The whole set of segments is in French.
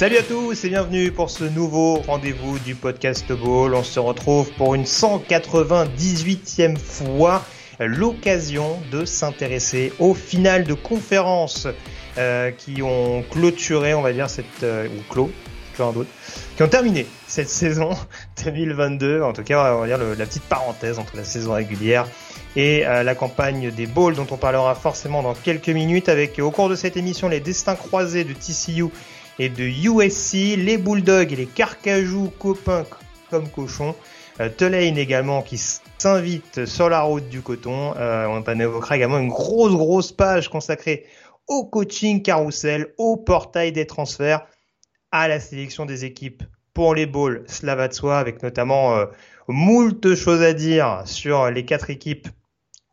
Salut à tous et bienvenue pour ce nouveau rendez-vous du podcast Ball. On se retrouve pour une 198e fois l'occasion de s'intéresser aux finales de conférence euh, qui ont clôturé, on va dire, cette euh, ou clos, qui ont terminé cette saison 2022. En tout cas, on va dire la petite parenthèse entre la saison régulière et euh, la campagne des Bowls dont on parlera forcément dans quelques minutes avec au cours de cette émission les destins croisés de TCU et de USC, les Bulldogs et les Carcajou copains comme cochons, euh, Tulane également qui s'invite sur la route du coton. Euh, on évoquera également une grosse grosse page consacrée au coaching carousel, au portail des transferts, à la sélection des équipes pour les bowls, cela va de soi, avec notamment euh, moult choses à dire sur les quatre équipes,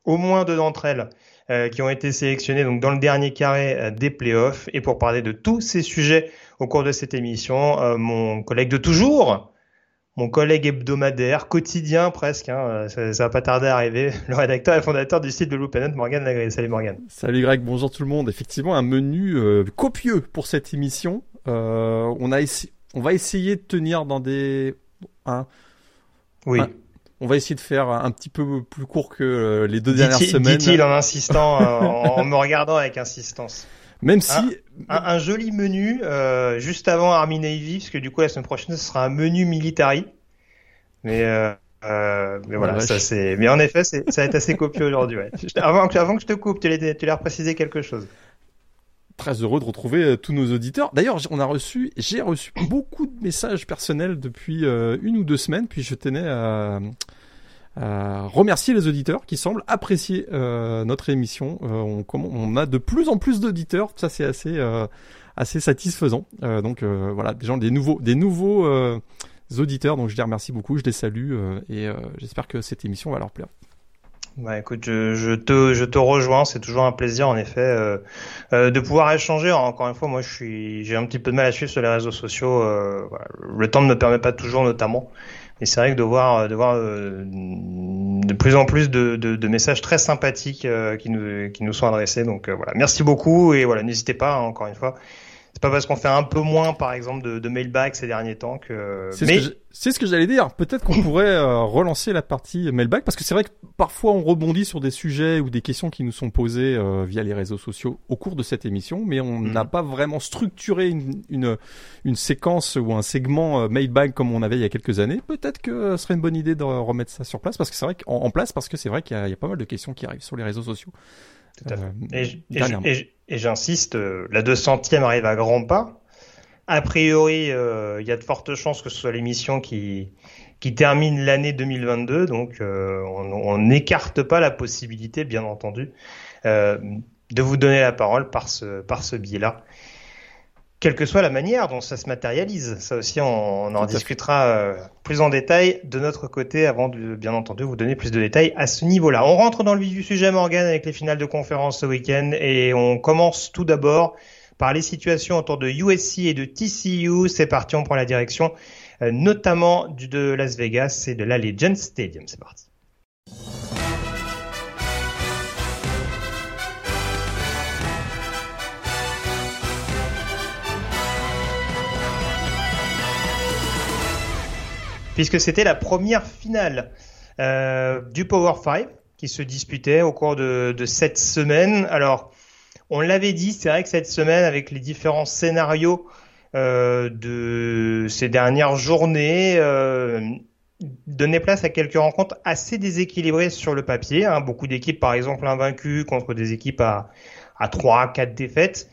au moins deux d'entre elles, euh, qui ont été sélectionnés donc dans le dernier carré euh, des playoffs. Et pour parler de tous ces sujets au cours de cette émission, euh, mon collègue de toujours, mon collègue hebdomadaire, quotidien presque, hein, ça, ça va pas tarder à arriver, le rédacteur et fondateur du site de Loopnet, Morgan Lagré. Salut Morgan. Salut Greg, bonjour tout le monde. Effectivement, un menu copieux pour cette émission. On, a on va essayer de tenir dans des... Hein, oui. Un, on va essayer de faire un petit peu plus court que euh, les deux dernières semaines. Dit-il en insistant, euh, en, me regardant avec insistance. Même si un, un, un joli menu euh, juste avant Army Navy, parce que du coup la semaine prochaine ce sera un menu military. Mais euh, euh, mais voilà, ça c'est. Mais en effet, ça va être assez copieux aujourd'hui. Ouais. Avant, avant que je te coupe, tu l'as tu l'as précisé quelque chose. Très heureux de retrouver euh, tous nos auditeurs. D'ailleurs, on a reçu, j'ai reçu beaucoup de messages personnels depuis euh, une ou deux semaines, puis je tenais à, remercier les auditeurs qui semblent apprécier euh, notre émission. On, a de plus en plus d'auditeurs, ça c'est assez assez satisfaisant. Donc voilà, des gens, des nouveaux, des nouveaux auditeurs. Donc je les remercie beaucoup, je les salue et j'espère que cette émission va leur plaire. Bah écoute, je, je, te, je te rejoins, c'est toujours un plaisir en effet euh, euh, de pouvoir échanger. Encore une fois, moi je suis, j'ai un petit peu de mal à suivre sur les réseaux sociaux. Euh, voilà. Le temps ne me permet pas toujours, notamment. Et c'est vrai que de voir, de voir euh, de plus en plus de, de, de messages très sympathiques euh, qui nous, qui nous sont adressés. Donc euh, voilà, merci beaucoup et voilà, n'hésitez pas hein, encore une fois. C'est pas parce qu'on fait un peu moins, par exemple, de, de mailbag ces derniers temps que. C'est Mais... ce, que j'allais dire. Peut-être qu'on pourrait euh, relancer la partie mailbag parce que c'est vrai que parfois on rebondit sur des sujets ou des questions qui nous sont posées euh, via les réseaux sociaux au cours de cette émission, mais on n'a mmh. pas vraiment structuré une, une, une, séquence ou un segment euh, mailbag comme on avait il y a quelques années. Peut-être que ce serait une bonne idée de remettre ça sur place parce que c'est vrai qu'en en place parce que c'est vrai qu'il y, y, a pas mal de questions qui arrivent sur les réseaux sociaux. Tout à fait. Euh, et, et, et j'insiste, euh, la 200e arrive à grands pas. A priori, euh, il y a de fortes chances que ce soit l'émission qui, qui termine l'année 2022, donc euh, on n'écarte pas la possibilité, bien entendu, de vous donner la parole par ce, par ce biais-là. Quelle que soit la manière dont ça se matérialise, ça aussi on, on en discutera euh, plus en détail de notre côté avant de bien entendu vous donner plus de détails à ce niveau-là. On rentre dans le vif du sujet Morgan avec les finales de conférence ce week-end et on commence tout d'abord par les situations autour de USC et de TCU. C'est parti, on prend la direction euh, notamment du de Las Vegas et de la Legend Stadium. C'est parti. Puisque c'était la première finale euh, du Power 5 qui se disputait au cours de, cette semaine. Alors, on l'avait dit, c'est vrai que cette semaine, avec les différents scénarios euh, de ces dernières journées, euh, donnait place à quelques rencontres assez déséquilibrées sur le papier. Hein. Beaucoup d'équipes, par exemple, invaincues contre des équipes à, à 3, 4 défaites.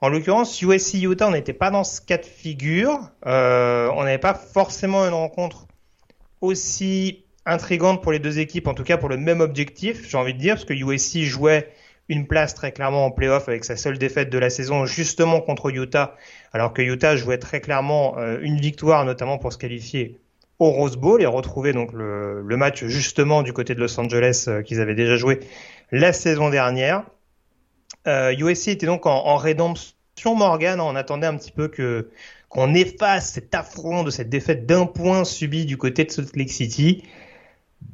En l'occurrence, USC Utah, on n'était pas dans ce cas de figure. Euh, on n'avait pas forcément une rencontre aussi intrigante pour les deux équipes, en tout cas pour le même objectif, j'ai envie de dire, parce que USC jouait une place très clairement en playoff avec sa seule défaite de la saison justement contre Utah, alors que Utah jouait très clairement euh, une victoire notamment pour se qualifier au Rose Bowl et retrouver donc le, match justement du côté de Los Angeles euh, qu'ils avaient déjà joué la saison dernière. Euh, USC était donc en, en rédemption Morgan, on attendait un petit peu que qu'on efface cet affront de cette défaite d'un point subi du côté de Salt Lake City.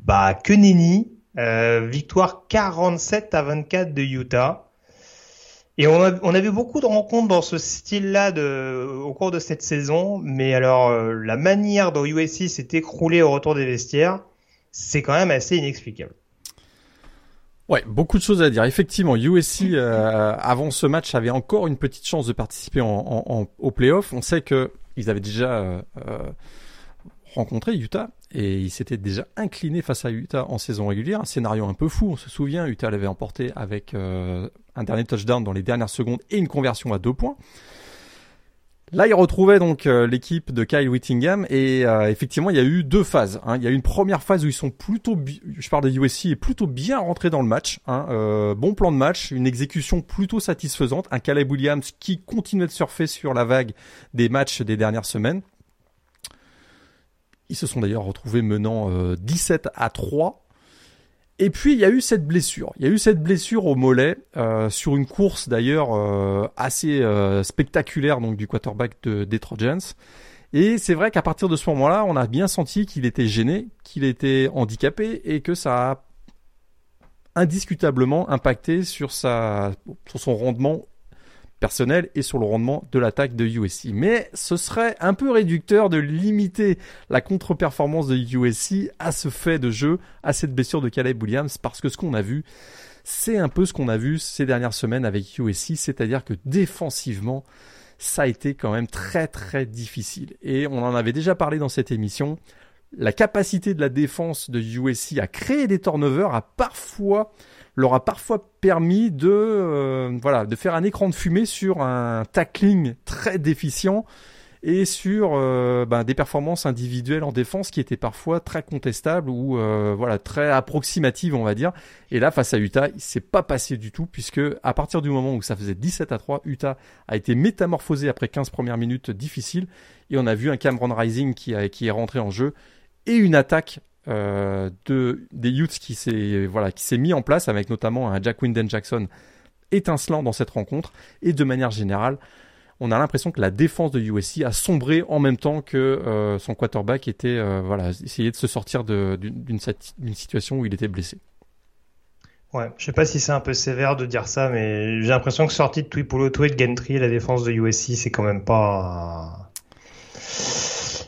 Bah que nenni, euh, victoire 47 à 24 de Utah. Et on a, on beaucoup de rencontres dans ce style-là au cours de cette saison, mais alors euh, la manière dont USC s'est écroulé au retour des vestiaires, c'est quand même assez inexplicable. Ouais, beaucoup de choses à dire. Effectivement, USC euh, avant ce match avait encore une petite chance de participer en, en, en, au playoff. On sait que ils avaient déjà euh, rencontré Utah et il s'était déjà incliné face à Utah en saison régulière. Un scénario un peu fou, on se souvient. Utah l'avait emporté avec euh, un dernier touchdown dans les dernières secondes et une conversion à deux points. Là, il retrouvait donc euh, l'équipe de Kyle Whittingham et euh, effectivement, il y a eu deux phases. Hein. Il y a eu une première phase où ils sont plutôt, je parle de USC, plutôt bien rentrés dans le match. Hein. Euh, bon plan de match, une exécution plutôt satisfaisante, un Caleb Williams qui continuait de surfer sur la vague des matchs des dernières semaines. Ils se sont d'ailleurs retrouvés menant 17 à 3. Et puis il y a eu cette blessure. Il y a eu cette blessure au mollet euh, sur une course d'ailleurs euh, assez euh, spectaculaire donc du quarterback de, des Trojans. Et c'est vrai qu'à partir de ce moment-là, on a bien senti qu'il était gêné, qu'il était handicapé et que ça a indiscutablement impacté sur sa sur son rendement personnel et sur le rendement de l'attaque de USC. Mais ce serait un peu réducteur de limiter la contre-performance de USC à ce fait de jeu, à cette blessure de Caleb Williams, parce que ce qu'on a vu, c'est un peu ce qu'on a vu ces dernières semaines avec USC, c'est-à-dire que défensivement, ça a été quand même très très difficile. Et on en avait déjà parlé dans cette émission. La capacité de la défense de USC à créer des turnovers a parfois leur a parfois permis de euh, voilà de faire un écran de fumée sur un tackling très déficient et sur euh, ben, des performances individuelles en défense qui étaient parfois très contestables ou euh, voilà très approximatives on va dire. Et là face à Utah il s'est pas passé du tout puisque à partir du moment où ça faisait 17 à 3 Utah a été métamorphosé après 15 premières minutes difficiles. Et on a vu un Cameron Rising qui, a, qui est rentré en jeu et une attaque euh, de des Utes qui s'est voilà mis en place avec notamment un Jack Winden Jackson étincelant dans cette rencontre et de manière générale on a l'impression que la défense de USC a sombré en même temps que euh, son quarterback était euh, voilà essayé de se sortir d'une situation où il était blessé. Ouais, je sais pas si c'est un peu sévère de dire ça, mais j'ai l'impression que sorti de Tuipoloto et de Gentry, la défense de USC, c'est quand même pas.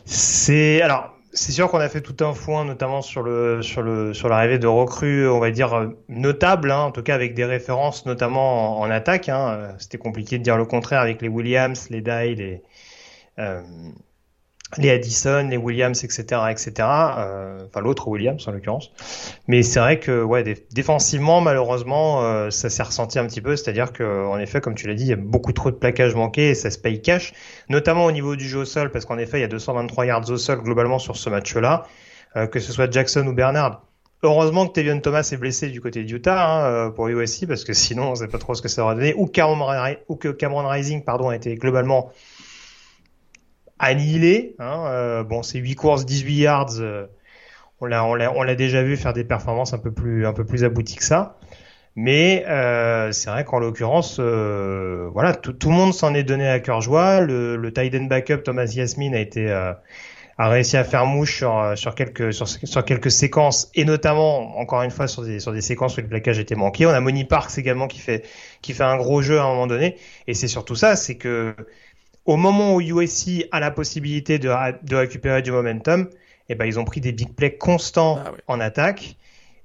C'est alors c'est sûr qu'on a fait tout un foin, notamment sur le sur le sur l'arrivée de recrues, on va dire notables, hein, en tout cas avec des références, notamment en, attaque. Hein. C'était compliqué de dire le contraire avec les Williams, les Dye, les euh, les Addison, les Williams, etc., etc. Euh, enfin l'autre Williams en l'occurrence. Mais c'est vrai que ouais, défensivement malheureusement euh, ça s'est ressenti un petit peu, c'est-à-dire que en effet comme tu l'as dit, il y a beaucoup trop de plaquages manqués et ça se paye cash, notamment au niveau du jeu au sol parce qu'en effet il y a 223 yards au sol globalement sur ce match-là, euh, que ce soit Jackson ou Bernard. Heureusement que Tevion Thomas est blessé du côté d'Utah hein, euh, pour USC parce que sinon on sait pas trop ce que ça aurait donné ou, ou que Cameron Rising pardon a été globalement annihilé. Hein, euh, bon, c'est 8 courses, 18 yards. Euh, on l'a, on l'a, déjà vu faire des performances un peu plus, un peu plus abouties que ça. Mais euh, c'est vrai qu'en l'occurrence, euh, voilà, tout, tout, le monde s'en est donné à cœur joie. Le, le tight backup Thomas Yasmin a été euh, a réussi à faire mouche sur, sur quelques sur, sur, quelques séquences et notamment encore une fois sur des sur des séquences où le plaquage était manqué. On a Moni Parks également qui fait qui fait un gros jeu à un moment donné. Et c'est surtout ça, c'est que au moment où USC a la possibilité de, de récupérer du momentum, eh ben, ils ont pris des big plays constants ah en attaque.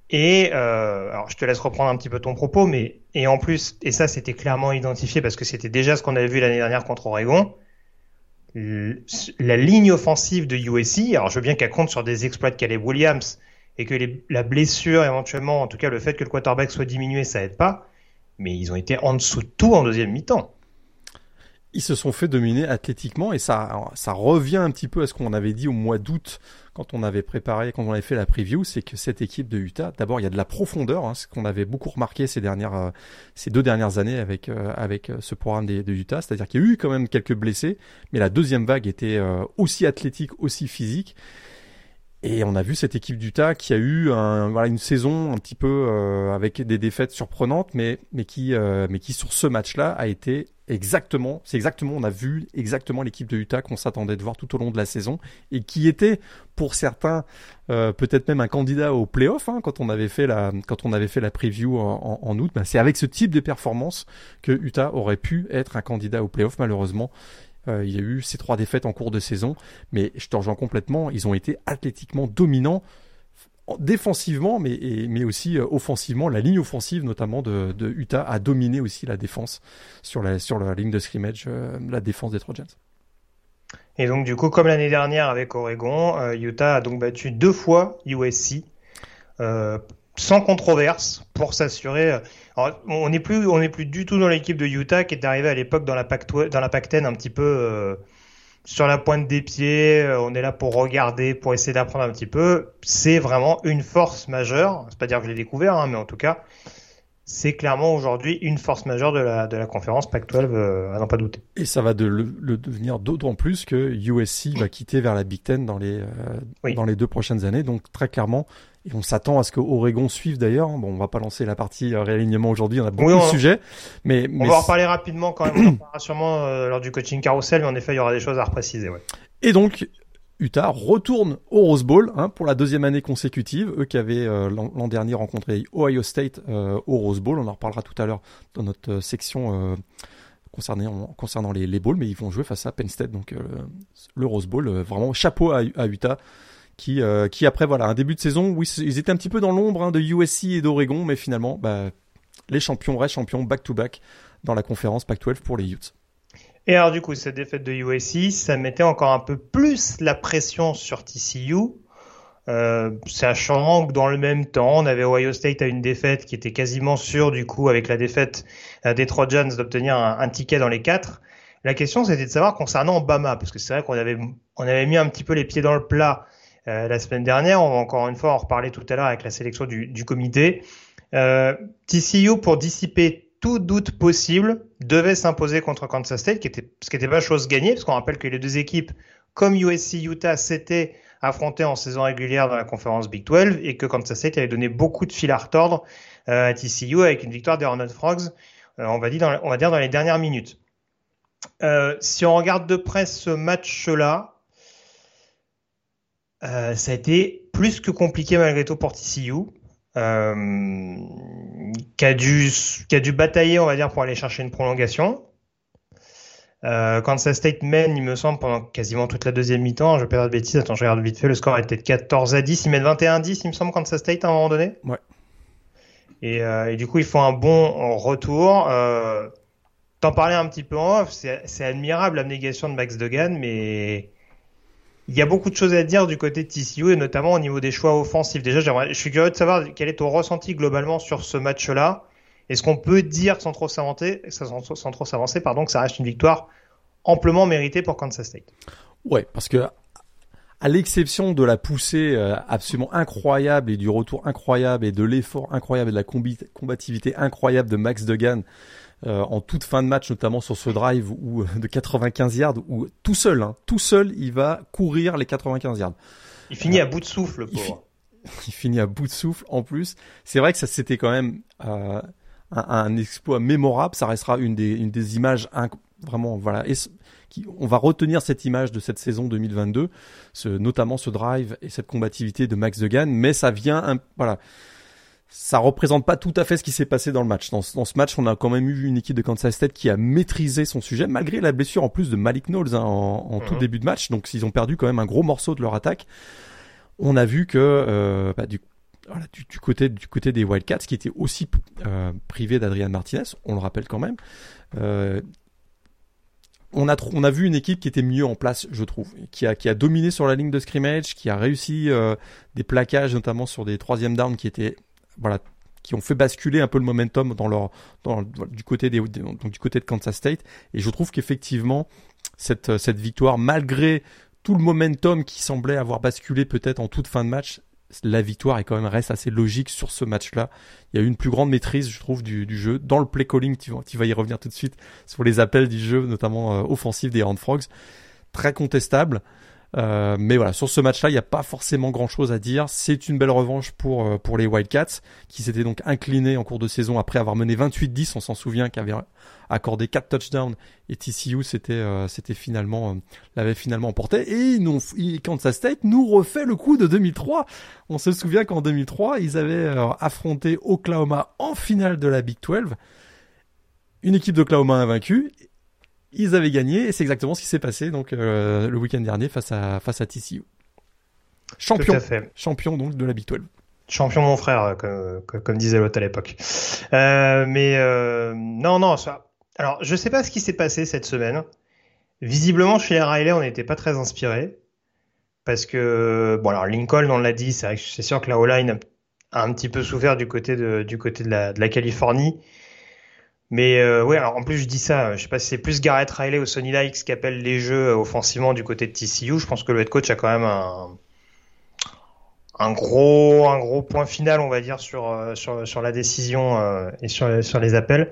Et euh, alors je te laisse reprendre un petit peu ton propos, mais et en plus, et ça c'était clairement identifié parce que c'était déjà ce qu'on avait vu l'année dernière contre Oregon, la ligne offensive de USC, alors je veux bien qu'elle compte sur des exploits de Caleb Williams et que les, la blessure éventuellement, en tout cas le fait que le quarterback soit diminué, ça aide pas, mais ils ont été en dessous de tout en deuxième mi-temps. Ils se sont fait dominer athlétiquement et ça, ça revient un petit peu à ce qu'on avait dit au mois d'août quand on avait préparé, quand on avait fait la preview, c'est que cette équipe de Utah, d'abord il y a de la profondeur, hein, ce qu'on avait beaucoup remarqué ces dernières, euh, ces deux dernières années avec euh, avec euh, ce programme de, de Utah, c'est-à-dire qu'il y a eu quand même quelques blessés, mais la deuxième vague était aussi athlétique, aussi physique. Et on a vu cette équipe d'Utah qui a eu un, voilà, une saison un petit peu avec des défaites surprenantes, mais mais qui sur ce match-là a été exactement, c'est exactement, on a vu exactement l'équipe de Utah qu'on s'attendait de voir tout au long de la saison et qui était pour certains euh, peut-être même un candidat au playoff hein, quand on avait fait la quand on avait fait la preview en, en, août. Ben, c'est avec ce type de performance que Utah aurait pu être un candidat au playoff. Malheureusement, euh, il y a eu ces trois défaites en cours de saison, mais je te rejoins complètement. Ils ont été athlétiquement dominants défensivement, mais, mais aussi euh, offensivement. La ligne offensive, notamment de, Utah, a dominé aussi la défense sur la, sur la ligne de scrimmage, euh, la défense des Trojans. Et donc, du coup, comme l'année dernière avec Oregon, Utah a donc battu deux fois USC, sans controverse, pour s'assurer. On n'est plus, du tout dans l'équipe de Utah qui est arrivée à l'époque dans la Pac dans la Pac-10 un petit peu sur la pointe des pieds, euh, on est là pour regarder, pour essayer d'apprendre un petit peu. C'est vraiment une force majeure. C'est pas dire que je l'ai découvert, hein, mais en tout cas, c'est clairement aujourd'hui une force majeure de la, de la conférence Pac-12, euh, à n'en pas douter. Et ça va de le, devenir d'autant plus que USC va quitter vers la Big Ten dans les, euh, dans les deux prochaines années. Donc très clairement, et on s'attend à ce que Oregon suive d'ailleurs. Bon, on va pas lancer la partie euh, réalignement aujourd'hui, on a beaucoup de sujets. Mais, on va en reparler rapidement quand même, on sûrement euh, lors du coaching carousel, mais en effet, il y aura des choses à repréciser. Ouais. Et donc, Utah retourne au Rose Bowl hein, pour la deuxième année consécutive. Eux qui avaient euh, l'an dernier rencontré Ohio State au Rose Bowl. On en reparlera tout à l'heure dans notre section concernant, les, les bowls, mais ils vont jouer face à Penn State. Donc le Rose Bowl, vraiment chapeau à, Utah qui, euh, qui après voilà un début de saison où ils, étaient un petit peu dans l'ombre hein, de USC et d'Oregon, mais finalement bah, les champions restent champions back to back dans la conférence Pac-12 pour les Utes. Et alors du coup cette défaite de USC, ça mettait encore un peu plus la pression sur TCU. Euh, sachant que dans le même temps, on avait Ohio State à une défaite qui était quasiment sûre du coup avec la défaite des Trojans d'obtenir un, ticket dans les quatre. La question c'était de savoir concernant Bama, parce que c'est vrai qu'on avait on avait mis un petit peu les pieds dans le plat euh, la semaine dernière. On va encore une fois en reparler tout à l'heure avec la sélection du, du comité. Euh, TCU, pour dissiper tout doute possible, devait s'imposer contre Kansas State, qui était, ce qui n'était pas chose gagnée, parce qu'on rappelle que les deux équipes, comme USC Utah, s'étaient affrontées en saison régulière dans la conférence Big 12 et que Kansas State avait donné beaucoup de fil à retordre euh, à TCU avec une victoire des Horned Frogs, euh, on, va dire dans, les dernières minutes. Euh, si on regarde de près ce match-là, euh, ça a été plus que compliqué malgré tout pour TCU, euh, qui, a dû, qui a dû batailler, on va dire, pour aller chercher une prolongation. Euh, Kansas State mène, il me semble, pendant quasiment toute la deuxième mi-temps. Je vais pas de bêtises. Attends, je regarde vite fait. Le score était de 14 à 10. Ils mènent 21 à 10, il me semble, Kansas State à un moment donné. Ouais. Et, euh, et du coup, ils font un bon retour. Euh, T'en parlais un petit peu en off. C'est admirable l'abnégation de Max Degan, mais il y a beaucoup de choses à dire du côté de TCU et notamment au niveau des choix offensifs. Déjà, je suis curieux de savoir quel est ton ressenti globalement sur ce match-là. Est-ce qu'on peut dire sans trop s'avancer, sans trop s'avancer, pardon, que ça reste une victoire amplement méritée pour Kansas State? Ouais, parce que à l'exception de la poussée euh, absolument incroyable et du retour incroyable et de l'effort incroyable et de la combativité incroyable de Max Degan euh, en toute fin de match, notamment sur ce drive où, de 95 yards, où tout seul, hein, tout seul, il va courir les 95 yards. Il finit à bout de souffle, pauvre. Il, finit à bout de souffle en plus. C'est vrai que ça c'était quand même euh, un, exploit mémorable. Ça restera une des, une des images vraiment voilà. Et qui, on va retenir cette image de cette saison 2022, ce, notamment ce drive et cette combativité de Max Degan. Mais ça vient, un, voilà ça représente pas tout à fait ce qui s'est passé dans le match. Dans, ce match, on a quand même eu une équipe de Kansas State qui a maîtrisé son sujet, malgré la blessure en plus de Malik Knowles hein, en, tout mhm. début de match. Donc, s'ils ont perdu quand même un gros morceau de leur attaque, on a vu que euh, bah, du, voilà, du, côté du côté des Wildcats, qui étaient aussi euh, privés d'Adrian Martinez, on le rappelle quand même. Euh, on a, on a vu une équipe qui était mieux en place, je trouve, qui a, qui a dominé sur la ligne de scrimmage, qui a réussi euh, des plaquages, notamment sur des troisième downs qui étaient voilà, qui ont fait basculer un peu le momentum dans leur, dans, du côté des, donc du côté de Kansas State. Et je trouve qu'effectivement, cette, cette victoire, malgré tout le momentum qui semblait avoir basculé peut-être en toute fin de match, la victoire est quand même reste assez logique sur ce match-là. Il y a eu une plus grande maîtrise, je trouve, du, jeu. Dans le play calling, tu, tu, vas y revenir tout de suite sur les appels du jeu, notamment euh, offensif des Horned Frogs. Très contestable. Euh, mais voilà, sur ce match-là, il n'y a pas forcément grand-chose à dire. C'est une belle revanche pour euh, pour les Wildcats, qui s'étaient donc inclinés en cours de saison après avoir mené 28-10. On s'en souvient, qui avait accordé 4 touchdowns et TCU c'était euh, finalement l'avait finalement emporté. Et ils Kansas State nous refait le coup de 2003. On se souvient qu'en 2003, ils avaient affronté Oklahoma en finale de la Big 12. Une équipe d'Oklahoma invaincue ils avaient gagné et c'est exactement ce qui s'est passé donc euh, le week-end dernier face à face à TCU. Champion, champion donc de la Big 12. Champion mon frère, comme, comme disait l'autre à l'époque. Euh, mais euh, non, non, ça. Alors, je sais pas ce qui s'est passé cette semaine. Visiblement, chez les Riley, on n'était pas très inspiré. Parce que, bon, alors Lincoln, on l'a dit, c'est sûr que la O-line a un petit peu souffert du côté de, du côté de la, de la Californie. Mais euh, ouais, alors en plus je dis ça, je sais pas si c'est plus Garrett Riley ou Sonny Likes qui appellent les jeux offensivement du côté de TCU. Je pense que le head coach a quand même un, un gros un gros point final, on va dire, sur euh, sur, sur la décision euh, et sur sur les appels.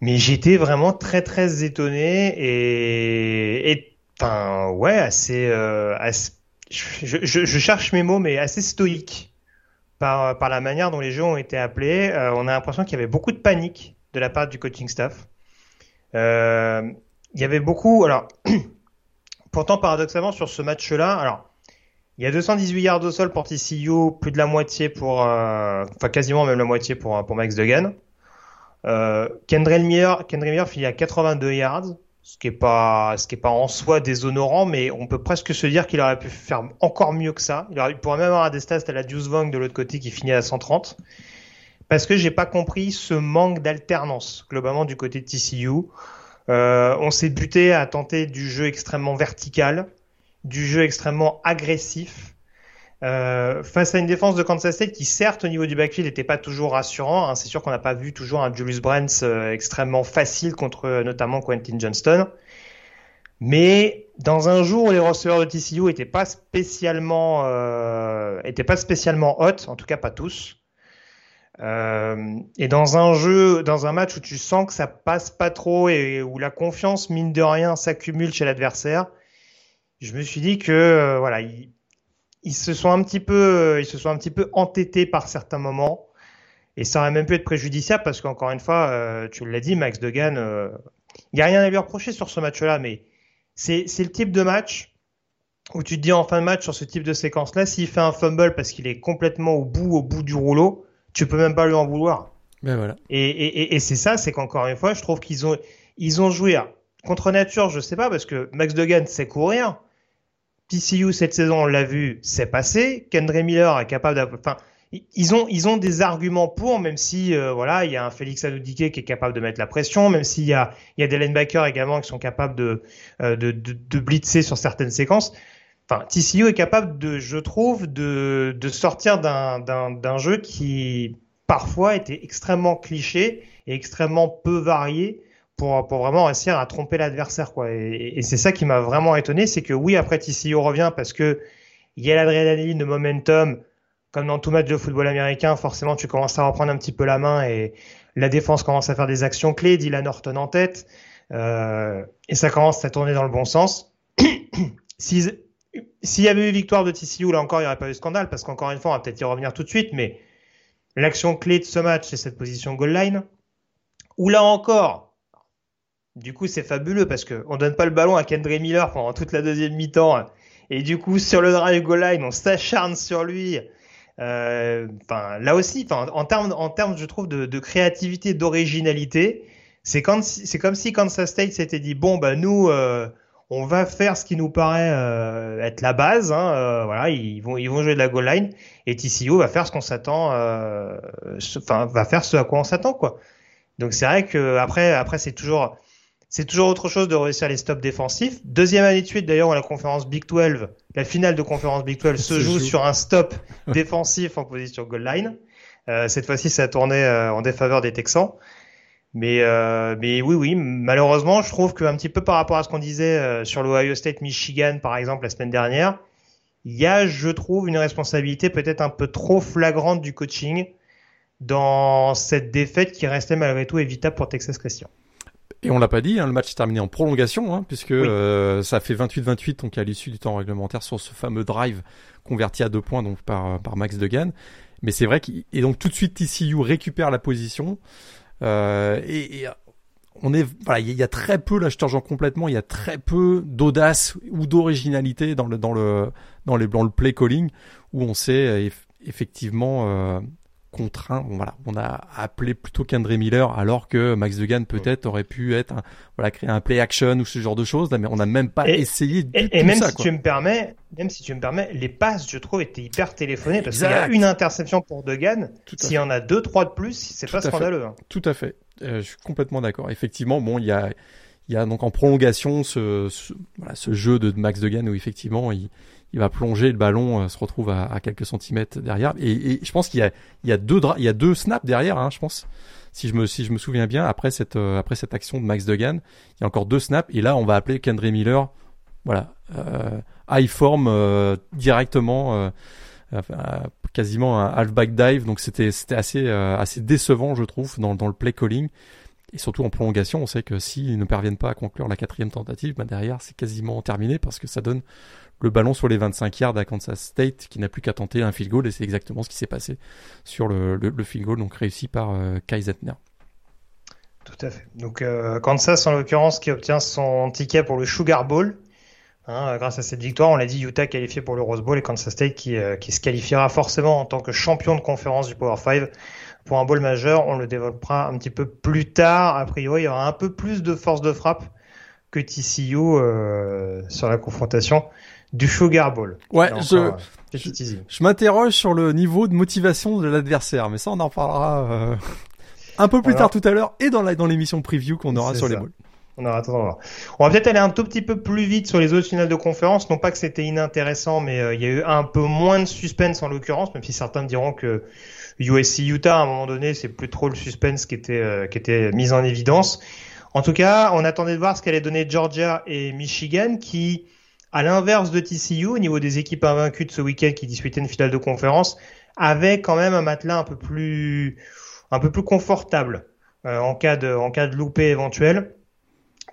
Mais j'étais vraiment très très étonné et et enfin ouais assez, euh, assez je, je, je, cherche mes mots mais assez stoïque par, par la manière dont les jeux ont été appelés. Euh, on a l'impression qu'il y avait beaucoup de panique de la part du coaching staff. Euh, il y avait beaucoup. Alors, pourtant, paradoxalement, sur ce match-là, alors, il y a 218 yards au sol pour TCU, plus de la moitié pour, euh, enfin quasiment même la moitié pour pour Max Degan. Euh, Kendrick Miller, Kendrick Miller finit à 82 yards ce qui est pas ce qui est pas en soi déshonorant mais on peut presque se dire qu'il aurait pu faire encore mieux que ça. Il, pourrait même avoir des stats à la Deuce Vong de l'autre côté qui finit à 130 parce que j'ai pas compris ce manque d'alternance globalement du côté de TCU euh, on s'est buté à tenter du jeu extrêmement vertical du jeu extrêmement agressif euh, face à une défense de Kansas State qui certes au niveau du backfield n'était pas toujours rassurant, hein, c'est sûr qu'on n'a pas vu toujours un Julius Brents euh, extrêmement facile contre euh, notamment Quentin Johnston, mais dans un jour où les receveurs de TCU n'étaient pas spécialement étaient pas spécialement hot, en tout cas pas tous, et dans un jeu, dans un match où tu sens que ça passe pas trop et où la confiance mine de rien s'accumule chez l'adversaire, je me suis dit que voilà, il, ils se sont un petit peu, euh, ils se sont un petit peu entêtés par certains moments. Et ça aurait même pu être préjudiciable parce qu'encore une fois, euh, tu l'as dit, Max Degan, il euh, n'y a rien à lui reprocher sur ce match-là, mais c'est le type de match où tu te dis en fin de match sur ce type de séquence-là, s'il fait un fumble parce qu'il est complètement au bout, au bout du rouleau, tu peux même pas lui en vouloir. Ben voilà. Et, et, et c'est ça, c'est qu'encore une fois, je trouve qu'ils ont, ils ont joué contre nature, je sais pas, parce que Max Degan sait courir. TCU cette saison, on l'a vu, c'est passé. Kendra Miller est capable de, enfin, ils ont ils ont des arguments pour, même si euh, voilà, il y a un Félix Anoudike qui est capable de mettre la pression, même s'il y a il y a des linebackers également qui sont capables de, euh, de, de, de blitzer sur certaines séquences. Enfin, TCU est capable de, je trouve, de, de sortir d'un jeu qui parfois était extrêmement cliché et extrêmement peu varié pour, pour vraiment réussir à tromper l'adversaire. quoi. Et, c'est ça qui m'a vraiment étonné, c'est que oui, après TCU revient parce que il y a l'adrénaline, le momentum, comme dans tout match de football américain, forcément tu commences à reprendre un petit peu la main et la défense commence à faire des actions clés, Dylan Norton en tête, euh, et ça commence à tourner dans le bon sens. S'il y avait eu victoire de TCU, là encore, il n'y aurait pas eu de scandale, parce qu'encore une fois, on va peut-être y revenir tout de suite, mais l'action clé de ce match, c'est cette position goal line, où là encore, du coup, c'est fabuleux parce que on donne pas le ballon à Kendra Miller pendant toute la deuxième mi-temps. Et du coup, sur le drive goal line, on s'acharne sur lui. Euh, là aussi, en termes, en termes, je trouve, de, de créativité, d'originalité, c'est comme si, comme si Kansas State s'était dit bon, bah nous, euh, on va faire ce qui nous paraît euh, être la base. Hein, euh, voilà, ils vont, ils vont jouer de la goal line et TCU va faire ce qu'on s'attend, euh, enfin, va faire ce à quoi on s'attend, quoi. Donc c'est vrai que après, après c'est toujours c'est toujours autre chose de réussir les stops défensifs. Deuxième année de suite, d'ailleurs, la conférence Big 12, la finale de conférence Big 12 se joue, sur un stop défensif en position goal line. cette fois-ci, ça a tourné en défaveur des Texans. Mais, mais oui, oui, malheureusement, je trouve qu'un petit peu par rapport à ce qu'on disait sur l'Ohio State Michigan, par exemple, la semaine dernière, il y a, je trouve, une responsabilité peut-être un peu trop flagrante du coaching dans cette défaite qui restait malgré tout évitable pour Texas Christian. Et on l'a pas dit, hein, le match est terminé en prolongation, hein, puisque euh, ça fait 28-28 donc à l'issue du temps réglementaire sur ce fameux drive converti à deux points donc par par Max Degan. Mais c'est vrai qu'il et donc tout de suite TCU récupère la position euh, et, et, on est voilà il y, a très peu là je te complètement il y a très peu d'audace ou d'originalité dans le dans le dans les dans le play calling où on sait euh, effectivement euh, contraint. voilà, on a appelé plutôt qu'André Miller, alors que Max Degan peut-être aurait pu être, voilà, créer un play action ou ce genre de choses. Mais on n'a même pas essayé. Du et, et même si tu me permets, même si tu me permets, les passes, je trouve, étaient hyper téléphonées parce qu'il y a une interception pour Degan. S'il y en a deux, trois de plus, c'est pas scandaleux. Hein. Tout à fait. Euh, je suis complètement d'accord. Effectivement, bon, il y a, il y a donc en prolongation ce, ce, voilà, ce jeu de Max Degan où effectivement il il va plonger le ballon, euh, se retrouve à, à, quelques centimètres derrière. Et, et je pense qu'il y a, il y a deux, il y a deux snaps derrière, hein, je pense. Si je me, si je me souviens bien, après cette, euh, après cette action de Max Degan, il y a encore deux snaps. Et là, on va appeler Kendry Miller, voilà, euh, high form euh, directement, quasiment un halfback dive. Donc c'était, c'était assez, assez décevant, je trouve, dans, dans le play calling. Et surtout en prolongation, on sait que s'ils ne parviennent pas à conclure la quatrième tentative, bah derrière c'est quasiment terminé parce que ça donne le ballon sur les 25 yards à Kansas State qui n'a plus qu'à tenter un field goal et c'est exactement ce qui s'est passé sur le, field goal donc réussi par euh, Kai Zetner. Tout à fait. Donc euh, Kansas en l'occurrence qui obtient son ticket pour le Sugar Bowl. Hein, grâce à cette victoire, on l'a dit, Utah qualifié pour le Rose Bowl et Kansas State qui, euh, qui se qualifiera forcément en tant que champion de conférence du Power 5 pour un bowl majeur. On le développera un petit peu plus tard. A priori, il y aura un peu plus de force de frappe que TCU euh, sur la confrontation du Sugar Bowl. Ouais, je, je, m'interroge sur le niveau de motivation de l'adversaire, mais ça on en parlera euh, un peu plus tard tout à l'heure et dans la, dans l'émission preview qu'on aura sur les bowls. On aura On va peut-être aller un tout petit peu plus vite sur les autres finales de conférence. Non pas que c'était inintéressant, mais euh, il y a eu un peu moins de suspense en l'occurrence, même si certains diront que USC Utah à un moment donné, c'est plus trop le suspense qui était euh, qui était mis en évidence. En tout cas, on attendait de voir ce qu'allait donner Georgia et Michigan qui à l'inverse de TCU, au niveau des équipes invaincues de ce week-end qui disputaient une finale de conférence, avait quand même un matelas un peu plus, un peu plus confortable euh, en cas de, en cas de loupé éventuel.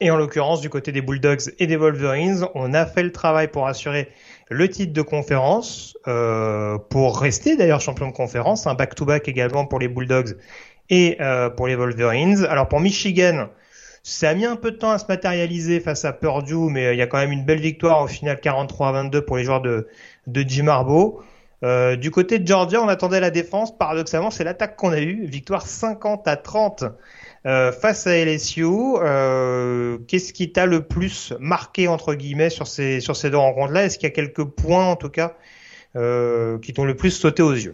Et en l'occurrence, du côté des Bulldogs et des Wolverines, on a fait le travail pour assurer le titre de conférence, euh, pour rester d'ailleurs champion de conférence, un back-to-back également pour les Bulldogs et euh, pour les Wolverines. Alors pour Michigan, ça a mis un peu de temps à se matérialiser face à Purdue, mais euh, il y a quand même une belle victoire au final 43 à 22 pour les joueurs de, de Jim Harbaugh. Euh, du côté de Georgia, on attendait la défense. Paradoxalement, c'est l'attaque qu'on a eue. Victoire 50 à 30 euh, face à LSU. Euh, Qu'est-ce qui t'a le plus marqué entre guillemets sur ces sur ces deux rencontres-là? Est-ce qu'il y a quelques points en tout cas euh, qui t'ont le plus sauté aux yeux?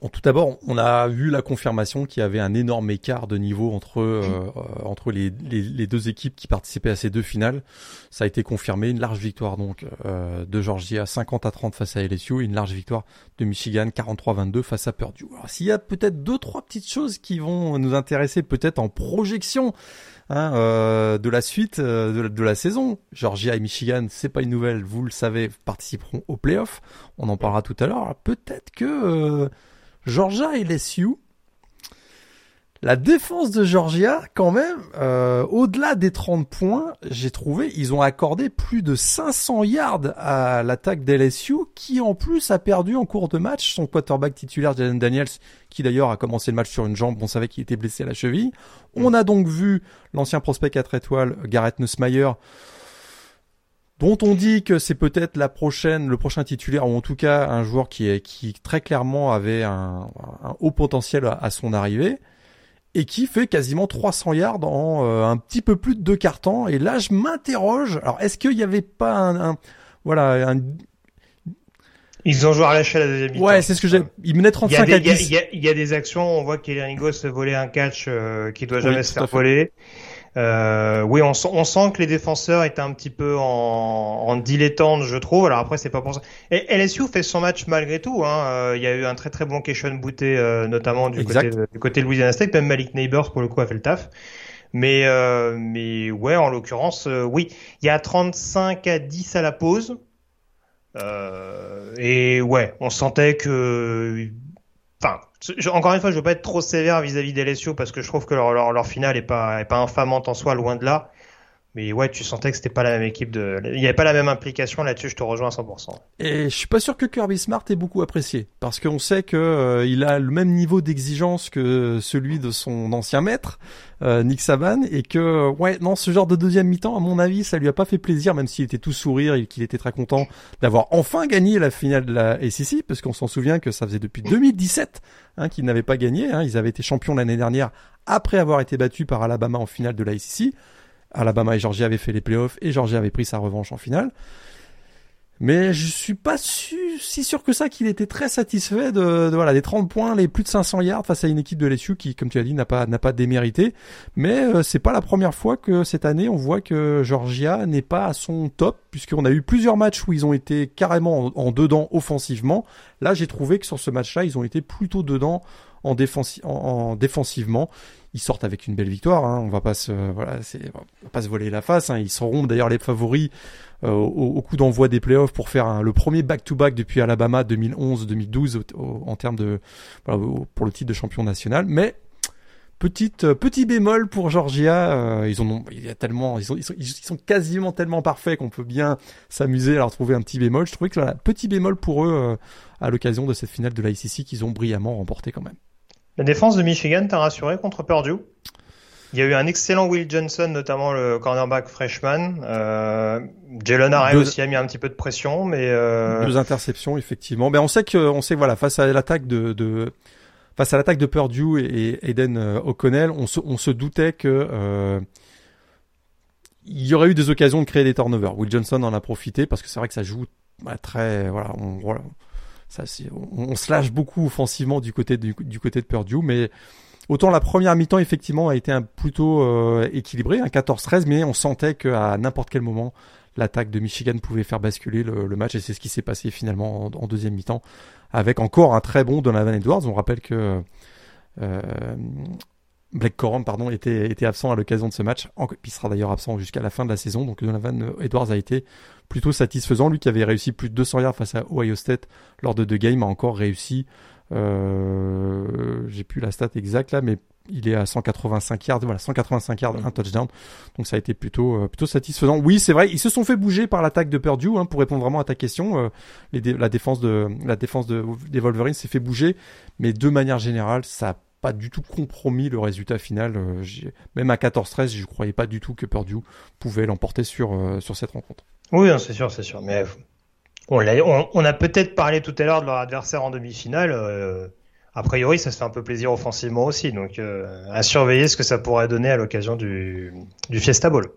Bon, tout d'abord, on a vu la confirmation qu'il y avait un énorme écart de niveau entre euh, euh, entre les, les, deux équipes qui participaient à ces deux finales. Ça a été confirmé, une large victoire donc euh, de Georgia 50 à 30 face à LSU, et une large victoire de Michigan 43-22 face à Purdue. Alors s'il y a peut-être deux trois petites choses qui vont nous intéresser peut-être en projection hein, de la suite de, de, la saison, Georgia et Michigan, c'est pas une nouvelle, vous le savez, participeront aux playoffs. On en parlera tout à l'heure. Peut-être que Georgia et LSU, la défense de Georgia, quand même, euh, au-delà des 30 points, j'ai trouvé, ils ont accordé plus de 500 yards à l'attaque d'LSU, qui en plus a perdu en cours de match son quarterback titulaire Jalen Daniels, qui d'ailleurs a commencé le match sur une jambe, on savait qu'il était blessé à la cheville. On a donc vu l'ancien prospect 4 étoiles, Garrett Nussmeier, dont on dit que c'est peut-être la prochaine, le prochain titulaire, ou en tout cas un joueur qui, est, qui très clairement avait un, haut potentiel à, son arrivée, et qui fait quasiment 300 yards en euh, un petit peu plus de deux quarts Et là, je m'interroge. Alors, est-ce qu'il n'y avait pas un, voilà, un, ils ont joué à l'échelle à la deuxième Ouais, c'est ce que j'ai. Ils menaient 35 à 10. Il y, a, des actions, on voit qu'Eliringo se volait un catch euh, qui doit jamais se faire voler. Euh, oui, on, on, sent que les défenseurs étaient un petit peu en, en dilettante, je trouve. Alors après, c'est pas pour ça. Et LSU fait son match malgré tout. Hein. Euh, il y a eu un très très bon Keishon Bouté, euh, notamment du côté, du côté de Louisiana State. Même Malik Neighbors, pour le coup, a fait le taf. Mais, euh, mais ouais, en l'occurrence, euh, oui. Il y a 35 à 10 à la pause. et ouais, on sentait que... Encore une fois, je veux pas être trop sévère vis-à-vis des LSU parce que je trouve que leur, leur, leur finale est pas, est pas infamante en soi, loin de là. Mais ouais, tu sentais que c'était pas la même équipe de, il n'y avait pas la même implication là-dessus. Je te rejoins à 100%. Et je suis pas sûr que Kirby Smart ait beaucoup apprécié parce qu'on sait que euh, il a le même niveau d'exigence que celui de son ancien maître euh, Nick Saban et que ouais non ce genre de deuxième mi-temps à mon avis ça lui a pas fait plaisir même s'il était tout sourire et qu'il était très content d'avoir enfin gagné la finale de la SEC parce qu'on s'en souvient que ça faisait depuis 2017 hein, qu'ils n'avaient pas gagné. Hein, ils avaient été champions l'année dernière après avoir été battus par Alabama en finale de la SEC. Alabama et Georgia avaient fait les playoffs et Georgia avait pris sa revanche en finale. Mais je suis pas si sûr que ça qu'il était très satisfait de, voilà des 30 points, les plus de 500 yards face à une équipe de LSU qui, comme tu as dit, n'a pas démérité. Mais euh, c'est pas la première fois que cette année on voit que Georgia n'est pas à son top, puisqu'on a eu plusieurs matchs où ils ont été carrément en, dedans offensivement. Là, j'ai trouvé que sur ce match-là, ils ont été plutôt dedans en défensivement ils sortent avec une belle victoire. Hein. On va pas se voilà, c'est va pas se voler la face. Hein. Ils seront d'ailleurs les favoris euh, au, au, coup d'envoi des playoffs pour faire le premier back-to-back depuis Alabama 2011-2012 en termes de voilà, pour le titre de champion national. Mais petite euh, petit bémol pour Georgia. Euh, ils ont il y a tellement ils sont, ils sont, ils sont quasiment tellement parfaits qu'on peut bien s'amuser à leur trouver un petit bémol. Je trouvais que voilà, petit bémol pour eux euh, à l'occasion de cette finale de la ICC qu'ils ont brillamment remporté quand même. La défense de Michigan t'a rassuré contre Purdue? Il y a eu un excellent Will Johnson, notamment le cornerback freshman. Euh, Jalen Array aussi a mis un petit peu de pression, mais euh... deux interceptions effectivement. Mais on sait que, on sait voilà, face à l'attaque de, de face à l'attaque de Purdue et Eden euh, O'Connell, on se, on se doutait que euh, il y aurait eu des occasions de créer des turnovers. Will Johnson en a profité parce que c'est vrai que ça joue bah, très voilà, on, voilà on, on, se lâche beaucoup offensivement du côté du, du de Purdue, mais autant la première mi-temps effectivement a été un plutôt euh, équilibré, un 14-13, mais on sentait qu'à n'importe quel moment l'attaque de Michigan pouvait faire basculer le, match et c'est ce qui s'est passé finalement en, en deuxième mi-temps avec encore un très bon Donovan Edwards. On rappelle que euh, Blake Corum pardon était était absent à l'occasion de ce match, il sera d'ailleurs absent jusqu'à la fin de la saison. Donc Donovan Edwards a été plutôt satisfaisant. Lui qui avait réussi plus de 200 yards face à Ohio State lors de deux games a encore réussi. Euh, J'ai plus la stat exacte là, mais il est à 185 yards, voilà 185 yards, un touchdown. Donc ça a été plutôt euh, plutôt satisfaisant. Oui, c'est vrai, ils se sont fait bouger par l'attaque de Purdue hein, pour répondre vraiment à ta question. Euh, la défense de la défense de des Wolverines s'est fait bouger, mais de manière générale, ça pas du tout compromis le résultat final. Euh, même à 14-13, je croyais pas du tout que Purdue pouvait l'emporter sur, euh, sur cette rencontre. Oui, c'est sûr, c'est sûr. Mais on, a, on, on a peut-être parlé tout à l'heure de leur adversaire en demi-finale. Euh, a priori, ça se fait un peu plaisir offensivement aussi. Donc, euh, à surveiller ce que ça pourrait donner à l'occasion du, du Fiesta Bowl.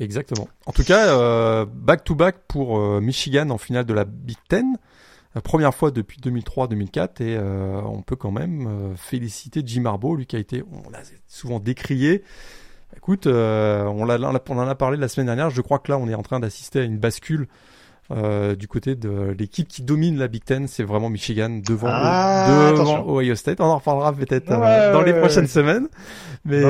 Exactement. En tout cas, back-to-back -back pour Michigan en finale de la Big Ten première fois depuis 2003-2004 et euh, on peut quand même euh, féliciter Jim Harbaugh, lui qui a été, on l'a souvent décrié. Écoute, euh, on, l'a, on en a parlé la semaine dernière. Je crois que là, on est en train d'assister à une bascule euh, du côté de l'équipe qui domine la Big Ten, c'est vraiment Michigan devant, ah, devant Ohio State. On en reparlera peut-être ouais, dans les prochaines semaines. Mais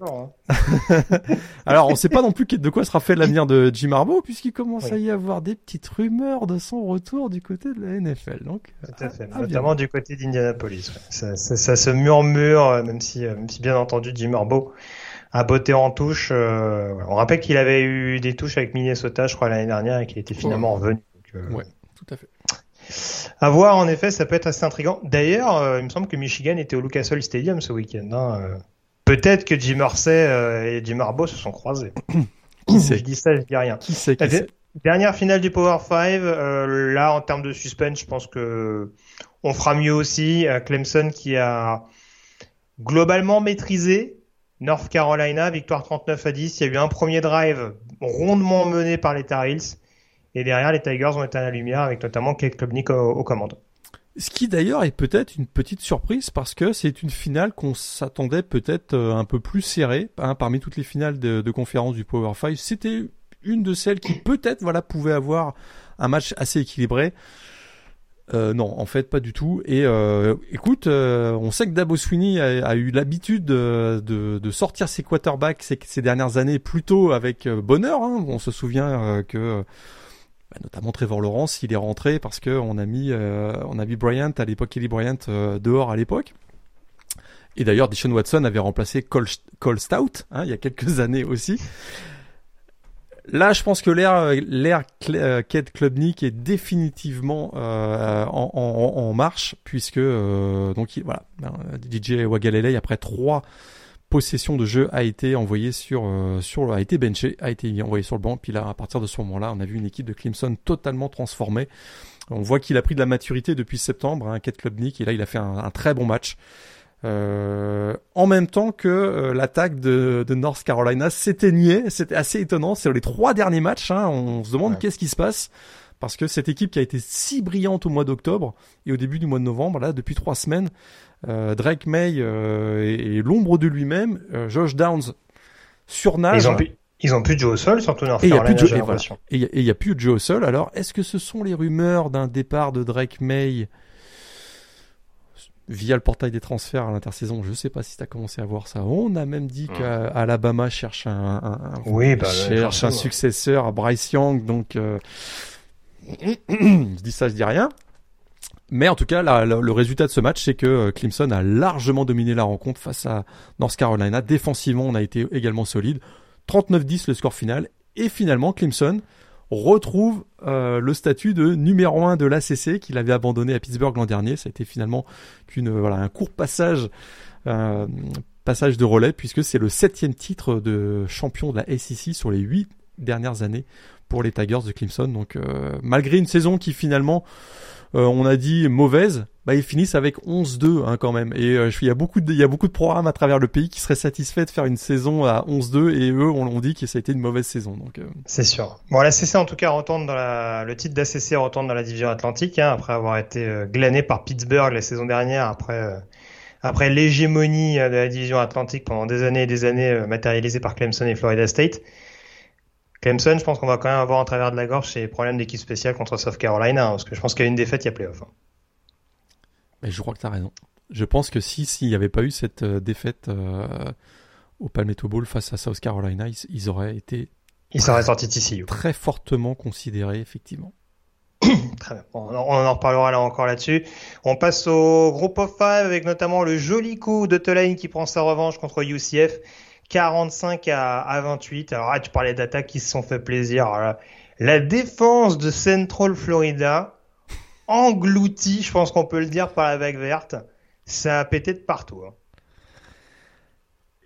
Non, hein. Alors, on sait pas non plus de quoi sera fait l'avenir de Jim Harbaugh, puisqu'il commence oui. à y avoir des petites rumeurs de son retour du côté de la NFL. Donc, Tout à fait. Ah, notamment bien. du côté d'Indianapolis. Ouais. Ça, ça, ça, se murmure, même si, même si bien entendu Jim Harbaugh a botté en touche. Euh, on rappelle qu'il avait eu des touches avec Minnesota, je crois, l'année dernière, et qu'il était finalement ouais. revenu. Donc, euh, ouais, tout à fait. À voir, en effet, ça peut être assez intriguant. D'ailleurs, euh, il me semble que Michigan était au Lucas Oil Stadium ce week-end. Hein, peut-être que Jim euh, et Jim Harbaugh se sont croisés. qui sait Je dis ça, je dis rien. Qui sait, qui La sait Dernière finale du Power 5, euh, là en termes de suspense, je pense que on fera mieux aussi. Euh, Clemson qui a globalement maîtrisé North Carolina, victoire 39 à 10. Il y a eu un premier drive rondement mené par les Tar Heels. Et derrière, les Tigers ont été à la lumière avec notamment Kate Klubnik aux, aux commandes. Ce qui d'ailleurs est peut-être une petite surprise parce que c'est une finale qu'on s'attendait peut-être euh, un peu plus serrée. Hein, parmi toutes les finales de, de conférence du Power 5, c'était une de celles qui peut-être voilà pouvait avoir un match assez équilibré. Euh, non, en fait, pas du tout. Et euh, écoute, on sait que Dabo Sweeney a, eu l'habitude de, sortir ses quarterbacks ces, dernières années plutôt avec bonheur. Hein. On se souvient que notamment Trevor Lawrence, il est rentré parce que on a mis on a mis Bryant à l'époque, Kelly Bryant dehors à l'époque. Et d'ailleurs, Deshaun Watson avait remplacé Cole, Stout hein, il y a quelques années aussi. Là, je pense que l'ère euh, Ked Klubnik est définitivement euh, en, marche puisque euh, donc voilà, ben, DJ Wagalele après trois possessions de jeu a été envoyé sur euh, sur a été benché, a été envoyé sur le banc. Puis là, à partir de ce moment-là, on a vu une équipe de Clemson totalement transformée. On voit qu'il a pris de la maturité depuis septembre, hein, Klubnik, et là, il a fait un, un très bon match. Euh, en même temps que euh, l'attaque de, de, North Carolina s'éteignait. C'était assez étonnant. C'est les trois derniers matchs. Hein, on se demande qu'est-ce qui se passe. Parce que cette équipe qui a été si brillante au mois d'octobre et au début du mois de novembre, là, depuis trois semaines, euh, Drake May et, l'ombre de lui-même, Josh Downs surnage. Ils ont, plus, ils ont plus de Joe au sol, surtout North. Et il n'y a, plus de Joe au sol. Alors, est-ce que ce sont les rumeurs d'un départ de Drake May via le portail des transferts à l'intersaison? Je sais pas si tu as commencé à voir ça. On a même dit qu'Alabama cherche un, un, oui, bah, cherche un successeur à Bryce Young. Donc, euh... je dis ça, je dis rien. Mais en tout cas, le résultat de ce match, c'est que euh, Clemson a largement dominé la rencontre face à North Carolina. Défensivement, on a été également solide. 39-10 le score final. Et finalement, Clemson retrouve euh, le statut de numéro 1 de l'ACC qu'il avait abandonné à Pittsburgh l'an dernier. Ça a été finalement voilà un court passage euh, passage de relais puisque c'est le septième titre de champion de la SEC sur les huit dernières années pour les Tigers de Clemson. Donc euh, malgré une saison qui finalement euh, on a dit mauvaise, bah, ils finissent avec 11-2 hein, quand même. Et euh, il y a beaucoup de, il y a beaucoup de programmes à travers le pays qui seraient satisfaits de faire une saison à 11-2 et eux on, on dit que ça a été une mauvaise saison. Donc euh. c'est sûr. Bon, l'ACC en tout cas retourne dans la, le titre d'ACC retourne dans la division Atlantique hein, après avoir été glané par Pittsburgh la saison dernière après. après l'hégémonie de la division Atlantique pendant des années et des années matérialisée par Clemson et Florida State. Clemson, je pense qu'on va quand même avoir en travers de la gorge ces problèmes d'équipe spéciale contre South Carolina, hein, parce que je pense qu'il y a une défaite, il y a playoff. Hein. Mais je crois que tu as raison. Je pense que si s'il n'y avait pas eu cette euh, défaite euh, au Palmetto Bowl face à South Carolina, ils, auraient été ils seraient sortis ici. Très fortement considérés, effectivement. Très bien. On, en reparlera là encore là-dessus. On passe au groupe of five avec notamment le joli coup de Tulane qui prend sa revanche contre UCF 45 à, 28. Alors ah, tu parlais d'attaques qui se sont fait plaisir. la défense de Central Florida, engloutie, je pense qu'on peut le dire, par la vague verte, ça a pété de partout. Hein.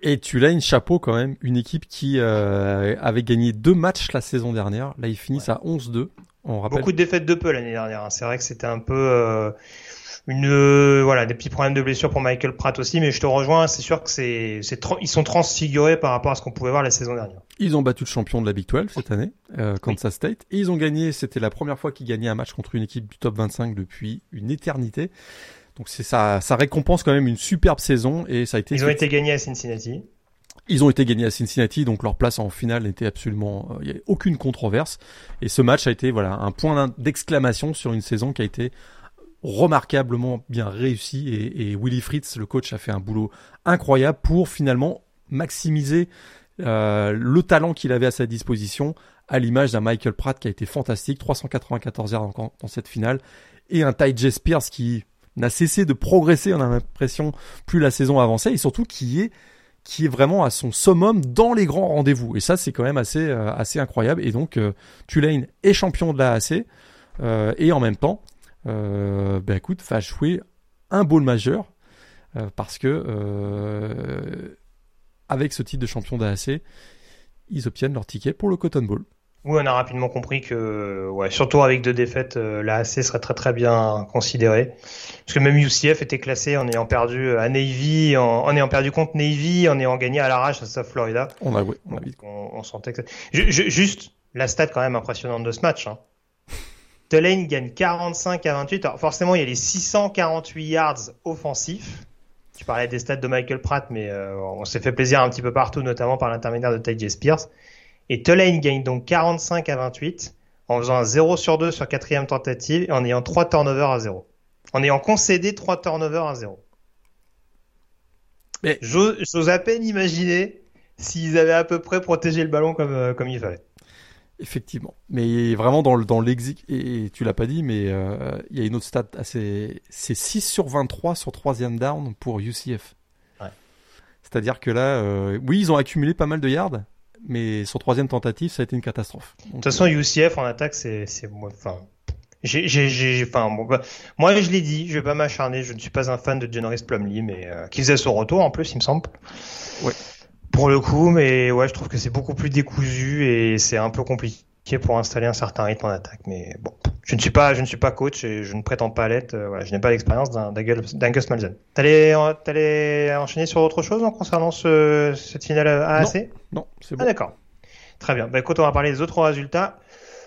Et tu l'as une chapeau quand même, une équipe qui euh, avait gagné deux matchs la saison dernière. Là, ils finissent à 11-2. On rappelle... Beaucoup de défaites de peu l'année dernière. Hein. C'est vrai que c'était un peu... Euh, une euh, voilà des petits problèmes de blessure pour Michael Pratt aussi mais je te rejoins c'est sûr que c'est c'est ils sont transfigurés par rapport à ce qu'on pouvait voir la saison dernière. Ils ont battu le champion de la Big 12 cette année euh, Kansas State et ils ont gagné c'était la première fois qu'ils gagnaient un match contre une équipe du top 25 depuis une éternité. Donc c'est ça ça récompense quand même une superbe saison et ça a été ils ont été gagnés à Cincinnati. Ils ont été gagnés à Cincinnati, donc leur place en finale n'était absolument, euh, il n'y avait aucune controverse. Et ce match a été voilà un point d'exclamation sur une saison qui a été remarquablement bien réussi et, et, Willy Fritz, le coach, a fait un boulot incroyable pour finalement maximiser euh, le talent qu'il avait à sa disposition, à l'image d'un Michael Pratt qui a été fantastique, 394 yards dans, dans cette finale, et un Ty J. Spears qui n'a cessé de progresser, on a l'impression, plus la saison avançait, et surtout qui est qui est vraiment à son summum dans les grands rendez-vous. Et ça, c'est quand même assez euh, assez incroyable. Et donc, euh, Tulane est champion de la AC, euh, et en même temps, euh, ben écoute, va jouer un bowl majeur euh, parce que euh, avec ce titre de champion d'AAC, ils obtiennent leur ticket pour le Cotton Bowl. Oui, on a rapidement compris que, ouais, surtout avec deux défaites, euh, l'AAC serait très très bien considéré. Parce que même UCF était classé en ayant perdu à Navy, en, ayant perdu contre Navy, en ayant gagné à l'arrache à South Florida. On a, oui, on, on, sentait que... juste la stat quand même impressionnante de ce match. Hein. Tulane gagne 45 à 28. Alors forcément, il y a les 648 yards offensifs. Tu parlais des stats de Michael Pratt, mais euh, on s'est fait plaisir un petit peu partout, notamment par l'intermédiaire de Ty Spears. Et Tulane gagne donc 45 à 28 en faisant un 0 sur 2 sur quatrième tentative et en ayant 3 turnovers à 0. En ayant concédé 3 turnovers à 0. Mais j'ose à peine imaginer s'ils avaient à peu près protégé le ballon comme, euh, comme il fallait. Effectivement. Mais vraiment dans, dans l'exit, et tu l'as pas dit, mais euh, il y a une autre stat assez. C'est 6 sur 23 sur troisième down pour UCF. Ouais. C'est-à-dire que là, euh, oui, ils ont accumulé pas mal de yards, mais sur troisième tentative, ça a été une catastrophe. de toute façon, UCF en attaque, c'est. Enfin, j'ai, j'ai, enfin, bon, bah, moi je l'ai dit, je vais pas m'acharner, je ne suis pas un fan de Jenoris Plumlee, mais euh, qui faisait son retour en plus, il me semble. Ouais. Pour le coup, mais ouais, je trouve que c'est beaucoup plus décousu et c'est un peu compliqué pour installer un certain rythme en attaque. Mais bon, je ne suis pas, je ne suis pas coach et je ne prétends pas l'être. Euh, voilà, je n'ai pas l'expérience d'un, Gus Malzen. T'allais, t'allais enchaîner sur autre chose en concernant ce, cette finale AAC Non, non c'est bon. Ah d'accord. Très bien. Bah écoute, on va parler des autres résultats.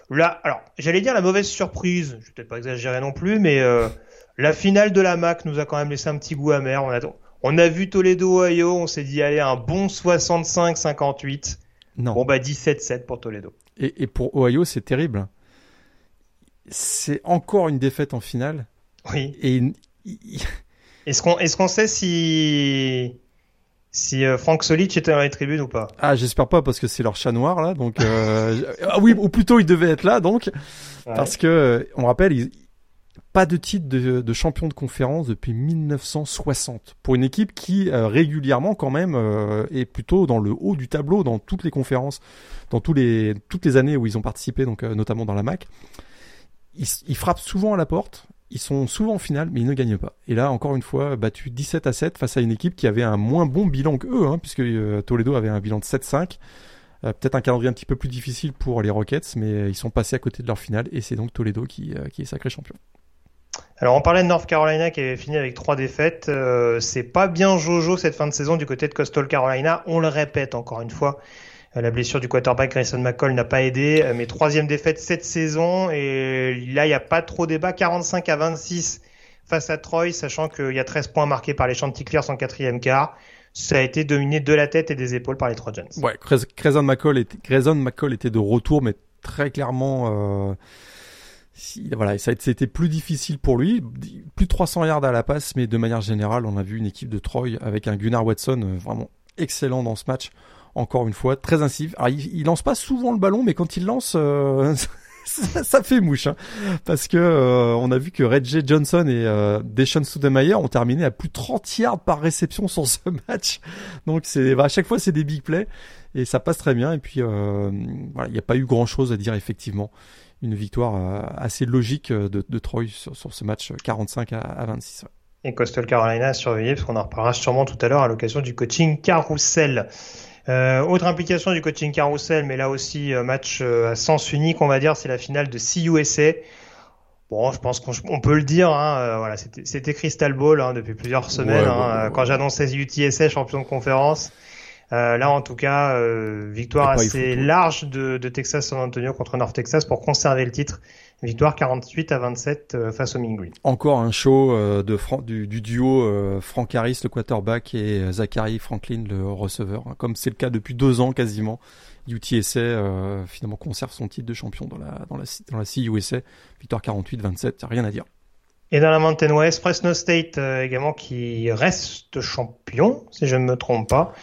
Là, alors, j'allais dire la mauvaise surprise, je vais peut-être pas exagérer non plus, mais euh, la finale de la MAC nous a quand même laissé un petit goût amer. On a, on a vu Toledo, Ohio, on s'est dit, allez, un bon 65-58. Non. Bon, bah 17-7 pour Toledo. Et, et pour Ohio, c'est terrible. C'est encore une défaite en finale. Oui. Et est-ce qu'on est-ce qu'on sait si si euh, Frank Solic était dans les tribunes ou pas? Ah, j'espère pas parce que c'est leur chat noir là, donc euh, ah oui, ou plutôt il devait être là donc parce que euh, on rappelle, pas de titre de, champion de conférence depuis 1960 pour une équipe qui régulièrement quand même est plutôt dans le haut du tableau dans toutes les conférences, dans toutes les années où ils ont participé, donc notamment dans la MAC. Ils, frappent souvent à la porte ils sont souvent en finale, mais ils ne gagnent pas. Et là, encore une fois, battu 17 à 7 face à une équipe qui avait un moins bon bilan que eux, hein, puisque euh, Toledo avait un bilan de 7-5. Euh, peut-être un calendrier un petit peu plus difficile pour les Rockets, mais ils sont passés à côté de leur finale, et c'est donc Toledo euh, qui est sacré champion. Alors on parlait de North Carolina qui avait fini avec trois défaites. c'est pas bien Jojo cette fin de saison du côté de Coastal Carolina. On le répète encore une fois. Euh, la blessure du quarterback Grayson McCall n'a pas aidé, euh, mais troisième défaite cette saison et là il n'y a pas trop débat, 45 à 26 face à Troy, sachant qu'il y a 13 points marqués par les Chanticleers en quatrième quart. Ça a été dominé de la tête et des épaules par les Trojans. Ouais, Grayson McCall, était, Grayson McCall était de retour, mais très clairement, euh, si, voilà, ça a été plus difficile pour lui. Plus de 300 yards à la passe, mais de manière générale, on a vu une équipe de Troy avec un Gunnar Watson euh, vraiment excellent dans ce match encore une fois, très incisif. Alors, il, lance pas souvent le ballon, mais quand il lance, euh, ça, fait mouche, hein. parce que euh, on a vu que Reggie Johnson et euh, Deshaun Studemeyer ont terminé à plus de 30 yards par réception sur ce match. Donc c'est bah, à chaque fois c'est des big plays et ça passe très bien. Et puis euh, il n'y a pas eu grand chose à dire effectivement. Une victoire assez logique de, de Troy sur, sur, ce match 45 à, à 26. Et Coastal Carolina a surveillé, parce qu'on en reparlera sûrement tout à l'heure à l'occasion du coaching carousel. Euh, autre implication du coaching carousel, mais là aussi euh, match euh, à sens unique, on va dire, c'est la finale de CUSA. Bon, je pense qu'on peut le dire. Hein, voilà, c'était Crystal Ball hein, depuis plusieurs semaines. hein, Quand j'annonçais UTSA champion de conférence, là en tout cas, victoire assez large de, de, Texas San Antonio contre North Texas pour conserver le titre. Victoire 48 à 27 euh, face au Green. Encore un show euh, du, duo euh, Frank Harris, le quarterback, et Zachary Franklin, le receveur. Hein. Comme c'est le cas depuis deux ans quasiment. UTSA finalement conserve son titre de champion dans la, dans la, dans la CUSA. Victoire 48-27, rien à dire. Et dans la Mountain West, Fresno State également qui reste champion, si je ne me trompe pas.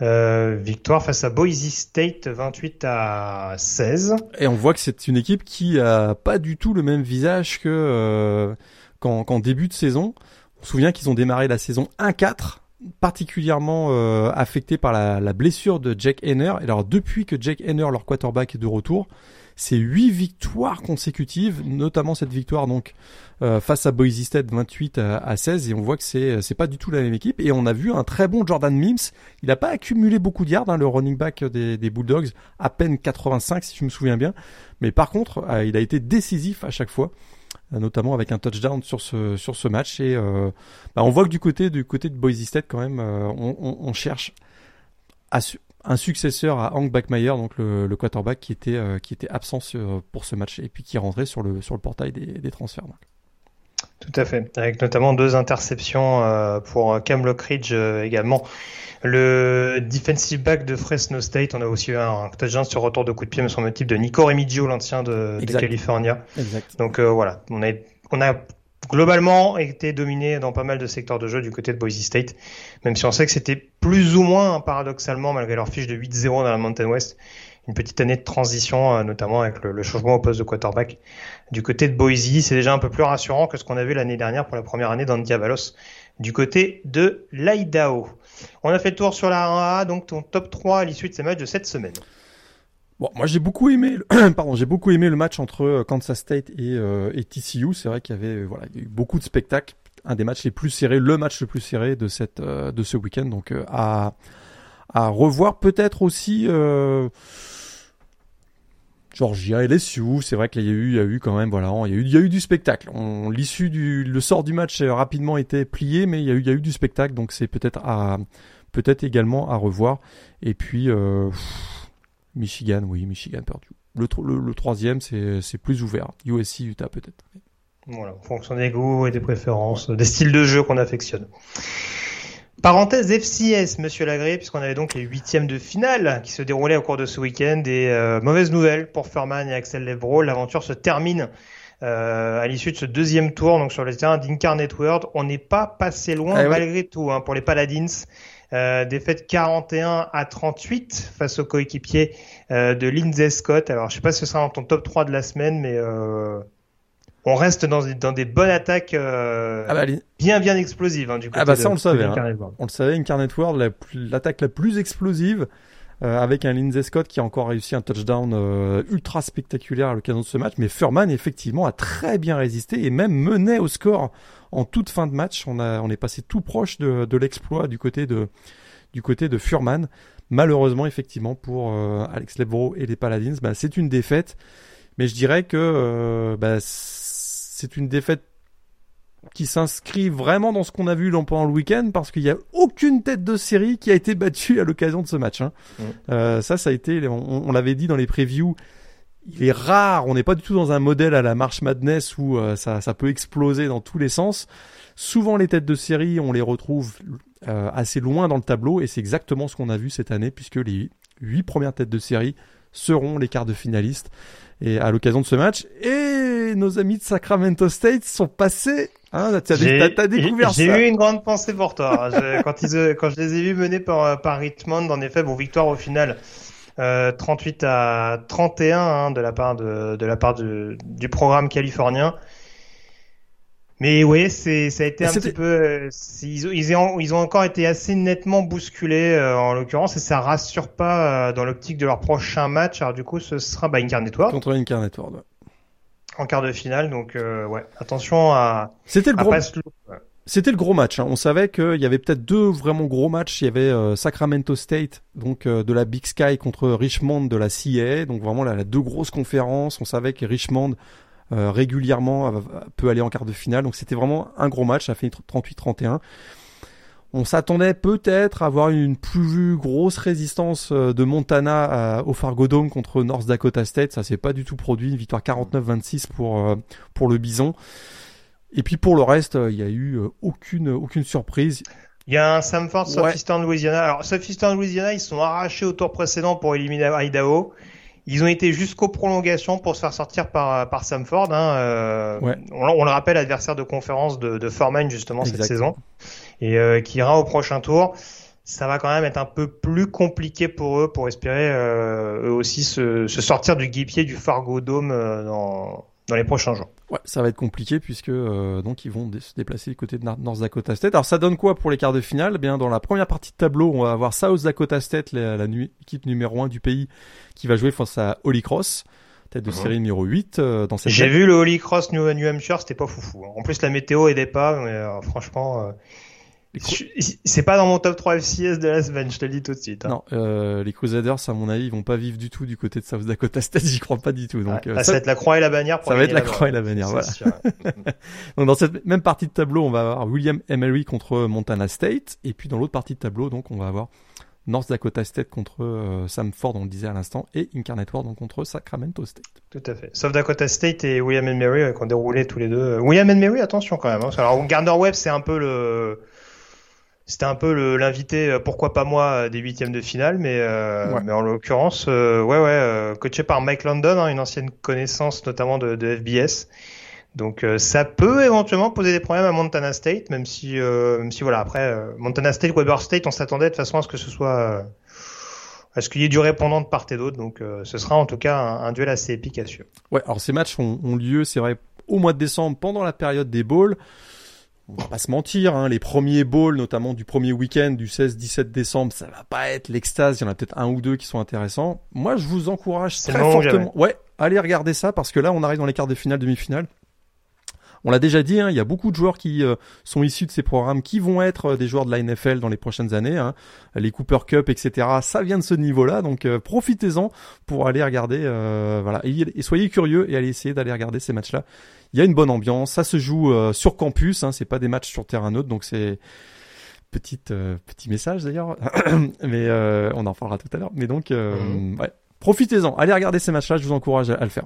Euh, victoire face à Boise State 28 à 16. Et on voit que c'est une équipe qui a pas du tout le même visage que euh, qu'en début de saison. On se souvient qu'ils ont démarré la saison 1-4 particulièrement euh, affecté par la, la, blessure de Jack Henner. Et alors depuis que Jack Henner, leur quarterback, est de retour, c'est huit victoires consécutives, notamment cette victoire donc euh, face à Boise State 28 à, 16 et on voit que c'est c'est pas du tout la même équipe et on a vu un très bon Jordan Mims. Il n'a pas accumulé beaucoup de yards, hein, le running back des, des, Bulldogs, à peine 85 si je me souviens bien, mais par contre euh, il a été décisif à chaque fois euh, notamment avec un touchdown sur ce sur ce match et bah, on voit que du côté du côté de Boise State quand même on, on, on cherche un successeur à Hank Backmeyer, donc le, le quarterback qui était, qui était absent pour ce match et puis qui rentrait sur le, sur le portail des, des transferts. Donc. Tout à fait, avec notamment deux interceptions euh, pour Cam Lockridge euh, également. Le defensive back de Fresno State, on a aussi eu un touchdown sur retour de coup de pied, me semble-t-il, de Nico Remigio, l'ancien de, de California. Exact. Donc euh, voilà, on a, on a globalement été dominé dans pas mal de secteurs de jeu du côté de Boise State, même si on sait que c'était plus ou moins, paradoxalement, malgré leur fiche de 8-0 dans la Mountain West, une petite année de transition, euh, notamment avec le, changement au poste de quarterback du côté de Boise. C'est déjà un peu plus rassurant que ce qu'on a vu l'année dernière pour la première année d'Andy Avalos du côté de l'Idaho. On a fait le tour sur la 1A, donc ton top 3 à l'issue de ces matchs de cette semaine. Bon, moi j'ai beaucoup aimé, le... pardon, j'ai beaucoup aimé le match entre euh, Kansas State et, euh, et TCU. C'est vrai qu'il y avait, voilà, y a eu beaucoup de spectacles, un des matchs les plus serrés, le match le plus serré de cette, de ce week-end. Donc à à revoir peut-être aussi. Euh, Georgia et LSU, c'est vrai qu'il y a eu, il y a eu quand même, voilà, il y a eu, il y a eu du spectacle. L'issue du, le sort du match a rapidement été plié, mais il y a eu, il y a eu du spectacle, donc c'est peut-être à, peut-être également à revoir. Et puis, euh, Michigan, oui, Michigan perdu. Le, le, troisième, c'est, plus ouvert. USC, Utah peut-être. Voilà, en fonction des goûts et des préférences, des styles de jeu qu'on affectionne. Parenthèse FCS, Monsieur Lagré, puisqu'on avait donc les huitièmes de finale qui se déroulaient au cours de ce week-end. Et euh, mauvaise nouvelle pour Furman et Axel Levro, l'aventure se termine euh, à l'issue de ce deuxième tour, donc sur le terrain d'Incarnate World. On n'est pas passé loin ah malgré tout hein, pour les Paladins. Euh, défaite 41 à 38 face au coéquipier euh, de Lindsay Scott. Alors je sais pas si ce sera dans ton top 3 de la semaine, mais euh, on reste dans, dans des bonnes attaques euh, ah bah, bien bien explosives hein, du côté Ah bah ça on le savait. Hein. On le savait, Incarnate World, l'attaque la, plus explosive. Euh, avec un Lindsay Scott qui a encore réussi un touchdown euh, ultra spectaculaire à l'occasion de ce match, mais Furman effectivement a très bien résisté et même menait au score en toute fin de match. On a on est passé tout proche de, de l'exploit du côté de du côté de Furman. Malheureusement effectivement pour Alex Lebro et les Paladins, bah, c'est une défaite. Mais je dirais que bah, c'est une défaite qui s'inscrit vraiment dans ce qu'on a vu pendant le week-end parce qu'il n'y a aucune tête de série qui a été battue à l'occasion de ce match. Hein. Mm. Euh, ça, ça a été, on, l'avait dit dans les previews, il est rare, on n'est pas du tout dans un modèle à la March Madness où euh, ça, ça, peut exploser dans tous les sens. Souvent, les têtes de série, on les retrouve euh, assez loin dans le tableau et c'est exactement ce qu'on a vu cette année puisque les huit premières têtes de série seront les quarts de finalistes et à l'occasion de ce match. Et nos amis de Sacramento State sont passés. Hein, t'as, découvert ça. J'ai eu une grande pensée pour toi. quand, ils, quand je les ai vus mener par, par Richmond, en effet, bon, victoire au final. Euh, 38 à 31 hein, de la part de, de la part de, du programme californien. Mais oui, c'est ça a été un petit peu. Euh, ils, ils, ont, ils ont encore été assez nettement bousculés euh, en l'occurrence et ça rassure pas euh, dans l'optique de leur prochain match. Alors du coup, ce sera bah, Incarnate World. Contre Incarnate World. Ouais. En quart de finale, donc ouais, attention à. C'était le gros. C'était le gros match. Hein. On savait qu'il y avait peut-être deux vraiment gros matchs. Il y avait Sacramento State, donc de la Big Sky contre Richmond de la CA, donc vraiment la deux grosses conférences. On savait que Richmond euh, régulièrement euh, peut aller en quart de finale. Donc c'était vraiment un gros match, ça fait 38-31. On s'attendait peut-être à avoir une plus grosse résistance euh, de Montana au Fargo Dome contre North Dakota State. Ça s'est pas du tout produit. Une victoire 49-26 pour pour le Bison. Et puis pour le reste, il y a eu aucune aucune surprise. Il y a un Samford Southeastern Louisiana. Alors Southeastern Louisiana, ils sont arrachés au tour précédent pour éliminer Idaho. Ils ont été jusqu'aux prolongations pour se faire sortir par, par Samford. Hein, euh, on, le rappelle, adversaire de conférence de, de Foreman justement cette saison, et euh, qui ira au prochain tour. Ça va quand même être un peu plus compliqué pour eux pour espérer euh, eux aussi se, se, sortir du guipier du Fargo Dome euh, dans, dans les prochains jours. Ouais, ça va être compliqué puisque euh, donc ils vont se déplacer du côté de North Dakota State. Alors ça donne quoi pour les quarts de finale? Eh Bien dans la première partie de tableau, on va avoir South Dakota State, la, la équipe numéro 1 du pays, qui va jouer face à Holy Cross tête de mhm. série numéro 8 euh, dans cette J'ai vu le Holy Cross New, New Hampshire, c'était pas foufou. Hein. En plus la météo aidait pas, mais euh, franchement c'est pas dans mon top 3 FCS de la semaine, je te le dis tout de suite. Hein. Non, euh, les Crusaders, à mon avis, ils vont pas vivre du tout du côté de South Dakota State, j'y crois pas du tout. Donc, euh, ça, va être la croix et la bannière. Pour ça va être la croix et la bannière, voilà. donc dans cette même partie de tableau, on va avoir William Emery contre Montana State, et puis dans l'autre partie de tableau, donc on va avoir North Dakota State contre euh, Sam Ford, on le disait à l'instant, et Incarnate Word contre Sacramento State. Tout à fait. South Dakota State et William Mary euh, qui ont déroulé tous les deux. William Mary, attention quand même. Hein. Alors Gardner Webb, c'est un peu le c'était un peu l'invité, euh, pourquoi pas moi, des huitièmes de finale, mais, euh, mais en l'occurrence, euh, ouais, ouais, coaché par Mike London, hein, une ancienne connaissance notamment de, de FBS. Donc ça peut éventuellement poser des problèmes à Montana State, même si, même si voilà, après Montana State, Weber State, on s'attendait de toute façon à ce que ce soit, à ce qu'il y ait du répondant de part et d'autre. Donc ce sera en tout cas un, duel assez épique à suivre. Ouais, alors ces matchs ont, ont lieu, c'est vrai, au mois de décembre, pendant la période des bowls on va pas se mentir, hein, les premiers bowls, notamment du premier week-end du 16-17 décembre, ça va pas être l'extase. Il y en a peut-être un ou deux qui sont intéressants. Moi, je vous encourage très fortement. Ouais, allez regarder ça parce que là, on arrive dans les quarts de finale, demi-finale. On l'a déjà dit, hein, il y a beaucoup de joueurs qui euh, sont issus de ces programmes qui vont être euh, des joueurs de la NFL dans les prochaines années. Hein. Les Cooper Cup, etc. Ça vient de ce niveau-là, donc euh, profitez-en pour aller regarder. voilà, et, soyez curieux et allez essayer d'aller regarder ces matchs-là. Il y a une bonne ambiance, ça se joue sur campus, hein, c'est pas des matchs sur terrain neutre, donc c'est petite petit message d'ailleurs, mais on en parlera tout à l'heure. Mais donc, mhm. ouais, profitez-en, allez regarder ces matchs-là, je vous encourage à le faire.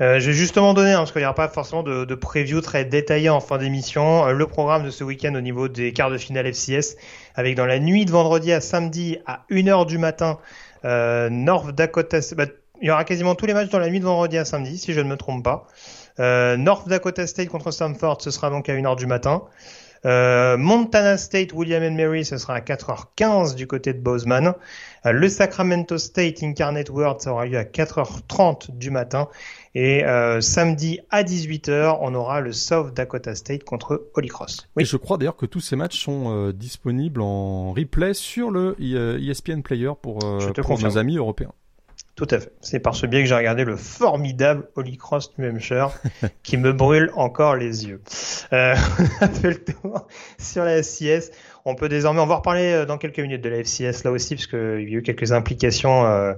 Euh, je vais justement donner, hein, parce qu'il n'y aura pas forcément de, de, preview très détaillé en fin d'émission, euh, le programme de ce week-end au niveau des quarts de finale FCS, avec dans la nuit de vendredi à samedi à 1h du matin, euh, North Dakota... Bah, il y aura quasiment tous les matchs dans la nuit de vendredi à samedi, si je ne me trompe pas. Euh, North Dakota State contre Stanford, ce sera donc à 1h du matin. Euh, Montana State, William and Mary, ce sera à 4h15 du côté de Bozeman. Euh, le Sacramento State Incarnate World, ça aura lieu à 4h30 du matin. Et euh, samedi à 18h, on aura le South Dakota State contre Holy Cross. Oui. Et je crois d'ailleurs que tous ces matchs sont disponibles en replay sur le ESPN Player pour, pour nos amis européens. Tout à fait. C'est par ce biais que j'ai regardé le formidable Holy Cross New Hampshire qui me brûle encore les yeux. Euh, on a fait le tour sur la FCS. On peut désormais, on va reparler euh, dans quelques minutes de la FCS là aussi parce qu'il y a eu quelques implications. Euh, euh,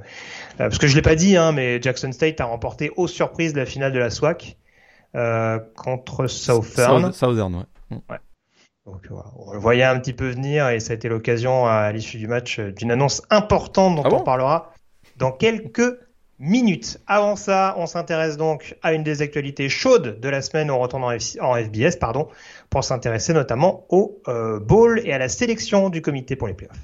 parce que je l'ai pas dit, hein, mais Jackson State a remporté aux surprises la finale de la SWAC euh, contre Southern. Southern, ouais. Mm. ouais. Donc, voilà. On le voyait un petit peu venir et ça a été l'occasion à l'issue du match d'une annonce importante dont ah on parlera dans quelques minutes. Avant ça, on s'intéresse donc à une des actualités chaudes de la semaine. On retourne en, FBS, pardon, pour s'intéresser notamment au euh, bowl et à la sélection du comité pour les playoffs.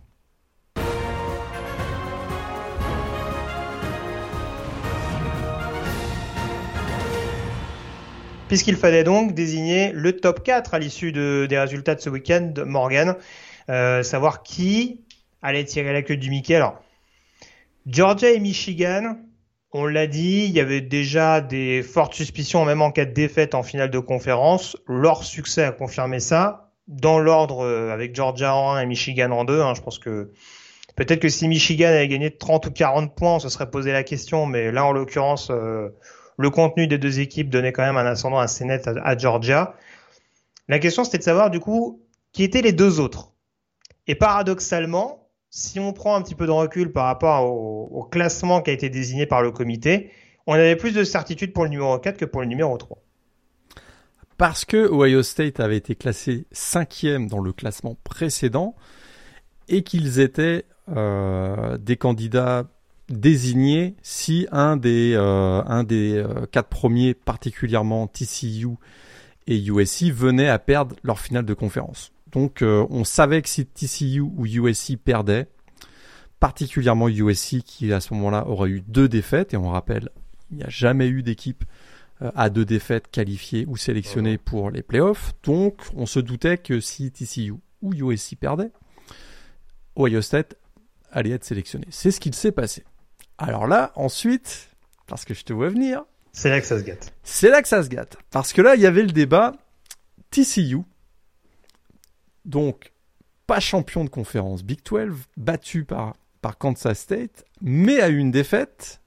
Puisqu'il fallait donc désigner le top 4 à l'issue de, des résultats de ce week-end, Morgan, euh, savoir qui allait tirer la queue du Mickey. Alors, Georgia et Michigan, on l'a dit, il y avait déjà des fortes suspicions, même en cas de défaite en finale de conférence. Leur succès a confirmé ça. Dans l'ordre, euh, avec Georgia en 1 et Michigan en 2, hein, je pense que peut-être que si Michigan avait gagné 30 ou 40 points, on se serait posé la question, mais là, en l'occurrence, euh, le contenu des deux équipes donnait quand même un ascendant assez net à Georgia. La question, c'était de savoir, du coup, qui étaient les deux autres. Et paradoxalement, si on prend un petit peu de recul par rapport au, classement qui a été désigné par le comité, on avait plus de certitude pour le numéro 4 que pour le numéro 3. Parce que Ohio State avait été classé cinquième dans le classement précédent et qu'ils étaient euh, des candidats désignés si un des, euh, euh, quatre premiers, particulièrement TCU et USC, venaient à perdre leur finale de conférence. Donc euh, on savait que si TCU ou USC perdaient, particulièrement USC qui à ce moment-là aurait eu deux défaites, et on rappelle, il n'y a jamais eu d'équipe euh, à deux défaites qualifiée ou sélectionnée pour les playoffs. Donc on se doutait que si TCU ou USC perdaient, Ohio State allait être sélectionné. C'est ce qu'il s'est passé. Alors là, ensuite, parce que je te vois venir. C'est là que ça se gâte. C'est là que ça se gâte. Parce que là, il y avait le débat TCU donc pas champion de conférence Big 12, battu par, Kansas State, mais à une défaite,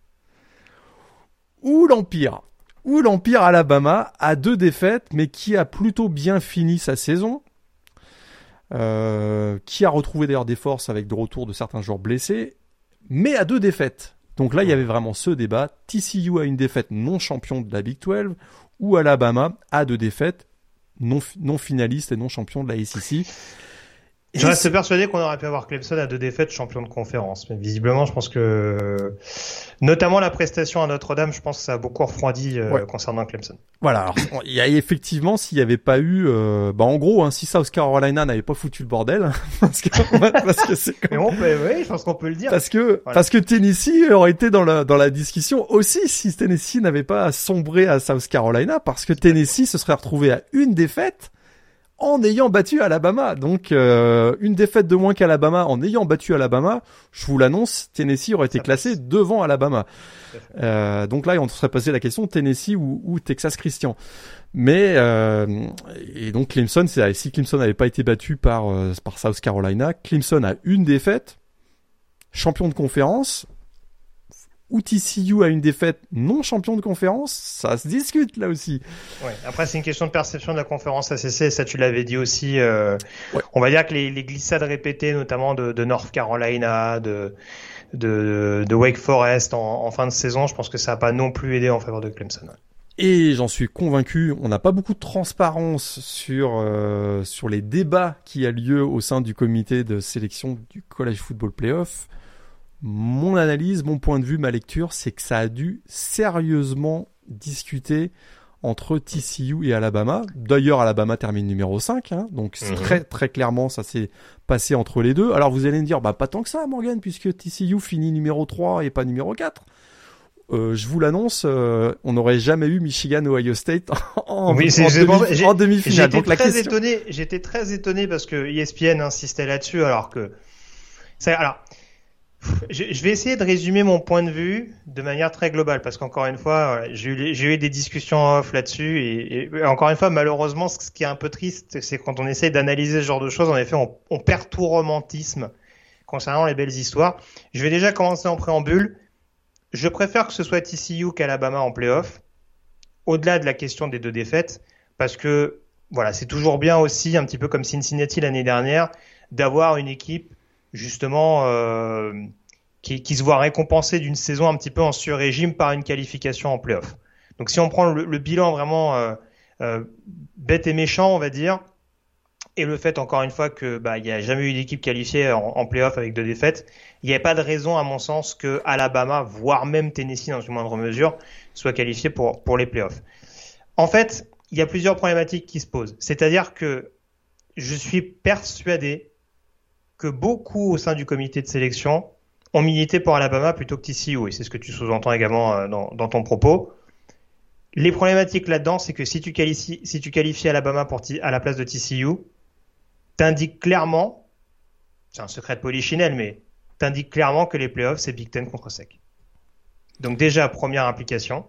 ou l'Empire, ou l'Empire Alabama a deux défaites, mais qui a plutôt bien fini sa saison, euh, qui a retrouvé d'ailleurs des forces avec de retour de certains joueurs blessés, mais à deux défaites. Donc là, il y avait vraiment ce débat. TCU a une défaite non champion de la Big 12, ou Alabama a deux défaites non, non finaliste et non champion de la SEC. Je reste persuadé qu'on aurait pu avoir Clemson à deux défaites champion de conférence. Mais visiblement, je pense que, notamment la prestation à Notre-Dame, je pense que ça a beaucoup refroidi euh, concernant Clemson. Voilà. Alors, il y a effectivement, s'il n'y avait pas eu, euh, bah en gros, hein, si South Carolina n'avait pas foutu le bordel, parce que, parce que c'est comme... on peut, oui, je pense qu'on peut le dire. Parce que, parce que Tennessee aurait été dans la dans la discussion aussi si Tennessee n'avait pas sombré à South Carolina, parce que Tennessee se serait retrouvé à une défaite en ayant battu Alabama. Donc euh, une défaite de moins qu'Alabama en ayant battu Alabama, je vous l'annonce, Tennessee aurait été classé devant Alabama. Euh, donc là, on serait posé la question Tennessee ou, Texas Christian. Mais euh, et donc Clemson, si Clemson n'avait pas été battu par par South Carolina, Clemson a une défaite, champion de conférence, ou TCU a une défaite non champion de conférence, ça se discute là aussi. Ouais. Après, c'est une question de perception de la conférence ACC, ça tu l'avais dit aussi. Euh, On va dire que les, les, glissades répétées, notamment de, de North Carolina, de, de, de Wake Forest en, en, fin de saison, je pense que ça n'a pas non plus aidé en faveur de Clemson. Et j'en suis convaincu, on n'a pas beaucoup de transparence sur euh, sur les débats qui a lieu au sein du comité de sélection du College Football Playoff mon analyse, mon point de vue, ma lecture, c'est que ça a dû sérieusement discuter entre TCU et Alabama. D'ailleurs, Alabama termine numéro 5, hein, donc mhm. très très clairement ça s'est passé entre les deux. Alors vous allez me dire, bah pas tant que ça, Morgan, puisque TCU finit numéro 3 et pas numéro 4. Euh, je vous l'annonce, euh, on n'aurait jamais eu Michigan Ohio State en, oui, en, demi, finale J'étais très étonné. J'étais très étonné parce que ESPN insistait là-dessus, alors que ça, alors je, vais essayer de résumer mon point de vue de manière très globale parce qu'encore une fois, j'ai eu, des discussions off là-dessus et, encore une fois, malheureusement, ce qui est un peu triste, c'est quand on essaie d'analyser ce genre de choses, en effet, on, perd tout romantisme concernant les belles histoires. Je vais déjà commencer en préambule. Je préfère que ce soit TCU qu'Alabama en playoff, au-delà de la question des deux défaites, parce que voilà, c'est toujours bien aussi, un petit peu comme Cincinnati l'année dernière, d'avoir une équipe justement euh, qui, qui, se voit récompensé d'une saison un petit peu en sur-régime par une qualification en playoff. Donc si on prend le, bilan vraiment euh, euh, bête et méchant, on va dire, et le fait encore une fois que bah il n'y a jamais eu d'équipe qualifiée en, en playoff avec deux défaites, il n'y a pas de raison à mon sens que Alabama, voire même Tennessee dans une moindre mesure, soit qualifié pour pour les playoffs. En fait, il y a plusieurs problématiques qui se posent. C'est-à-dire que je suis persuadé que beaucoup au sein du comité de sélection ont milité pour Alabama plutôt que TCU, et c'est ce que tu sous-entends également euh, dans, ton propos. Les problématiques là-dedans, c'est que si tu qualifies, Alabama à la place de TCU, t'indiques clairement, c'est un secret de polichinelle, mais t'indiques clairement que les playoffs, c'est Big Ten contre sec. Donc déjà, première implication.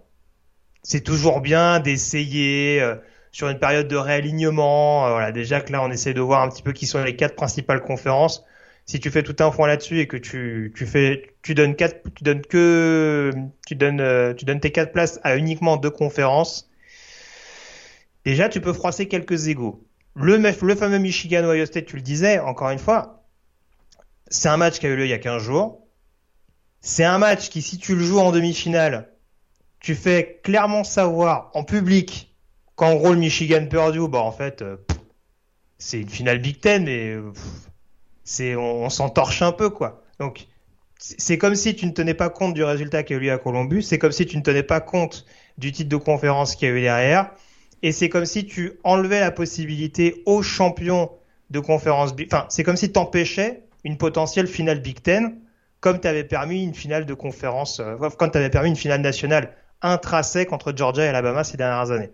C'est toujours bien d'essayer, euh, sur une période de réalignement. Euh, voilà, déjà que là, on essaie de voir un petit peu qui sont les quatre principales conférences. Si tu fais tout un point là-dessus et que tu, tu fais, tu donnes quatre, tu donnes que, tu donnes, euh, tu donnes tes quatre places à uniquement deux conférences. Déjà, tu peux froisser quelques égaux. Le, le fameux Michigan Ohio State, tu le disais, encore une fois, c'est un match qui a eu lieu il y a 15 jours. C'est un match qui, si tu le joues en demi-finale, tu fais clairement savoir en public en gros le Michigan Purdue, bah en fait, euh, c'est une finale Big Ten, mais euh, c'est on, s'en torche un peu quoi. Donc c'est comme si tu ne tenais pas compte du résultat qui a eu lieu à Columbus, c'est comme si tu ne tenais pas compte du titre de conférence qui a eu derrière, et c'est comme si tu enlevais la possibilité aux champions de conférence, enfin c'est comme si tu empêchais une potentielle finale Big Ten, comme tu avais permis une finale de conférence, euh, tu avais permis une finale nationale intrinsèque entre Georgia et Alabama ces dernières années.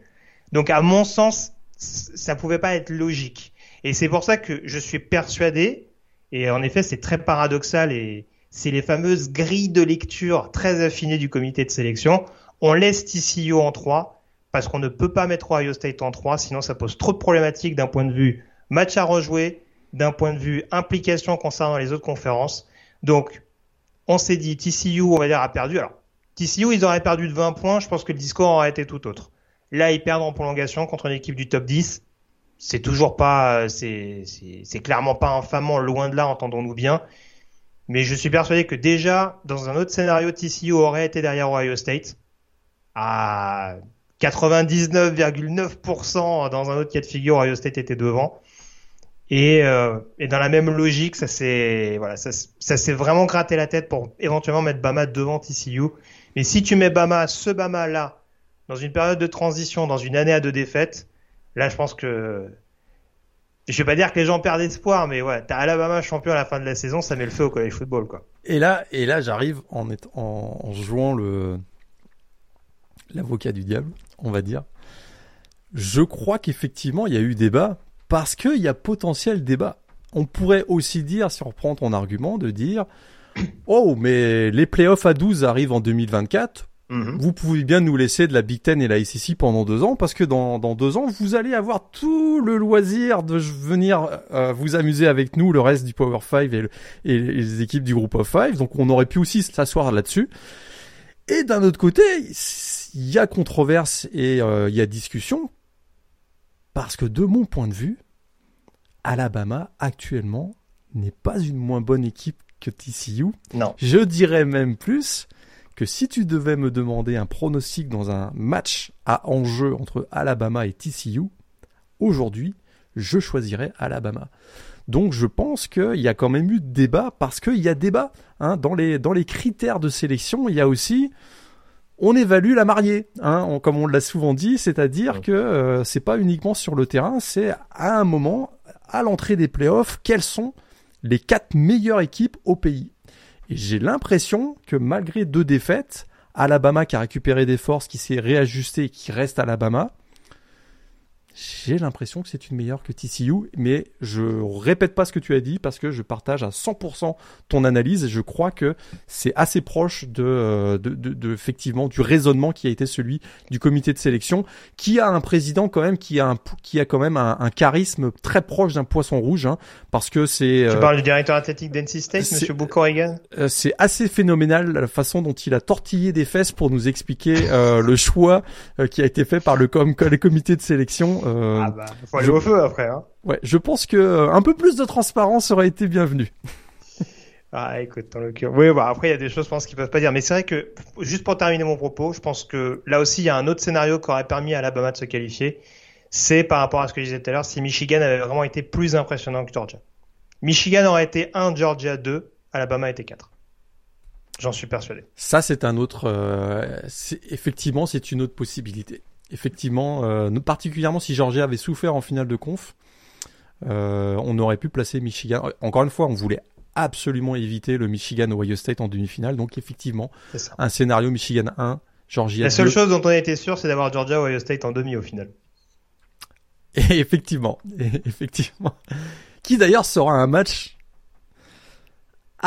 Donc à mon sens, ça pouvait pas être logique. Et c'est pour ça que je suis persuadé, et en effet c'est très paradoxal, et c'est les fameuses grilles de lecture très affinées du comité de sélection. On laisse TCU en 3 parce qu'on ne peut pas mettre Ohio State en 3, sinon ça pose trop de problématiques d'un point de vue match à rejouer, d'un point de vue implication concernant les autres conférences. Donc on s'est dit TCU on va dire a perdu. Alors TCU ils auraient perdu de 20 points, je pense que le discours aurait été tout autre. Là, ils perdent en prolongation contre une équipe du top 10. C'est toujours pas, c'est, c'est clairement pas infamant, loin de là, entendons-nous bien. Mais je suis persuadé que déjà, dans un autre scénario, TCU aurait été derrière Ohio State. À 99,9% dans un autre cas de figure, Ohio State était devant. Et, euh, et dans la même logique, ça s'est voilà, ça s'est vraiment gratté la tête pour éventuellement mettre Bama devant TCU. Mais si tu mets Bama, ce Bama là, dans une période de transition, dans une année à deux défaites, là, je pense que je vais pas dire que les gens perdent espoir, mais ouais, t'as Alabama champion à la fin de la saison, ça met le feu au college football, quoi. Et là, et là, j'arrive en jouant le l'avocat du diable, on va dire. Je crois qu'effectivement, il y a eu débat parce qu'il y a potentiel débat. On pourrait aussi dire, si on reprend ton argument, de dire Oh, mais les playoffs à 12 arrivent en 2024. Mhm. Vous pouvez bien nous laisser de la Big Ten et la SEC pendant deux ans parce que dans, dans deux ans, vous allez avoir tout le loisir de venir euh, vous amuser avec nous, le reste du Power 5 et, le- et les équipes du groupe of 5. Donc on aurait pu aussi s'asseoir là-dessus. Et d'un autre côté, il y a controverse et euh, il y a discussion parce que de mon point de vue, Alabama actuellement n'est pas une moins bonne équipe que TCU. Non. Je dirais même plus que si tu devais me demander un pronostic dans un match à enjeu entre Alabama et TCU, aujourd'hui, je choisirais Alabama. Donc je pense qu'il y a quand même eu débat parce qu'il y a débat hein, dans les dans les critères de sélection. Il y a aussi on évalue la mariée, hein, on- comme on l'a souvent dit, c'est-à-dire Ouais. que euh, c'est pas uniquement sur le terrain, c'est à un moment à l'entrée des playoffs quelles sont les quatre meilleures équipes au pays. Et j'ai l'impression que malgré deux défaites, Alabama qui a récupéré des forces, qui s'est réajusté et qui reste Alabama, j'ai l'impression que c'est une meilleure que TCU, mais je répète pas ce que tu as dit parce que je partage à 100% ton analyse et je crois que c'est assez proche de, euh, de, de- de, effectivement du raisonnement qui a été celui du comité de sélection, qui a un président quand même qui a un, qui a quand même un, un charisme très proche d'un poisson rouge, hein, parce que c'est Tu euh, parles du directeur athlétique d'NC State, Monsieur Book Oregon euh, c'est assez phénoménal la façon dont il a tortillé des fesses pour nous expliquer euh, le choix euh, qui a été fait par le, com le comité de sélection. Euh, Ah bah, faut aller je- au feu après, hein. ouais, je pense que euh, un peu plus de transparence aurait été bienvenu. Ah, écoute, dans le cœur. Oui, bah, après, il y a des choses, je pense, qu'ils peuvent pas dire. Mais c'est vrai que, juste pour terminer mon propos, je pense que là aussi, il y a un autre scénario qui aurait permis à Alabama de se qualifier. C'est par rapport à ce que je disais tout à l'heure, si Michigan avait vraiment été plus impressionnant que Georgia. Michigan aurait été 1, Georgia 2, Alabama était 4. J'en suis persuadé. Ça, c'est un autre. euh, effectivement, c'est une autre possibilité. Effectivement, euh, particulièrement si Georgia avait souffert en finale de conf, euh, on aurait pu placer Michigan. Encore une fois, on voulait absolument éviter le Michigan Ohio State en demi-finale. Donc, effectivement, un scénario Michigan 1, Georgia La seule 2. chose dont on était sûr, c'est d'avoir Georgia Ohio State en demi au final. Et effectivement, et effectivement, qui d'ailleurs sera un match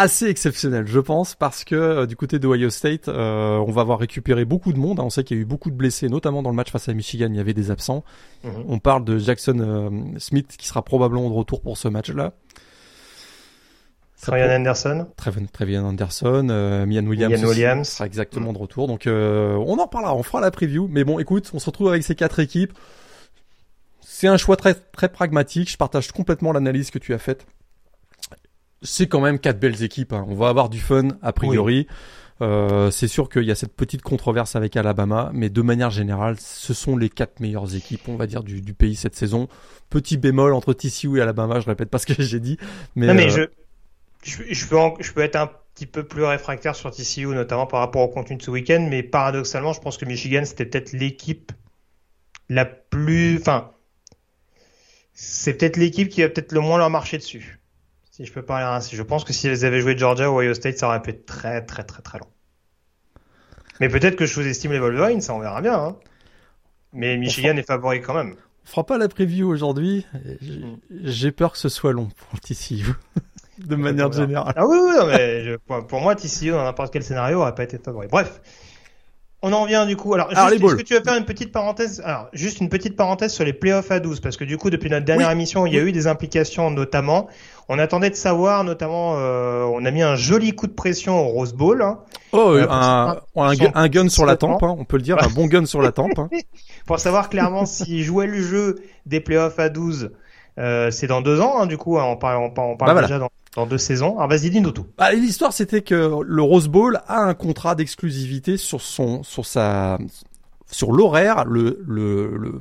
assez exceptionnel, je pense, parce que euh, du côté de Ohio State, euh, on va avoir récupéré beaucoup de monde. hein. On sait qu'il y a eu beaucoup de blessés, notamment dans le match face à Michigan, il y avait des absents. Mhm. On parle de Jackson euh, Smith qui sera probablement de retour pour ce match-là. Pro- Anderson. Trevian Anderson, Mian Williams, Mian Williams. sera exactement de retour. Donc on en reparlera, on fera la preview. Mais bon, écoute, on se retrouve avec ces quatre équipes. C'est un choix très très pragmatique. Je partage complètement l'analyse que tu as faite. C'est quand même quatre belles équipes. hein. On va avoir du fun a priori. Euh, c'est sûr qu'il y a cette petite controverse avec Alabama, mais de manière générale, ce sont les quatre meilleures équipes, on va dire, du, du pays cette saison. Petit bémol entre TCU et Alabama, je répète pas ce que j'ai dit, mais, non, mais euh, je, je, je peux en- je peux être un petit peu plus réfractaire sur TCU, notamment par rapport au contenu de ce week-end, mais paradoxalement, je pense que Michigan, c'était peut-être l'équipe la plus, enfin, c'est peut-être l'équipe qui va peut-être le moins leur marcher dessus. Si je peux parler ainsi. Je pense que si elles avaient joué Georgia ou Ohio State, ça aurait pu être très, très, très, très long. Mais peut-être que je sous-estime les Wolverines, ça on verra bien, hein. Mais Michigan est favori quand même. on fera pas la preview aujourd'hui. J'ai- Mm. J'ai peur que ce soit long pour TCU, de manière générale. Ah oui, oui, non, mais je- pour, moi, TCU dans n'importe quel scénario aurait pas été favori. Bref. On en revient du coup. Alors, est-ce que tu vas faire une petite parenthèse? Alors, juste une petite parenthèse sur les playoffs à 12, parce que du coup, depuis notre dernière Oui. émission, il y a eu des implications, notamment. On attendait de savoir, notamment, euh, on a mis un joli coup de pression au Rose Bowl, hein, Oh, Euh, un, pour un, son- gu- un gun sur la tempe, hein, on peut le dire, un bon gun sur la tempe. hein. pour savoir clairement s'ils jouaient le jeu des playoffs à 12. Euh, c'est dans deux ans, du coup, on parle, on parle, on parle Bah voilà. déjà dans, dans deux saisons. Alors, vas-y, dis-nous tout. Bah, L'histoire, c'était que le Rose Bowl a un contrat d'exclusivité sur son, sur sa, sur l'horaire, le, le, le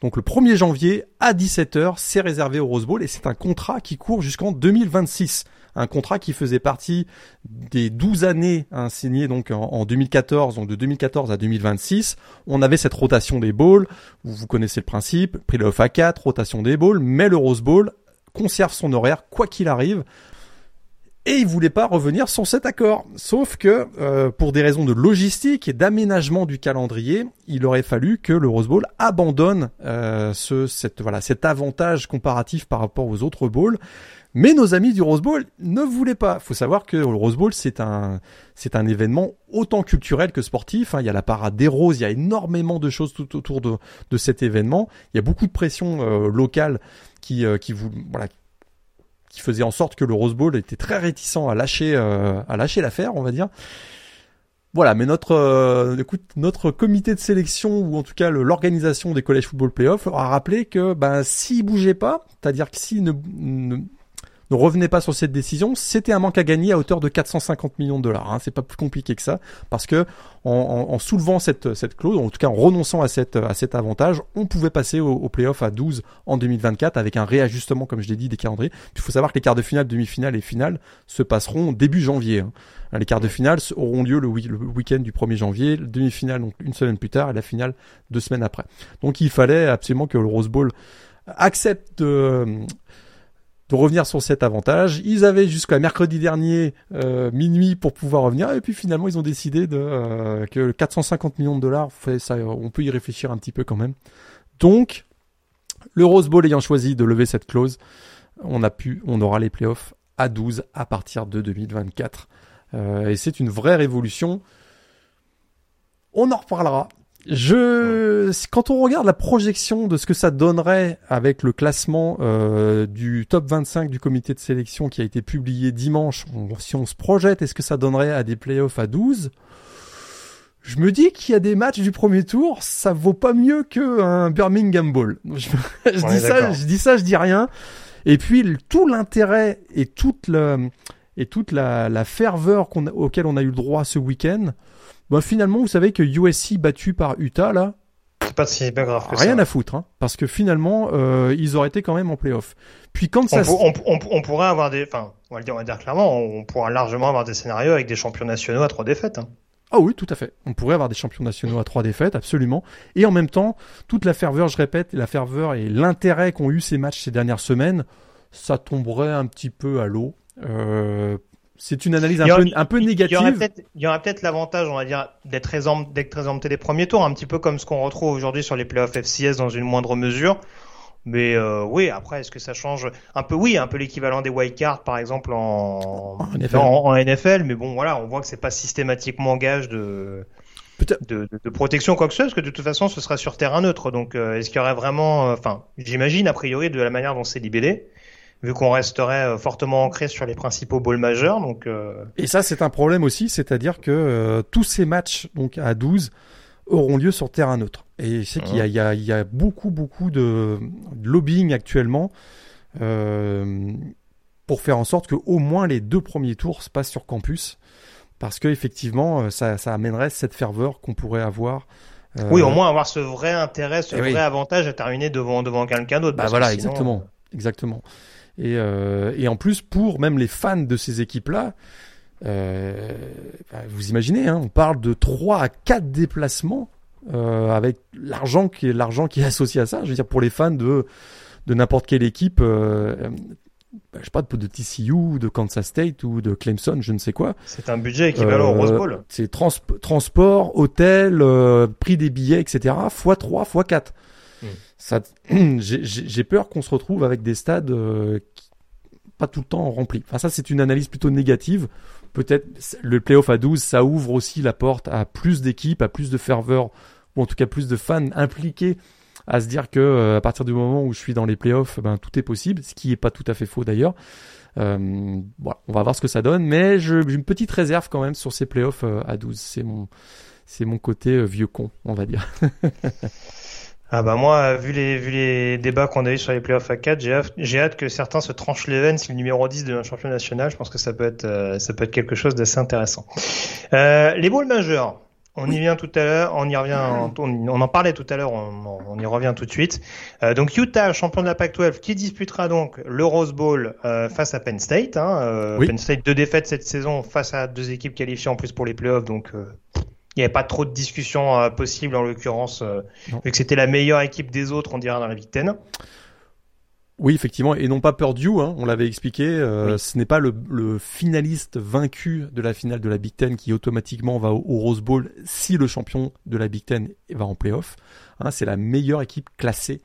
Donc le 1er janvier à 17h, c'est réservé au Rose Bowl et c'est un contrat qui court jusqu'en 2026 un contrat qui faisait partie des 12 années hein, signées donc en, 2014, donc de 2014 à 2026. On avait cette rotation des bowls, vous, connaissez le principe, playoff à 4, rotation des bowls, mais le Rose Bowl conserve son horaire quoi qu'il arrive. Et il voulait pas revenir sur cet accord. Sauf que euh, pour des raisons de logistique et d'aménagement du calendrier, il aurait fallu que le Rose Bowl abandonne euh, ce, cette, voilà, cet avantage comparatif par rapport aux autres bowls. Mais nos amis du Rose Bowl ne voulaient pas. Il faut savoir que le Rose Bowl, c'est un, c'est un événement autant culturel que sportif. Hein. Il y a la parade des roses, il y a énormément de choses tout autour de, de cet événement. Il y a beaucoup de pression euh, locale qui, euh, qui vous, voilà, qui faisait en sorte que le Rose Bowl était très réticent à lâcher, euh, à lâcher l'affaire, on va dire. Voilà, mais notre écoute, notre comité de sélection ou en tout cas l'organisation des collèges football playoffs a rappelé que ben s'il bougeait pas, c'est-à-dire que s'il ne, ne revenez pas sur cette décision. C'était un manque à gagner à hauteur de 450 millions de dollars. Hein. C'est pas plus compliqué que ça, parce que en, soulevant cette, cette clause, en tout cas en renonçant à, cette, à cet avantage, on pouvait passer au, au playoff à 12 en 2024 avec un réajustement, comme je l'ai dit, des calendriers. Il faut savoir que les quarts de finale, demi-finale et finale se passeront début janvier. Hein. Les quarts de finale auront lieu le, week-end du 1er janvier, demi-finale donc une semaine plus tard et la finale deux semaines après. Donc il fallait absolument que le Rose Bowl accepte de, de revenir sur cet avantage. Ils avaient jusqu'à mercredi dernier euh, minuit pour pouvoir revenir et puis finalement ils ont décidé de euh, que 450 millions de dollars, on peut y réfléchir un petit peu quand même. Donc le Rose Bowl ayant choisi de lever cette clause, on a pu, on aura les playoffs à 12 à partir de 2024 euh, et c'est une vraie révolution. On en reparlera. Je, quand on regarde la projection de ce que ça donnerait avec le classement euh, du top 25 du comité de sélection qui a été publié dimanche, si on se projette, est-ce que ça donnerait à des playoffs à 12 Je me dis qu'il y a des matchs du premier tour, ça vaut pas mieux qu'un Birmingham Ball. Je, dis ça, je dis ça, je dis rien. Et puis tout l'intérêt et toute la, et toute la, la ferveur qu'on, auquel on a eu le droit ce week-end. Bah finalement, vous savez que USC battu par Utah là, c'est pas si grave que rien à foutre, hein, parce que finalement, euh, ils auraient été quand même en playoff. Puis quand ça, on, on, on, pourrait avoir des, enfin, on va le dire, on va dire clairement, on pourra largement avoir des scénarios avec des champions nationaux à trois défaites. Hein. Ah oui, tout à fait. On pourrait avoir des champions nationaux à trois défaites, absolument. Et en même temps, toute la ferveur, je répète, la ferveur et l'intérêt qu'ont eu ces matchs ces dernières semaines, ça tomberait un petit peu à l'eau. Euh, c'est une analyse un, peu, un peu négative. Il y aurait peut-être l'avantage, on va dire, d'être exempté des premiers tours, un petit peu comme ce qu'on retrouve aujourd'hui sur les playoffs FCS dans une moindre mesure. Mais euh, oui, après, est-ce que ça change un peu? Oui, un peu l'équivalent des white cards, par exemple en, en, NFL. Mais bon, voilà, on voit que c'est pas systématiquement gage de, de, de, protection quoi que ce soit, parce que de toute façon, ce sera sur terrain neutre. Donc, euh, est-ce qu'il y aurait vraiment, euh, enfin, j'imagine a priori de la manière dont c'est libellé, vu qu'on resterait euh, fortement ancré sur les principaux bowls majeurs. Donc, euh, Et ça, c'est un problème aussi, c'est-à-dire que euh, tous ces matchs donc à 12 auront lieu sur terrain neutre. Et je sais qu'il y, y, y, a beaucoup, beaucoup de, lobbying actuellement pour faire en sorte que au moins les deux premiers tours se passent sur campus. Parce que effectivement, ça, ça amènerait cette ferveur qu'on pourrait avoir oui, au moins avoir ce vrai intérêt, ce vrai avantage à terminer devant devant quelqu'un d'autre. Bah voilà, exactement, exactement. Et, euh, et en plus, pour même les fans de ces équipes-là, euh, bah, vous imaginez, hein, on parle de 3 à 4 déplacements euh, avec l'argent qui est l'argent qui est associé à ça. Je veux dire, pour les fans de de n'importe quelle équipe, euh, bah, je sais pas, de TCU, de Kansas State ou de Clemson, je ne sais quoi. C'est un budget équivalent au Rose Bowl. C'est transport, hôtel, prix des billets, etc. fois 3, fois 4 j'ai peur qu'on se retrouve avec des stades euh, pas tout le temps remplis. Enfin, ça, c'est une analyse plutôt négative. Peut-être le playoff à 12, ça ouvre aussi la porte à plus d'équipes, à plus de ferveur, ou en tout cas plus de fans impliqués à se dire que euh, à partir du moment où je suis dans les playoffs, ben tout est possible, ce qui est pas tout à fait faux d'ailleurs. Euh, voilà, on va voir ce que ça donne, mais j'ai une petite réserve quand même sur ces playoffs à 12. C'est mon, c'est mon côté vieux con, on va dire. Ah bah moi, vu les, vu les débats qu'on a eu sur les playoffs à 4, j'ai hâte, j'ai hâte que certains se tranchent les veines si le numéro 10 de un champion national. Je pense que ça peut être, euh, ça peut être quelque chose d'assez intéressant. Euh, les bowls majeurs. On y vient tout à l'heure, on y revient, on, en parlait tout à l'heure, on, y revient tout de suite. Euh, donc Utah, champion de la Pac-12, qui disputera donc le Rose Bowl euh, face à Penn State. Hein, euh, Penn State deux défaites cette saison face à deux équipes qualifiées en plus pour les playoffs, donc il n'y avait pas trop de discussion possible en l'occurrence, vu que c'était la meilleure équipe des autres, on dirait dans la Big Ten. Oui, effectivement, et non pas Purdue, hein, on l'avait expliqué, euh, ce n'est pas le, finaliste vaincu de la finale de la Big Ten qui automatiquement va au, Rose Bowl si le champion de la Big Ten va en playoff. Hein, c'est la meilleure équipe classée,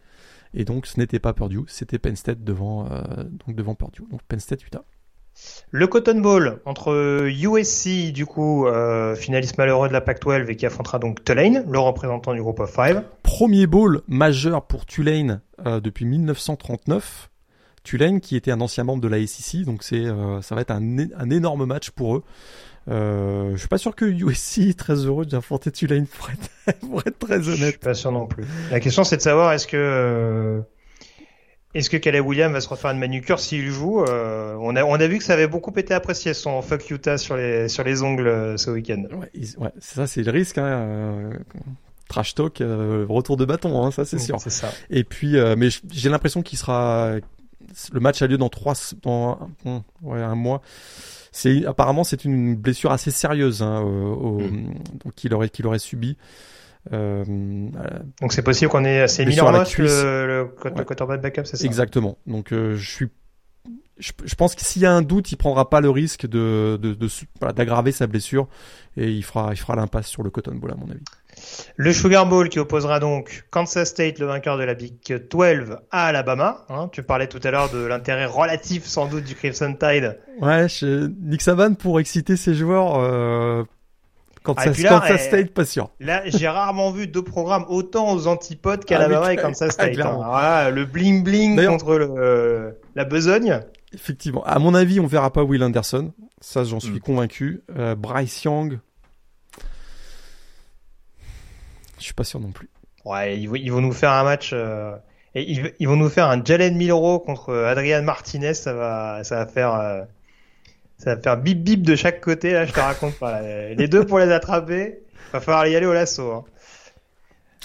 et donc ce n'était pas Purdue, c'était Penn State devant, euh, donc devant Purdue, donc Penn State Utah. Le Cotton Bowl entre USC, du coup, euh, finaliste malheureux de la Pac-12 et qui affrontera donc Tulane, le représentant du groupe of five. Premier bowl majeur pour Tulane euh, depuis 1939. Tulane qui était un ancien membre de la SEC, donc c'est euh, ça va être un, un, énorme match pour eux. Euh, je suis pas sûr que USC est très heureux d'affronter Tulane pour être, pour être très honnête. Je suis pas sûr non plus. La question c'est de savoir est-ce que est-ce que Caleb Williams va se refaire une manucure s'il joue euh, on, a, on a vu que ça avait beaucoup été apprécié son fuck Utah sur les, sur les ongles euh, ce week-end. Ouais, ouais ça c'est le risque. Hein, euh, trash talk, retour de bâton, hein, ça c'est sûr. C'est ça. Et puis, mais j'ai l'impression qu'il sera. Le match a lieu dans trois, dans un, ouais, un mois. C'est apparemment c'est une blessure assez sérieuse hein, au, mm. qu'il aurait qu'il aurait subi. Euh, Donc c'est possible qu'on ait assez Miller Moss, le, le, le quarterback backup, c'est ça? Exactement. Donc euh, je suis je, je, pense que s'il y a un doute, il prendra pas le risque de, de, de voilà, d'aggraver sa blessure et il fera, il fera l'impasse sur le Cotton Bowl à mon avis. Le Sugar Bowl qui opposera donc Kansas State, le vainqueur de la Big 12, à Alabama. Hein, tu parlais tout à l'heure de l'intérêt relatif sans doute du Crimson Tide. Ouais, je, Nick Saban pour exciter ses joueurs euh, quand, ah, ça, eh, State, pas sûr. Là, j'ai rarement vu deux programmes autant aux antipodes qu'Alabama ah, et Kansas State. Hein. Voilà, le bling bling contre le, la besogne. Effectivement. À mon avis, on verra pas Will Anderson. Ça, j'en suis hmm. convaincu. Euh, Bryce Young. Je suis pas sûr non plus. Ouais, ils, vont nous faire un match. Euh, et ils, vont nous faire un Jalen Milro contre Adrian Martinez. Ça va, ça va faire. Ça va faire bip bip de chaque côté, là, je te raconte pas. Les deux pour les attraper, va falloir y aller au lasso. Hein.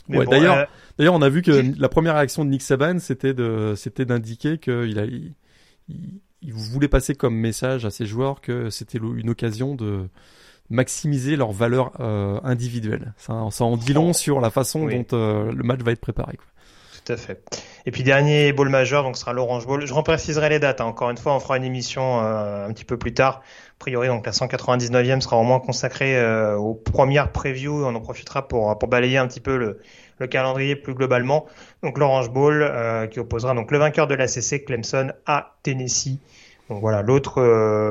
Ouais, d'ailleurs, euh, d'ailleurs, on a vu que la première réaction de Nick Saban, c'était de, c'était d'indiquer qu'il a, il, il, voulait passer comme message à ses joueurs que c'était une occasion de maximiser leur valeur euh, individuelle. Ça, ça en dit long sur la façon dont euh, le match va être préparé. Quoi. Tout à fait. Et puis dernier bowl majeur, donc ce sera l'Orange Bowl. Je repréciserai les dates. Hein. Encore une fois, on fera une émission euh, un petit peu plus tard. A priori, donc la 199e sera au moins consacrée euh, aux premières previews. On en profitera pour pour balayer un petit peu le, le calendrier plus globalement. Donc l'Orange Bowl euh, qui opposera donc le vainqueur de l'ACC Clemson à Tennessee. Donc voilà, l'autre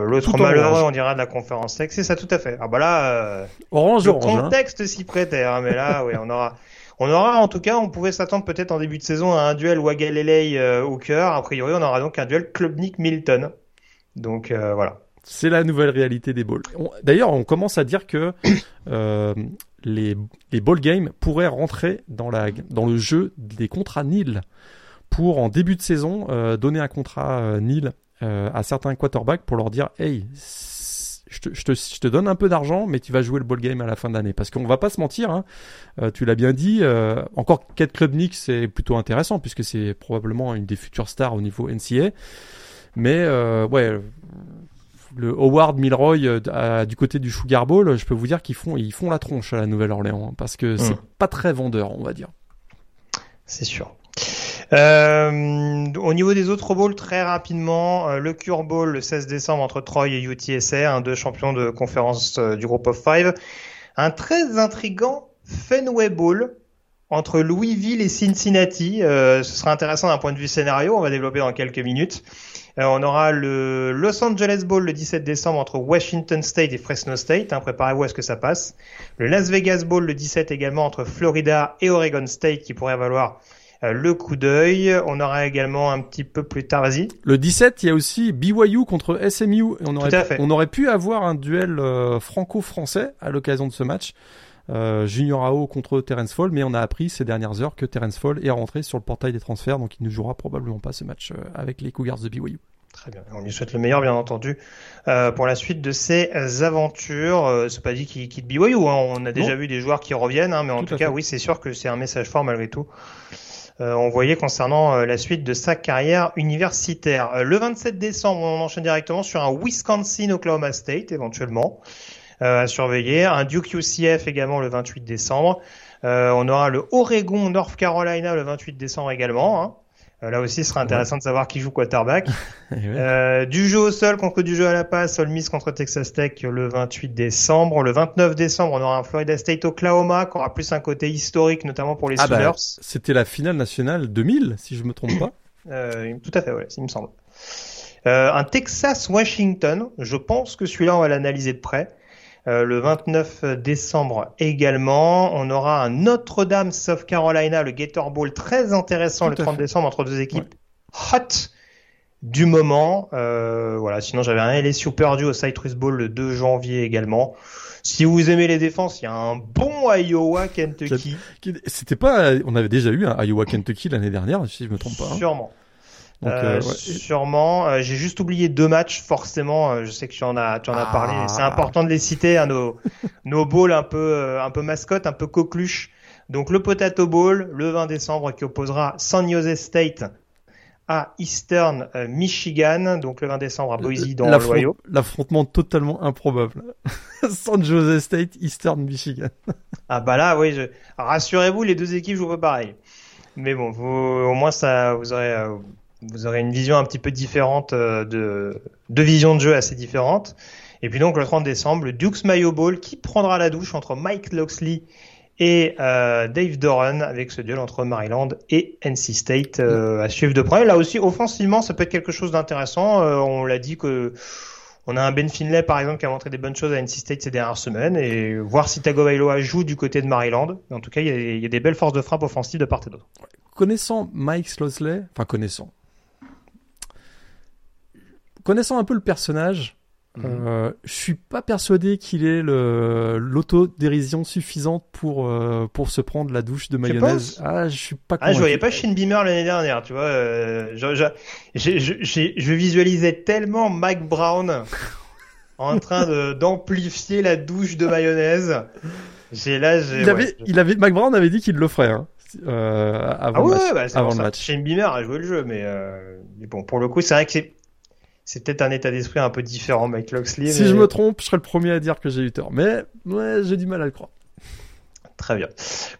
l'autre malheureux, on dira de la conférence tech, c'est ça tout à fait. Ah bah là, orange, le hein. contexte s'y prêtait, hein, mais là, oui, on aura on aura en tout cas, on pouvait s'attendre peut-être en début de saison à un duel Wagalele euh, au cœur. A priori, on aura donc un duel Klubnik-Milton. Donc euh, voilà. C'est la nouvelle réalité des balls. D'ailleurs, on commence à dire que euh, les, les ball games pourraient rentrer dans, la, dans le jeu des contrats nil pour en début de saison donner un contrat nil à certains quarterbacks pour leur dire hey je te, je, te, je te, donne un peu d'argent, mais tu vas jouer le ball game à la fin de l'année. Parce qu'on va pas se mentir, hein, euh, tu l'as bien dit, euh, encore Kate Klubnik, c'est plutôt intéressant, puisque c'est probablement une des futures stars au niveau NCA. Mais euh, ouais, le Howard Milroy euh, du côté du Sugar Bowl, je peux vous dire qu'ils font, ils font la tronche à la Nouvelle-Orléans, hein, parce que c'est mmh. pas très vendeur, on va dire. C'est sûr. Euh, au niveau des autres bowls, très rapidement, euh, le Cure Bowl le 16 décembre entre Troy et UTSA, deux champions de conférence euh, du groupe of five. Un très intrigant Fenway Bowl entre Louisville et Cincinnati. ce sera intéressant d'un point de vue scénario, on va développer dans quelques minutes. on aura le Los Angeles Bowl le 17 décembre entre Washington State et Fresno State. Hein, Préparez-vous à ce que ça passe. Le Las Vegas Bowl le 17 également entre Florida et Oregon State qui pourrait valoir le coup d'œil. On aura également un petit peu plus tard, vas-y. Le 17, il y a aussi BYU contre SMU. On aurait, on aurait pu avoir un duel euh, franco-français à l'occasion de ce match. Euh, Junior AO contre Terence Fall, mais on a appris ces dernières heures que Terence Fall est rentré sur le portail des transferts, donc il ne jouera probablement pas ce match avec les Cougars de BYU. Très bien. On lui souhaite le meilleur, bien entendu, euh, pour la suite de ses aventures. Euh, c'est pas dit qu'il quitte BYU. Hein. On a déjà vu des joueurs qui reviennent, hein, mais en tout, cas, oui, c'est sûr que c'est un message fort malgré tout. Euh, on voyait concernant la suite de sa carrière universitaire. le 27 décembre, on enchaîne directement sur un Wisconsin-Oklahoma State éventuellement à surveiller. Un Duke UCF également le 28 décembre. on aura le Oregon-North Carolina le 28 décembre également. Hein. Euh, là aussi, ce sera intéressant de savoir qui joue quarterback. euh, du jeu au sol contre du jeu à la passe, Ole Miss contre Texas Tech le 28 décembre. Le 29 décembre, on aura un Florida State Oklahoma qui aura plus un côté historique, notamment pour les ah bah, C'était la finale nationale 2000, si je me trompe pas. euh, tout à fait, ouais, il me semble. Euh, un Texas Washington, je pense que celui-là on va l'analyser de près. Euh, le 29 décembre également. On aura un Notre-Dame South Carolina, le Gator Bowl, très intéressant le 30 décembre entre deux équipes hot du moment. Euh, voilà, sinon j'avais un LSU perdu au Citrus Bowl le 2 janvier également. Si vous aimez les défenses, il y a un bon Iowa Kentucky. C'était pas, on avait déjà eu un Iowa Kentucky l'année dernière, si je me trompe pas. Hein. Sûrement. Euh, euh, sûrement. Euh, j'ai juste oublié deux matchs, forcément. je sais que tu en as, tu en as parlé. Ah. C'est important de les citer, hein, nos, nos bowls un peu, un peu mascotte, un peu coqueluche. Donc le Potato Bowl, le 20 décembre, qui opposera San Jose State à Eastern Michigan, donc le 20 décembre à Boise dans l'Ohio. L'affrontement totalement improbable. San Jose State, Eastern Michigan. ah bah là, oui, je... rassurez-vous, les deux équipes jouent pas pareil. Mais bon, vous, au moins ça, vous aurez, vous aurez une vision un petit peu différente euh, de deux visions de jeu assez différentes. Et puis donc le 30 décembre, Dukes Mayo Bowl qui prendra la douche entre Mike Loxley et euh, Dave Doran avec ce duel entre Maryland et NC State euh, à suivre de près. Là aussi, offensivement, ça peut être quelque chose d'intéressant. on l'a dit que on a un Ben Finlay par exemple qui a montré des bonnes choses à NC State ces dernières semaines et voir si Tagovailoa joue du côté de Maryland. En tout cas, il y a, des belles forces de frappe offensives de part et d'autre. Connaissant Mike Loxley, enfin connaissant, connaissant un peu le personnage, mhm. euh, je suis pas persuadé qu'il ait l'autodérision suffisante pour euh, pour se prendre la douche de mayonnaise. Ah, je suis pas. Ah, je voyais pas Shin Beamer l'année dernière, tu vois. Euh, je, je, je, je, visualisais tellement Mike Brown en train d'amplifier la douche de mayonnaise. J'ai là, il avait, il avait, Mike Brown avait dit qu'il le ferait. Hein. Euh, avant, ah ouais, le match, bah, avant le match. Shane Beamer a joué le jeu, mais, euh, mais bon, pour le coup, c'est vrai que c'est c'est peut-être un état d'esprit un peu différent, Mike Loxley. Si je me trompe, je serai le premier à dire que j'ai eu tort. Mais ouais, j'ai du mal à le croire. Très bien.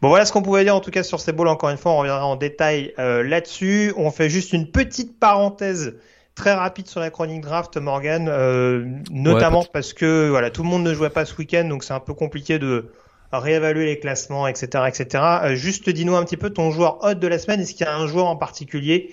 Bon, voilà ce qu'on pouvait dire en tout cas sur ces balls. Encore une fois, on reviendra en détail euh, là-dessus. On fait juste une petite parenthèse très rapide sur la chronique draft, Morgan, euh, notamment parce que voilà, tout le monde ne jouait pas ce week-end, donc c'est un peu compliqué de réévaluer les classements, etc., etc. Euh, juste dis-nous un petit peu ton joueur hot de la semaine. Est-ce qu'il y a un joueur en particulier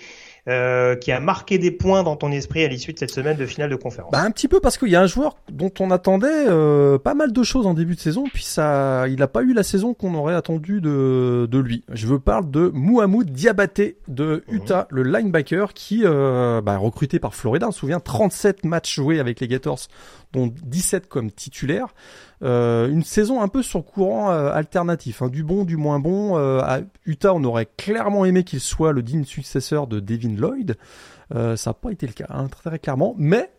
euh, qui a marqué des points dans ton esprit à l'issue de cette semaine de finale de conférence bah, Un petit peu parce qu'il y a un joueur dont on attendait euh, pas mal de choses en début de saison, puis ça, il n'a pas eu la saison qu'on aurait attendu de, de lui. Je veux parler de Mouhamoud Diabaté de. Utah, le linebacker qui, euh, bah, recruté par Florida, on se souvient, 37 matchs joués avec les Gators, dont 17 comme titulaire. Euh, une saison un peu sur courant euh, alternatif, hein, du bon, du moins bon. Euh, à Utah, on aurait clairement aimé qu'il soit le digne successeur de Devin Lloyd. ça n'a pas été le cas, hein, très, clairement. Mais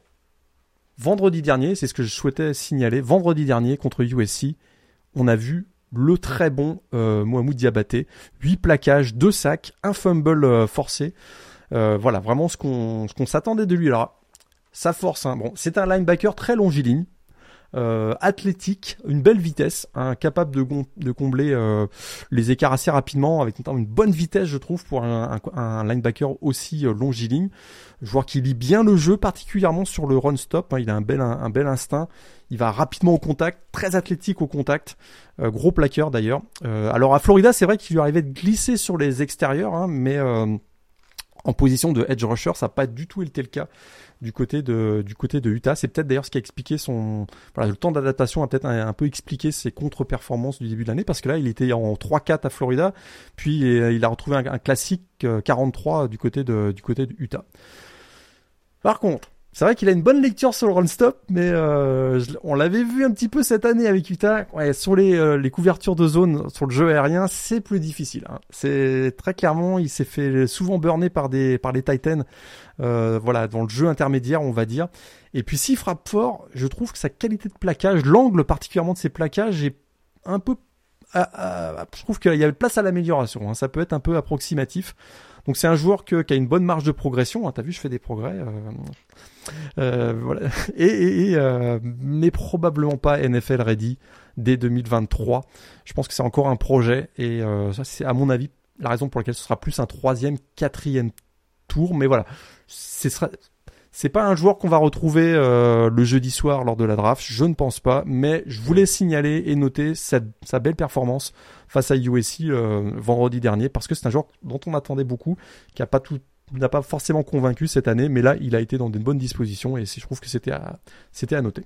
vendredi dernier, c'est ce que je souhaitais signaler, vendredi dernier contre USC, on a vu le très bon Mohamed Diabaté. 8 plaquages, 2 sacs, un fumble forcé. voilà, vraiment ce qu'on ce qu'on s'attendait de lui. Alors, sa force, hein, bon, c'est un linebacker très longiligne, euh, athlétique, une belle vitesse, incapable de, de combler euh, les écarts assez rapidement, avec une bonne vitesse, je trouve, pour un, un, linebacker aussi euh, longiligne. Joueur qui lit bien le jeu, particulièrement sur le run stop. Hein, il a un bel, un, bel instinct. Il va rapidement au contact, très athlétique au contact, gros plaqueur d'ailleurs. alors à Florida, c'est vrai qu'il lui arrivait de glisser sur les extérieurs, hein, mais en position de edge rusher, ça n'a pas du tout été le cas du côté de du côté de Utah. C'est peut-être d'ailleurs ce qui a expliqué son voilà, le temps d'adaptation a peut-être un, peu expliqué ses contre-performances du début de l'année parce que là il était en 3-4 à Florida, puis euh, il a retrouvé un, classique 43 euh, du côté de du côté de Utah. Par contre, C'est vrai qu'il a une bonne lecture sur le run stop, mais euh, on l'avait vu un petit peu cette année avec Utah. Ouais, sur les, euh, les couvertures de zone, sur le jeu aérien, c'est plus difficile. Hein. C'est très clairement, il s'est fait souvent burner par des par les Titans. Euh, voilà, dans le jeu intermédiaire, on va dire. Et puis s'il frappe fort, je trouve que sa qualité de plaquage, l'angle particulièrement de ses plaquages est un peu ah, ah, je trouve qu'il y a place à l'amélioration. Hein. Ça peut être un peu approximatif. Donc c'est un joueur que, qui a une bonne marge de progression. Hein. T'as vu, je fais des progrès. Euh, voilà. Et, euh, mais probablement pas NFL ready dès 2023. Je pense que c'est encore un projet et euh, ça c'est à mon avis la raison pour laquelle ce sera plus un troisième, quatrième tour. Mais voilà, ce c'est pas un joueur qu'on va retrouver le jeudi soir lors de la draft, je ne pense pas, mais je voulais signaler et noter sa, belle performance face à USC vendredi dernier parce que c'est un joueur dont on attendait beaucoup, qui a pas tout n'a pas forcément convaincu cette année, mais là il a été dans de bonnes dispositions et je trouve que c'était à, c'était à noter.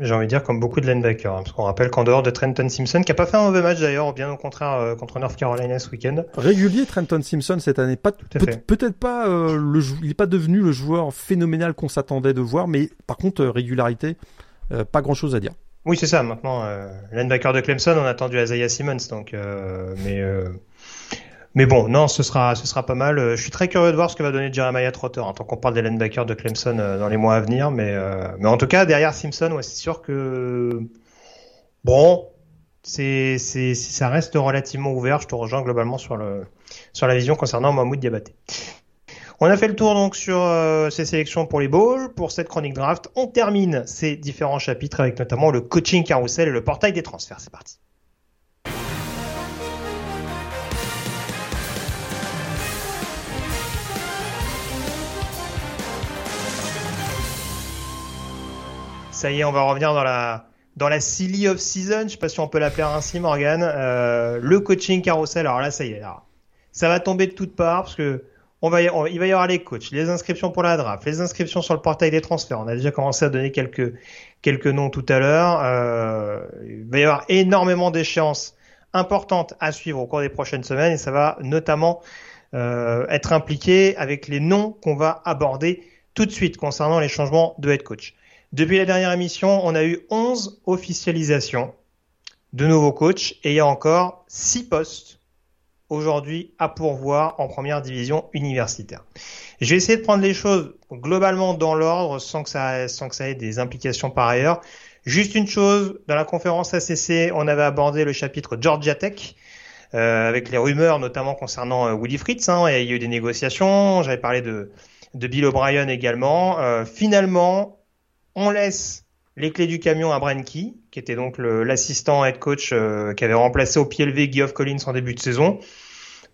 J'ai envie de dire comme beaucoup de linebackers, hein, parce qu'on rappelle qu'en dehors de Trenton Simpson, qui a pas fait un mauvais match d'ailleurs, bien au contraire euh, contre North Carolina ce week-end. Régulier Trenton Simpson cette année, pas peut-être pas euh, le il est pas devenu le joueur phénoménal qu'on s'attendait de voir, mais par contre euh, régularité, pas grand chose à dire. Oui c'est ça. Maintenant, linebacker de Clemson, on a attendu Isaiah Simmons, donc mais mais bon, non, ce sera, ce sera pas mal. Euh, je suis très curieux de voir ce que va donner Jeremiah Trotter, en tant qu'on parle des linebackers de Clemson euh, dans les mois à venir. Mais, euh, mais en tout cas, derrière Simpson, ouais, c'est sûr que bon, c'est, c'est, ça reste relativement ouvert. Je te rejoins globalement sur le, sur la vision concernant Mahmoud Diabaté. On a fait le tour donc sur ces sélections pour les bowls, pour cette chronique draft. On termine ces différents chapitres avec notamment le coaching carousel et le portail des transferts. C'est parti. Ça y est, on va revenir dans la dans la silly of season. Je sais pas si on peut l'appeler ainsi, Morgan. Euh, le coaching carousel. Alors là, ça y est, ça va tomber de toutes parts parce que on va, il va y avoir les coachs, les inscriptions pour la draft, les inscriptions sur le portail des transferts. On a déjà commencé à donner quelques quelques noms tout à l'heure. Euh, il va y avoir énormément d'échéances importantes à suivre au cours des prochaines semaines et ça va notamment euh, être impliqué avec les noms qu'on va aborder tout de suite concernant les changements de head coach. Depuis la dernière émission, on a eu 11 officialisations de nouveaux coachs et il y a encore 6 postes aujourd'hui à pourvoir en première division universitaire. Je vais essayer de prendre les choses globalement dans l'ordre sans que ça sans que ça ait des implications par ailleurs. Juste une chose, dans la conférence ACC, on avait abordé le chapitre Georgia Tech. Euh, avec les rumeurs notamment concernant euh, Willy Fritz, hein, et il y a eu des négociations, j'avais parlé de, de Bill O'Brien également. Euh, finalement, on laisse les clés du camion à Brenke, qui était donc l'assistant head coach euh, qui avait remplacé au pied levé Geoff Collins en début de saison.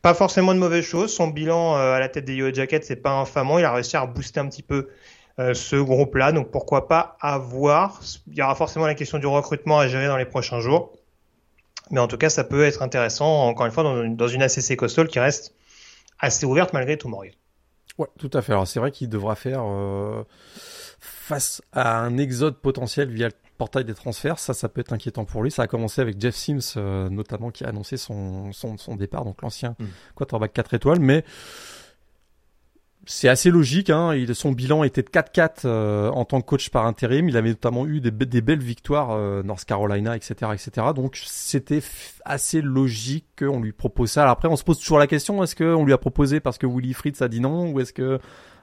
Pas forcément de mauvaises choses. Son bilan euh, à la tête des Yo Jackets, c'est pas infamant. Il a réussi à booster un petit peu euh, ce groupe-là. Donc pourquoi pas avoir. Il y aura forcément la question du recrutement à gérer dans les prochains jours. Mais en tout cas, ça peut être intéressant, encore une fois, dans une, dans ACC Coastal qui reste assez ouverte malgré tout, Morgan. Ouais, tout à fait. Alors c'est vrai qu'il devra faire face à un exode potentiel via le portail des transferts, ça, ça peut être inquiétant pour lui. Ça a commencé avec Jeff Sims, euh, notamment, qui a annoncé son, son, son départ, donc l'ancien mm. quarterback 4 étoiles, mais c'est assez logique. Hein. Il, son bilan était de 4-4 euh, en tant que coach par intérim. Il avait notamment eu des, des belles victoires, euh, North Carolina, etc., etc. Donc c'était assez logique qu'on lui propose ça. Alors après, on se pose toujours la question est-ce qu'on lui a proposé parce que Willy Fritz a dit non, ou est-ce que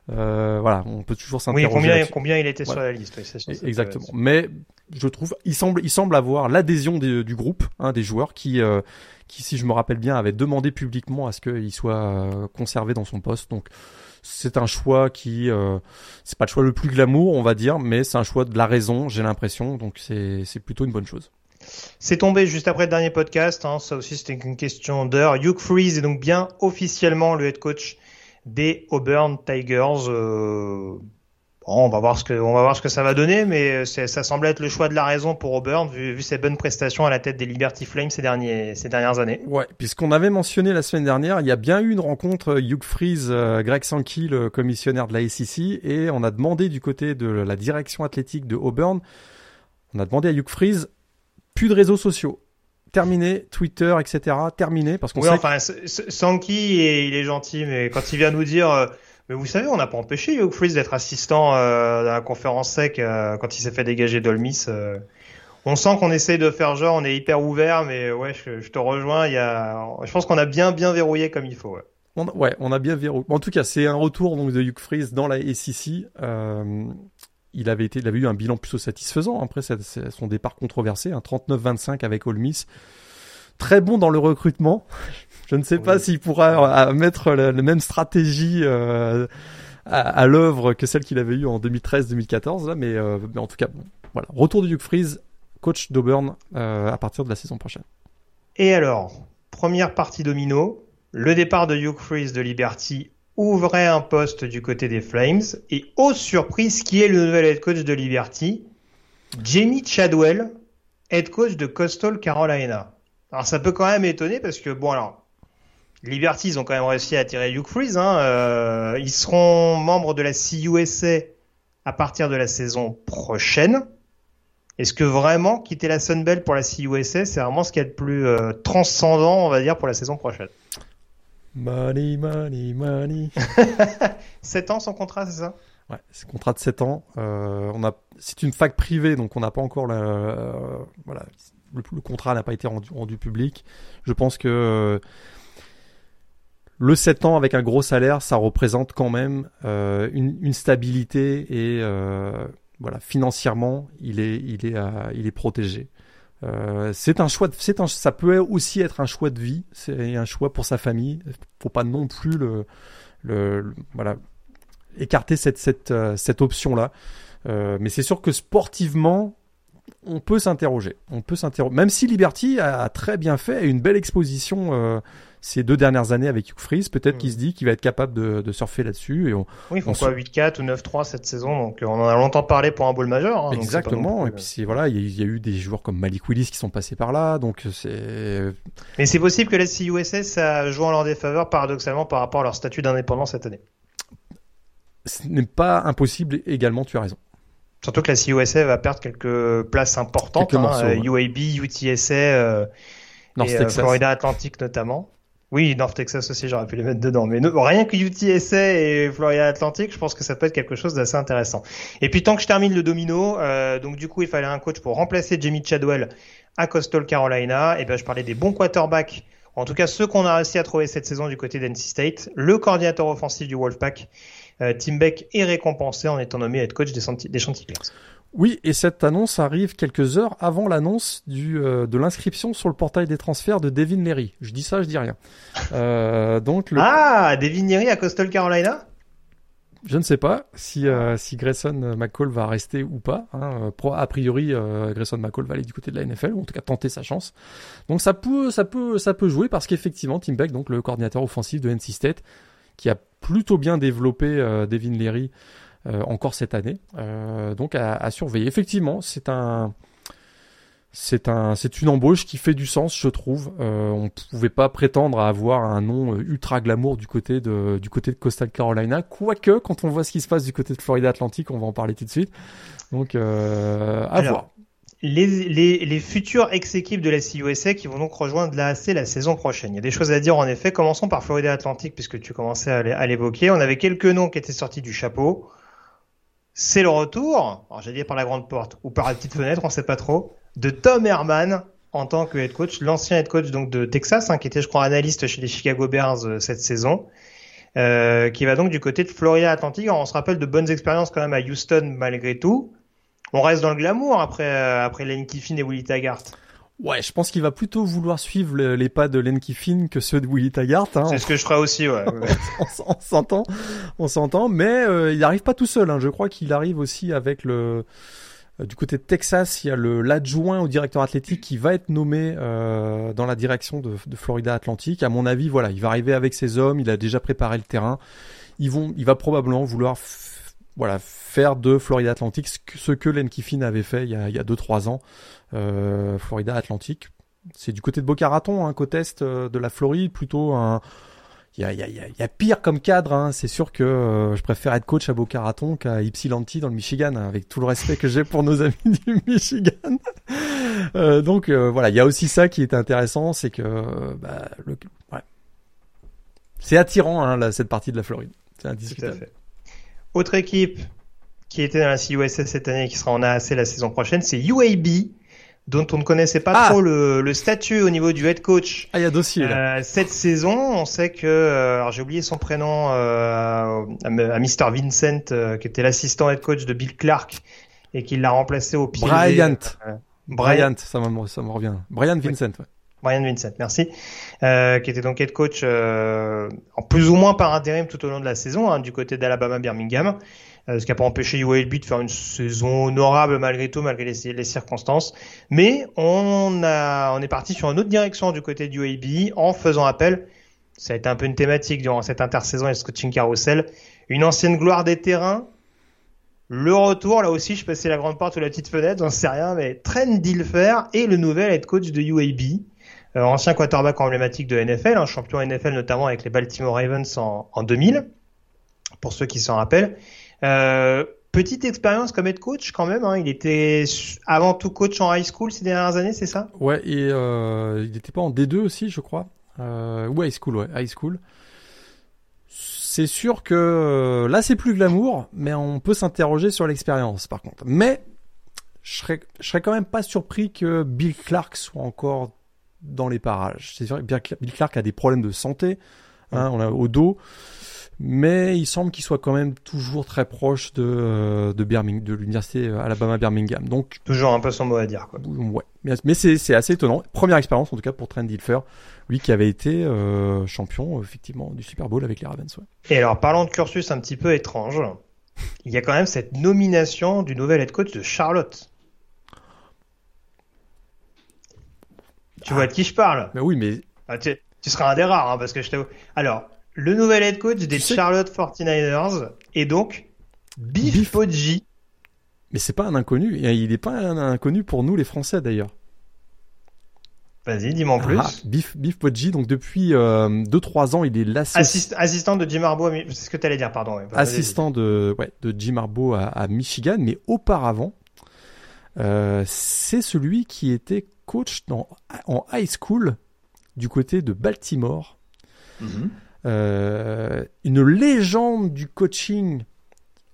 euh, voilà, on peut toujours s'interroger. Oui, combien, combien il était sur la liste. Exactement. Mais je trouve, il semble, il semble avoir l'adhésion du groupe, hein, des joueurs qui, euh, qui, si je me rappelle bien, avaient demandé publiquement à ce qu'il soit euh, conservé dans son poste. Donc, c'est un choix qui, euh, c'est pas le choix le plus glamour, on va dire, mais c'est un choix de la raison, j'ai l'impression. Donc, c'est, c'est plutôt une bonne chose. C'est tombé juste après le dernier podcast. Hein, ça aussi, c'était une question d'heure. Hugh Freeze est donc bien officiellement le head coach des Auburn Tigers. Euh, on va voir ce que on va voir ce que ça va donner, mais ça semble être le choix de la raison pour Auburn vu, ses bonnes prestations à la tête des Liberty Flames ces derniers ces dernières années. Ouais, puisqu'on avait mentionné la semaine dernière, il y a bien eu une rencontre euh, Hugh Freeze, euh, Greg Sankey, le commissionnaire de la SEC, et on a demandé du côté de la direction athlétique de Auburn, on a demandé à Hugh Freeze plus de réseaux sociaux terminé, Twitter, etc. terminé parce qu'on oui, enfin, Sankey il est gentil, mais quand il vient nous dire, euh, Mais vous savez, on n'a pas empêché Hugh Freeze d'être assistant euh, dans la conférence sec euh, quand il s'est fait dégager d'Olmis. On sent qu'on essaye de faire genre, on est hyper ouvert, mais ouais, je, je te rejoins. Il y a, je pense qu'on a bien bien verrouillé comme il faut. Ouais. On, ouais, on a bien verrouillé. En tout cas, c'est un retour donc de Hugh Freeze dans la SEC. Il avait été, il avait eu un bilan plutôt satisfaisant après son départ controversé, un 39-25 avec Ole Miss. Très bon dans le recrutement. Je ne sais pas s'il pourra euh, mettre la, même stratégie euh, à, à l'œuvre que celle qu'il avait eue en 2013-2014 là, mais, euh, mais, en tout cas, bon, voilà. Retour de Hugh Freeze, coach d'Auburn euh, à partir de la saison prochaine. Et alors, première partie domino, le départ de Hugh Freeze de Liberty ouvrait un poste du côté des Flames et aux surprises, qui est le nouvel head coach de Liberty? Jamie Chadwell, head coach de Coastal Carolina. Alors ça peut quand même étonner parce que bon alors Liberty, ils ont quand même réussi à attirer Hugh Freeze. Hein. Euh, ils seront membres de la CUSA à partir de la saison prochaine. Est-ce que vraiment quitter la Sunbelt pour la CUSA, c'est vraiment ce qui est le plus euh, transcendant, on va dire, pour la saison prochaine? Money, money, money. 7 ans son contrat, c'est ça? Ouais, c'est un contrat de 7 ans. Euh, on a, c'est une fac privée, donc on n'a pas encore la, euh, voilà, le, le contrat n'a pas été rendu, rendu, public. Je pense que euh, le 7 ans avec un gros salaire, ça représente quand même une, une, stabilité et voilà, financièrement, il est, il est, il est protégé. Euh, c'est un choix, c'est ça peut aussi être un choix de vie, c'est un choix pour sa famille. Faut pas non plus le, voilà, écarter cette, cette, euh, cette option-là. Euh, mais c'est sûr que sportivement, on peut s'interroger. On peut s'interroger. Même si Liberty a, très bien fait une belle exposition ces deux dernières années avec Hugh Freeze, peut-être mmh. qu'il se dit qu'il va être capable de, de surfer là-dessus. Et on, oui, ils font quoi, 8-4 ou 9-3 cette saison, donc on en a longtemps parlé pour un bowl majeur. Hein, Exactement. Et puis c'est voilà, il y, y, a eu des joueurs comme Malik Willis qui sont passés par là, donc c'est. Mais c'est possible que la CUSS joue en leur défaveur paradoxalement par rapport à leur statut d'indépendant cette année. Ce n'est pas impossible également, tu as raison. Surtout que la CUSA va perdre quelques places importantes, quelques hein, morceaux. UAB, UTSA euh, North et. Euh, Florida Atlantic notamment. Oui, North Texas aussi, j'aurais pu les mettre dedans. Mais rien que UTSA et Florida Atlantic, je pense que ça peut être quelque chose d'assez intéressant. Et puis tant que je termine le domino, euh, donc du coup il fallait un coach pour remplacer Jamie Chadwell à Coastal Carolina. Et ben je parlais des bons quarterbacks, en tout cas ceux qu'on a réussi à trouver cette saison du côté d'NC State, le coordinateur offensif du Wolfpack. Euh, Tim Beck est récompensé en étant nommé head coach des, des Chanticleers. Oui, et cette annonce arrive quelques heures avant l'annonce du euh, de l'inscription sur le portail des transferts de Devin Leary. Je dis ça, je dis rien. Euh, donc le... Ah, Devin Leary à Coastal Carolina? Je ne sais pas si, euh, si Grayson McCall va rester ou pas. Hein. A priori, euh, Grayson McCall va aller du côté de la NFL, ou en tout cas tenter sa chance. Donc ça peut, ça peut, ça peut jouer parce qu'effectivement, Tim Beck, donc le coordinateur offensif de NC State, qui a plutôt bien développé euh, Devin Leary euh, encore cette année. Euh, donc à, à, surveiller. Effectivement, c'est un c'est un c'est une embauche qui fait du sens, je trouve. Euh, on pouvait pas prétendre à avoir un nom ultra glamour du côté de du côté de Coastal Carolina, quoique quand on voit ce qui se passe du côté de Florida Atlantique, on va en parler tout de suite. Donc euh, à Alors, voir. Les, les, les futures ex-équipes de la CUSA qui vont donc rejoindre l'AAC la saison prochaine. Il y a des choses à dire en effet. Commençons par Florida Atlantique puisque tu commençais à l'évoquer. On avait quelques noms qui étaient sortis du chapeau. C'est le retour, alors j'ai dit par la grande porte ou par la petite fenêtre, on sait pas trop, de Tom Herman en tant que head coach, l'ancien head coach donc de Texas, hein, qui était je crois analyste chez les Chicago Bears euh, cette saison, euh, qui va donc du côté de Florida Atlantique. Alors, on se rappelle de bonnes expériences quand même à Houston malgré tout. On reste dans le glamour après euh, après Lane Kiffin et Willie Taggart. Ouais, je pense qu'il va plutôt vouloir suivre le, les pas de Len Kiffin que ceux de Willie Taggart. Hein. C'est ce que je ferais aussi, ouais. on s'entend, on s'entend, mais euh, il n'arrive pas tout seul. Hein. Je crois qu'il arrive aussi avec le euh, du côté de Texas, il y a le l'adjoint au directeur athlétique qui va être nommé euh, dans la direction de, de, Florida Atlantique. À mon avis, voilà, il va arriver avec ses hommes. Il a déjà préparé le terrain. Ils vont, il va probablement vouloir voilà, faire de Florida Atlantique ce que Len Kiffin avait fait il y a, il y a deux, trois ans. Euh, Florida Atlantique, c'est du côté de Boca Raton, hein, côte est euh, de la Floride, plutôt un. Il y a, pire comme cadre, hein. c'est sûr que euh, je préfère être coach à Boca Raton qu'à Ypsilanti dans le Michigan, avec tout le respect que j'ai pour nos amis du Michigan. Donc voilà, il y a aussi ça qui est intéressant, c'est que bah, c'est attirant hein, cette partie de la Floride C'est indiscutable. Autre équipe qui était dans la CUSS cette année et qui sera en AAC la saison prochaine, c'est UAB, dont on ne connaissait pas Ah. trop le, le statut au niveau du head coach. Ah, il y a dossier là. Euh, cette saison, on sait que, euh, alors j'ai oublié son prénom, euh, à, à Mr. Vincent, euh, qui était l'assistant head coach de Bill Clark et qui l'a remplacé au pied. Bryant. euh, Bryant, ça me, ça me revient. Brian Vincent, ouais. Brian Vincent, merci, euh, qui était donc head coach euh, en plus ou moins par intérim tout au long de la saison hein, du côté d'Alabama Birmingham, ce qui n'a pas empêché UAB de faire une saison honorable malgré tout, malgré les, circonstances. Mais on est parti sur une autre direction du côté du UAB en faisant appel. Ça a été un peu une thématique durant cette intersaison et ce coaching carousel. Une ancienne gloire des terrains. Le retour, là aussi, je passais la grande porte ou la petite fenêtre, j'en sais rien, mais Trent Dilfer et le nouvel head coach de UAB. Euh, ancien quarterback emblématique de NFL, un champion NFL notamment avec les Baltimore Ravens en, en 2000, pour ceux qui s'en rappellent. Euh, petite expérience comme head coach quand même, hein, il était avant tout coach en high school ces dernières années, c'est ça? Ouais, et euh, il n'était pas en D2 aussi, je crois. Euh, ou high school, ouais, high school. C'est sûr que là, c'est plus glamour, mais on peut s'interroger sur l'expérience, par contre. Mais je serais, je serais quand même pas surpris que Bill Clark soit encore dans les parages. C'est sûr que Bill Clark a des problèmes de santé, hein, on a au dos, mais il semble qu'il soit quand même toujours très proche de euh, de, Birmingham, de l'université Alabama Birmingham. Donc toujours un peu son mot à dire. Quoi. Ouais, mais, c'est c'est assez étonnant. Première expérience en tout cas pour Trent Dilfer, lui qui avait été euh, champion effectivement du Super Bowl avec les Ravens. Ouais. Et alors parlons de cursus un petit peu étrange. Il y a quand même cette nomination du nouvel head coach de Charlotte. Tu ah. vois de qui je parle? Mais oui, mais ah, tu, tu, seras un des rares, hein, parce que je t'avoue. Alors, le nouvel head coach des sais... Charlotte 49ers est donc Biff, Biff. Poggi. Mais c'est pas un inconnu, il n'est pas un inconnu pour nous les Français d'ailleurs. Vas-y, dis-moi en plus. Ah, Biff, Biff Poggi, donc depuis 2-3 euh, ans, il est l'assistant. Assist, assistant de Jim Harbaugh, c'est ce que tu allais dire, pardon. Ouais, assistant de, ouais, de Jim Harbaugh à, à Michigan, mais auparavant, euh, c'est celui qui était coach dans, en high school du côté de Baltimore. Mm -hmm. Euh, une légende du coaching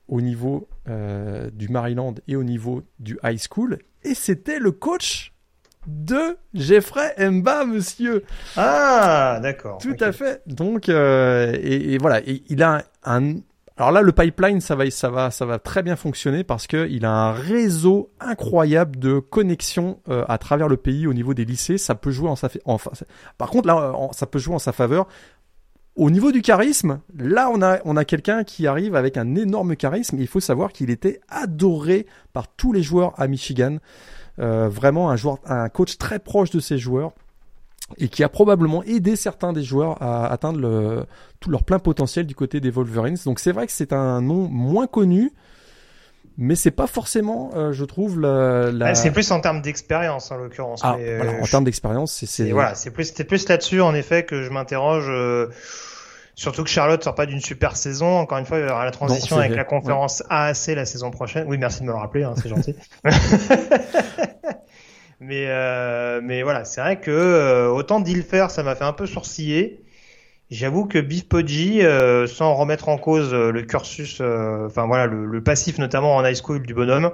au niveau euh, du Maryland et au niveau du high school. Et c'était le coach de Jeffrey Mba, monsieur. Ah, d'accord. Tout okay. à fait. Donc, euh, et, et, voilà, et il a un, alors là, le pipeline, ça va, ça va, ça va très bien fonctionner parce que il a un réseau incroyable de connexions euh, à travers le pays au niveau des lycées. Ça peut jouer en sa, en, par contre là, ça peut jouer en sa faveur. Au niveau du charisme, là, on a, on a quelqu'un qui arrive avec un énorme charisme. Il faut savoir qu'il était adoré par tous les joueurs à Michigan. Euh, vraiment un joueur, un coach très proche de ses joueurs et qui a probablement aidé certains des joueurs à atteindre le, tout leur plein potentiel du côté des Wolverines. Donc c'est vrai que c'est un nom moins connu, mais c'est pas forcément, euh, je trouve, la. la... C'est plus en termes d'expérience en l'occurrence. Ah, voilà, en termes d'expérience, c'est. Voilà, c'est plus, c'était plus là-dessus en effet que je m'interroge. Euh... Surtout que Charlotte sort pas d'une super saison. Encore une fois, il y aura la transition Non, avec vrai. la conférence ouais. AAC la saison prochaine. Oui, merci de me le rappeler, hein, c'est gentil. mais euh, mais voilà, c'est vrai que euh, autant Dilfer, ça m'a fait un peu sourciller. J'avoue que Biff Poggi, euh, sans remettre en cause le cursus, euh, enfin voilà, le, le, passif notamment en high school du bonhomme,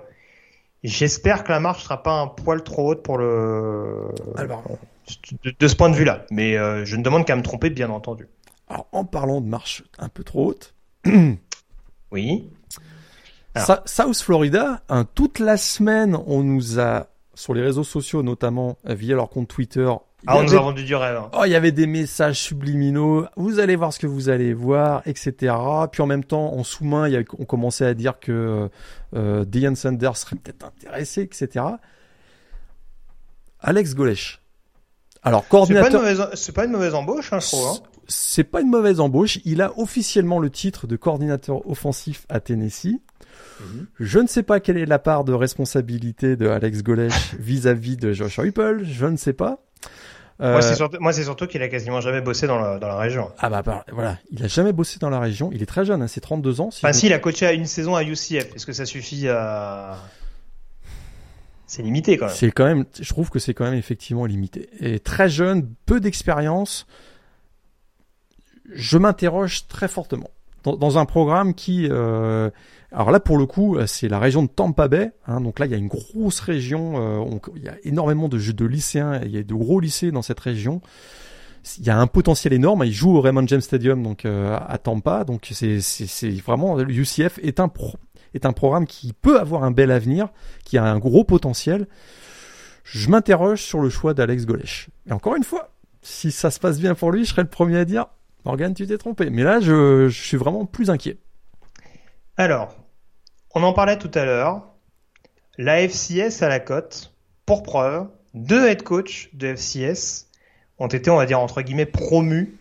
j'espère que la marche sera pas un poil trop haute pour le Alors. de, de ce point de vue-là. Mais euh, je ne demande qu'à me tromper, bien entendu. Alors, en parlant de marche un peu trop haute. oui. Alors. South Florida, hein, toute la semaine, on nous a, sur les réseaux sociaux notamment, via leur compte Twitter. Ah, on nous a vendu du rêve. Hein. Oh, il y avait des messages subliminaux. Vous allez voir ce que vous allez voir, etc. Puis en même temps, en sous-main, il y a, on commençait à dire que euh, Deion Sanders serait peut-être intéressé, etc. Alex Golesh. Alors, coordinateur. C'est pas, pas, une mauvaise embauche, hein, je trouve. Hein c'est pas une mauvaise embauche. Il a officiellement le titre de coordinateur offensif à Tennessee. -hmm. Je ne sais pas quelle est la part de responsabilité de Alex Golesh vis-à-vis de Josh Heupel. Je ne sais pas. Euh... Moi, c'est surtout, qu'il a quasiment jamais bossé dans la, dans la région. Ah bah, bah, voilà, il a jamais bossé dans la région. Il est très jeune, hein, c'est 32 ans. Si enfin, si, il a coaché à une saison à UCF. Est-ce que ça suffit à c'est limité quand même. C'est quand même, je trouve que c'est quand même effectivement limité. Et très jeune, peu d'expérience je m'interroge très fortement. dans, un programme qui, euh, alors là pour le coup, c'est la région de Tampa Bay. Hein, donc là, il y a une grosse région. Euh, il y a énormément de, de lycéens. Il y a de gros lycées dans cette région. Il y a un potentiel énorme. Il joue au Raymond James Stadium, donc euh, à Tampa. Donc c'est vraiment UCF est un est un programme qui peut avoir un bel avenir, qui a un gros potentiel. Je m'interroge sur le choix d'Alex Golesh. Et encore une fois, si ça se passe bien pour lui, je serai le premier à dire Morgan, tu t'es trompé. Mais là, je, suis vraiment plus inquiet. Alors, on en parlait tout à l'heure. La FCS à la cote, pour preuve, deux head coach de FCS ont été, on va dire, entre guillemets, promus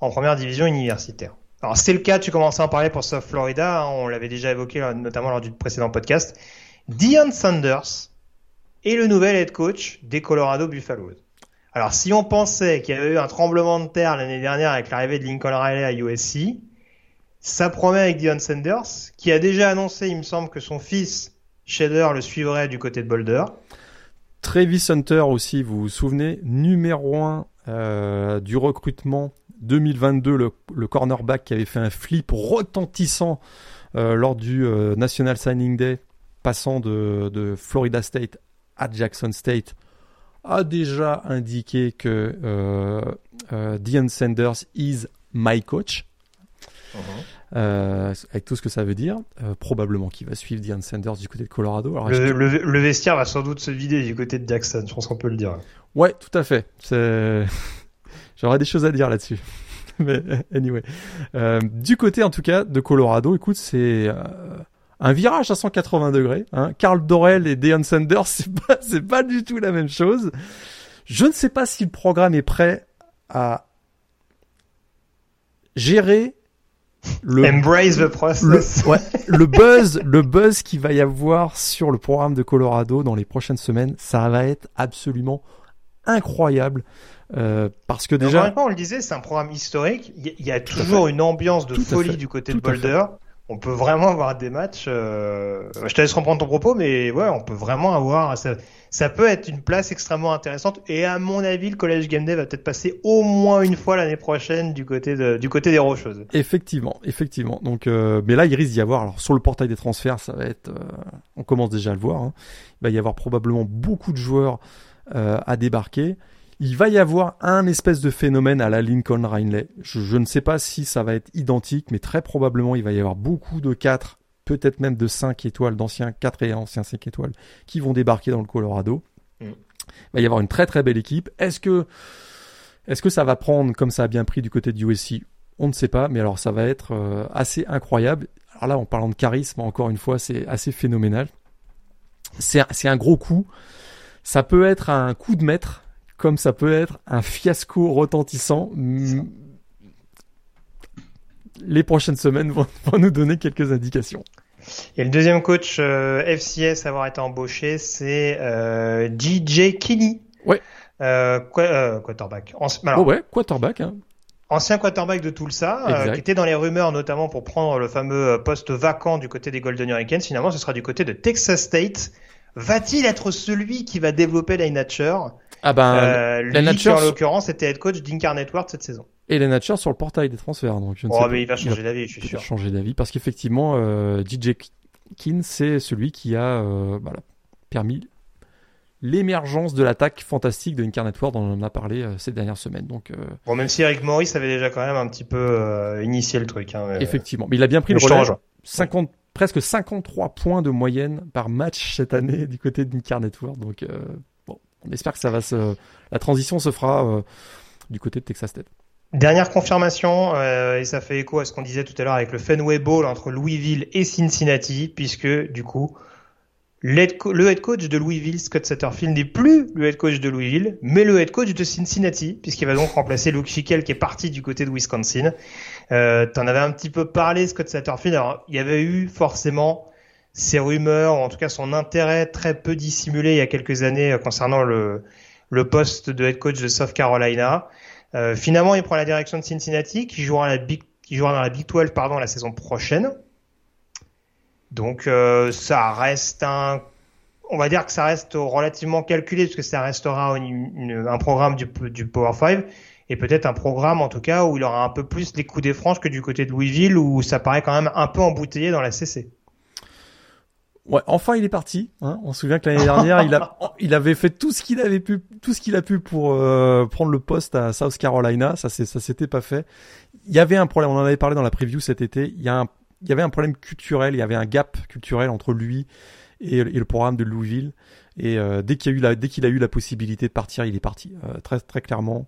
en première division universitaire. Alors, c'est le cas, tu commençais à en parler pour South Florida, hein, on l'avait déjà évoqué notamment lors du précédent podcast. Dion Sanders est le nouvel head coach des Colorado Buffaloes. Alors, si on pensait qu'il y avait eu un tremblement de terre l'année dernière avec l'arrivée de Lincoln Riley à USC, ça promet avec Dion Sanders, qui a déjà annoncé, il me semble, que son fils Shader le suivrait du côté de Boulder. Travis Hunter aussi, vous vous souvenez, numéro 1 euh, du recrutement 2022, le, cornerback qui avait fait un flip retentissant euh, lors du euh, National Signing Day, passant de, de Florida State à Jackson State a déjà indiqué que euh, euh, Dion Sanders is my coach. Uh-huh. Euh, avec tout ce que ça veut dire, euh, probablement qu'il va suivre Dion Sanders du côté de Colorado. Alors, le, le, vestiaire va sans doute se vider du côté de Jackson, je pense qu'on peut le dire. Ouais, tout à fait. J'aurais des choses à dire là-dessus. Mais anyway, du côté en tout cas de Colorado, écoute, c'est un virage à 180 degrés. Hein. Carl Dorel et Deion Sanders, c'est pas, c'est pas du tout la même chose. Je ne sais pas si le programme est prêt à gérer le embrace the process. Le, ouais, le buzz, le buzz qu'il va y avoir sur le programme de Colorado dans les prochaines semaines, ça va être absolument incroyable. Euh, parce que déjà, on le disait, c'est un programme historique. Il y, a toujours une ambiance de folie du côté de Boulder on peut vraiment avoir des matchs. Euh, je te laisse reprendre ton propos, mais ouais, on peut vraiment avoir. Ça, peut être une place extrêmement intéressante. Et à mon avis, le Collège Game Day va peut-être passer au moins une fois l'année prochaine du côté des Rocheuses. Effectivement, effectivement. Donc, euh, mais là, il risque d'y avoir. Alors, sur le portail des transferts, ça va être. Euh, on commence déjà à le voir. Hein. Il va y avoir probablement beaucoup de joueurs à débarquer. Il va y avoir un espèce de phénomène à la Lincoln Riley. Je, ne sais pas si ça va être identique, mais très probablement il va y avoir beaucoup de 4, peut-être même de 5 étoiles, d'anciens 4 et anciens 5 étoiles, qui vont débarquer dans le Colorado. Mm. Il va y avoir une très très belle équipe. Est-ce que, ça va prendre comme ça a bien pris du côté de USC On ne sait pas, mais alors ça va être euh, assez incroyable. Alors là, en parlant de charisme, encore une fois, c'est assez phénoménal. C'est un gros coup. Ça peut être un coup de maître comme ça peut être un fiasco retentissant. Les prochaines semaines vont, nous donner quelques indications. Et le deuxième coach euh, FCS à avoir été embauché, c'est euh, DJ Kinney. Ouais. Euh, euh quarterback. oh ouais, quarterback. Hein. Ancien quarterback de Tulsa, qui était dans les rumeurs notamment pour prendre le fameux poste vacant du côté des Golden Hurricanes. Finalement, ce sera du côté de Texas State. Va-t-il être celui qui va développer la nature ah ben, euh, lui, en l'occurrence, était head coach d'Incarnate World cette saison. Et les Nature sur le portail des transferts. Donc je ne oh, mais il va changer d'avis, je suis sûr. Il va changer d'avis parce qu'effectivement, euh, DJ Kin, c'est celui qui a euh, voilà, permis l'émergence de l'attaque fantastique de Incarnate World, dont on en a parlé euh, ces dernières semaines. Donc, euh, bon, même si Eric Morris avait déjà quand même un petit peu euh, initié le truc. Hein, Effectivement, mais il a bien pris le relais. 50, presque 53 points de moyenne par match cette année du côté d'Incarnate World. Donc, on espère que la transition se fera euh, du côté de Texas Tech. Dernière confirmation, euh, et ça fait écho à ce qu'on disait tout à l'heure avec le Fenway Bowl entre Louisville et Cincinnati, puisque du coup, le head coach de Louisville, Scott Satterfield, n'est plus le head coach de Louisville, mais le head coach de Cincinnati, puisqu'il va donc remplacer Luke Schickel qui est parti du côté de Wisconsin. Euh, T'en avais un petit peu parlé, Scott Satterfield. Alors, il y avait eu forcément ses rumeurs, en tout cas son intérêt très peu dissimulé il y a quelques années euh, concernant le, le poste de head coach de South Carolina. Euh, finalement, il prend la direction de Cincinnati, qui jouera, la Big, qui jouera dans la Big 12 pardon, la saison prochaine. Donc euh, ça reste un... On va dire que ça reste relativement calculé, parce que ça restera un programme du, du Power 5. et peut-être un programme en tout cas où il aura un peu plus les coups des franches que du côté de Louisville où ça paraît quand même un peu embouteillé dans la CC. Ouais, enfin il est parti. Hein. On se souvient que l'année dernière, il, a, il avait fait tout ce qu'il avait pu, tout ce qu'il a pu pour euh, prendre le poste à South Carolina. Ça, c'est, ça s'était pas fait. Il y avait un problème. On en avait parlé dans la preview cet été. Il y a un, il y avait un problème culturel. Il y avait un gap culturel entre lui et, et le programme de Louisville. Et euh, dès qu'il a eu la, dès qu'il a eu la possibilité de partir, il est parti euh, très très clairement.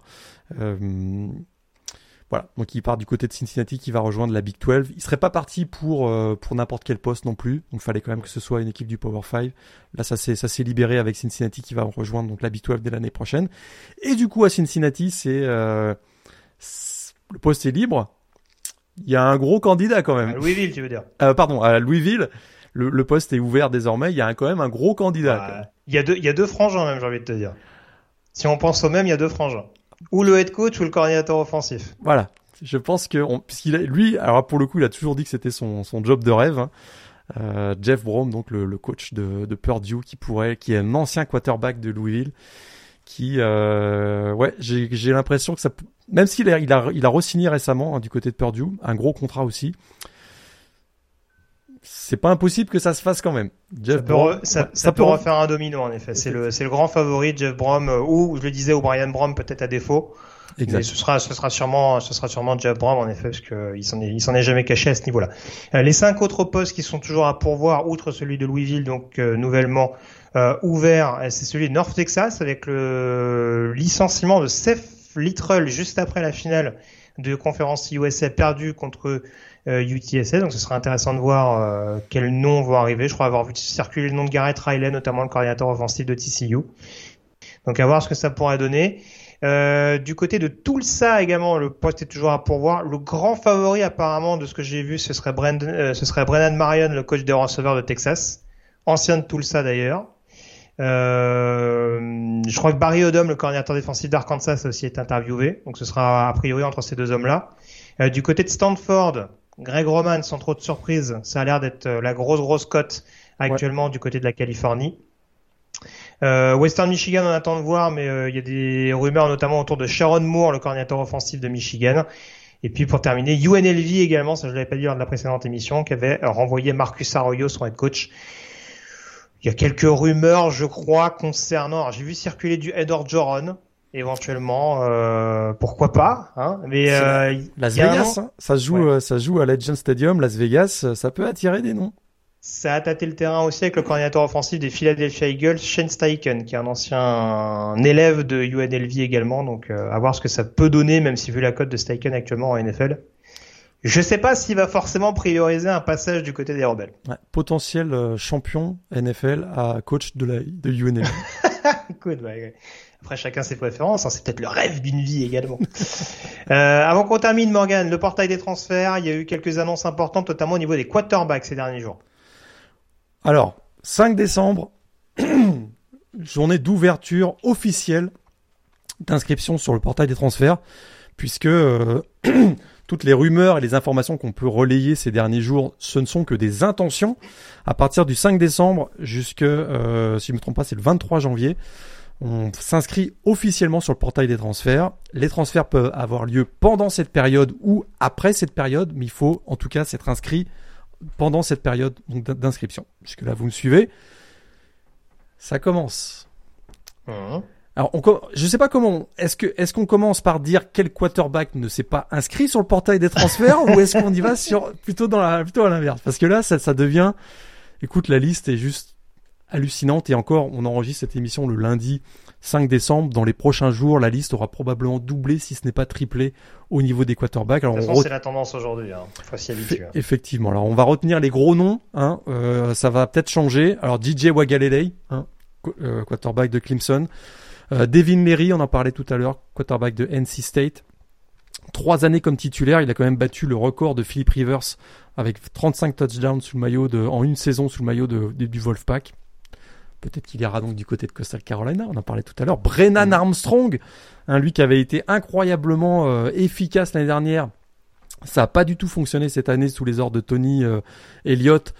Voilà, donc il part du côté de Cincinnati qui va rejoindre la Big 12. Il serait pas parti pour euh, pour n'importe quel poste non plus. Donc il fallait quand même que ce soit une équipe du Power 5. Là ça s'est ça s'est libéré avec Cincinnati qui va rejoindre donc la Big 12 dès l'année prochaine. Et du coup à Cincinnati, c'est euh, le poste est libre. Il y a un gros candidat quand même. À Louisville, tu veux dire? Euh, Pardon, à Louisville. Le, le, poste est ouvert désormais. Il y a quand même un gros candidat. Bah, il y a deux, il y a deux frangins même, j'ai envie de te dire. Si on pense au même, il y a deux frangins. Ou le head coach ou le coordinateur offensif. Voilà. Je pense que on, puisqu'il a, lui, alors pour le coup, il a toujours dit que c'était son, son job de rêve. Hein. Euh, Jeff Brom, donc le, le coach de, de, Purdue, qui pourrait, qui est un ancien quarterback de Louisville, qui, euh, ouais, j'ai, j'ai l'impression que ça, même s'il a, il a, il a re-signé récemment hein, du côté de Purdue, un gros contrat aussi c'est pas impossible que ça se fasse quand même. Jeff ça peut, Brom, ça, ça, peut refaire un domino en effet. C'est le, c'est le grand favori Jeff Brom euh, ou je le disais, ou Brian Brom peut-être à défaut. Exact. Mais ce sera, ce sera sûrement, ce sera sûrement Jeff Brom en effet parce que il s'en est, il s'en est jamais caché à ce niveau-là. Euh, les cinq autres postes qui sont toujours à pourvoir, outre celui de Louisville, donc euh, nouvellement euh, ouvert, c'est celui de North Texas avec le licenciement de Seth Littrell juste après la finale de conférence USA perdue contre UTSA. Euh, Donc ce sera intéressant de voir euh, quels noms vont arriver. Je crois avoir vu circuler le nom de Garrett Riley, notamment le coordinateur offensif de TCU. Donc à voir ce que ça pourrait donner. Euh, du côté de Tulsa également, le poste est toujours à pourvoir. Le grand favori apparemment de ce que j'ai vu, ce serait Brandon, ce serait Brennan Marion, le coach des receveurs de Texas, ancien de Tulsa d'ailleurs. je crois que Barry Odom, le coordinateur défensif d'Arkansas, aussi est interviewé. Donc ce sera a priori entre ces deux hommes-là. du côté de Stanford, Greg Roman, sans trop de surprise, ça a l'air d'être euh, la grosse grosse cote actuellement du côté de la Californie. Euh, Western Michigan, on attend de voir, mais euh, il y a des rumeurs notamment autour de Sharon Moore, le coordinateur offensif de Michigan. Et puis pour terminer, UNLV également, ça je l'avais pas dit lors de la précédente émission, qui avait renvoyé Marcus Arroyo, son head coach. Il y a quelques rumeurs, je crois, concernant. J'ai vu circuler du Edward Joron, éventuellement euh, pourquoi pas hein mais euh, Las Vegas hein. ça joue euh, ça joue à Legend Stadium Las Vegas ça peut attirer des noms ça a tâté le terrain aussi avec le coordinateur offensif des Philadelphia Eagles Shane Steichen qui est un ancien un élève de UNLV également donc euh, à voir ce que ça peut donner même si vu la cote de Steichen actuellement en NFL je sais pas s'il va forcément prioriser un passage du côté des rebelles. Ouais, potentiel euh, champion NFL à coach de la de UNLV. Écoute, ouais. Après, chacun ses préférences. Hein, c'est peut-être le rêve d'une vie également. euh, avant qu'on termine, Morgan, le portail des transferts, il y a eu quelques annonces importantes, notamment au niveau des quarterbacks ces derniers jours. Alors, 5 décembre, journée d'ouverture officielle d'inscription sur le portail des transferts, puisque euh, toutes les rumeurs et les informations qu'on peut relayer ces derniers jours, ce ne sont que des intentions. À partir du 5 décembre jusque, euh, si je ne me trompe pas, c'est le 23 janvier, on s'inscrit officiellement sur le portail des transferts. Les transferts peuvent avoir lieu pendant cette période ou après cette période, mais il faut en tout cas s'être inscrit pendant cette période d'inscription. Jusque là, vous me suivez. Ça commence. Mmh. Alors, on, je sais pas comment. Est-ce que est-ce qu'on commence par dire quel quarterback ne s'est pas inscrit sur le portail des transferts ou est-ce qu'on y va sur plutôt dans la plutôt à l'inverse? Parce que là, ça, ça devient. Écoute, la liste est juste hallucinante. Et encore, on enregistre cette émission le lundi 5 décembre. Dans les prochains jours, la liste aura probablement doublé, si ce n'est pas triplé, au niveau des quarterbacks. Alors, de toute façon, c'est la tendance aujourd'hui. Hein. Faut s'y habituer. Hein. Effectivement. Alors, on va retenir les gros noms. Hein. Euh, ça va peut-être changer. Alors, DJ Wagalelei, hein, euh, quarterback de Clemson. Euh, Devin Leary, on en parlait tout à l'heure, quarterback de NC State. Trois années comme titulaire, il a quand même battu le record de Philip Rivers avec 35 touchdowns sous le maillot de, en une saison sous le maillot de, du Wolfpack. Peut-être qu'il ira donc du côté de Coastal Carolina, on en parlait tout à l'heure. Brennan mm. Armstrong, hein, lui qui avait été incroyablement euh, efficace l'année dernière. Ça n'a pas du tout fonctionné cette année sous les ordres de Tony euh, Elliott.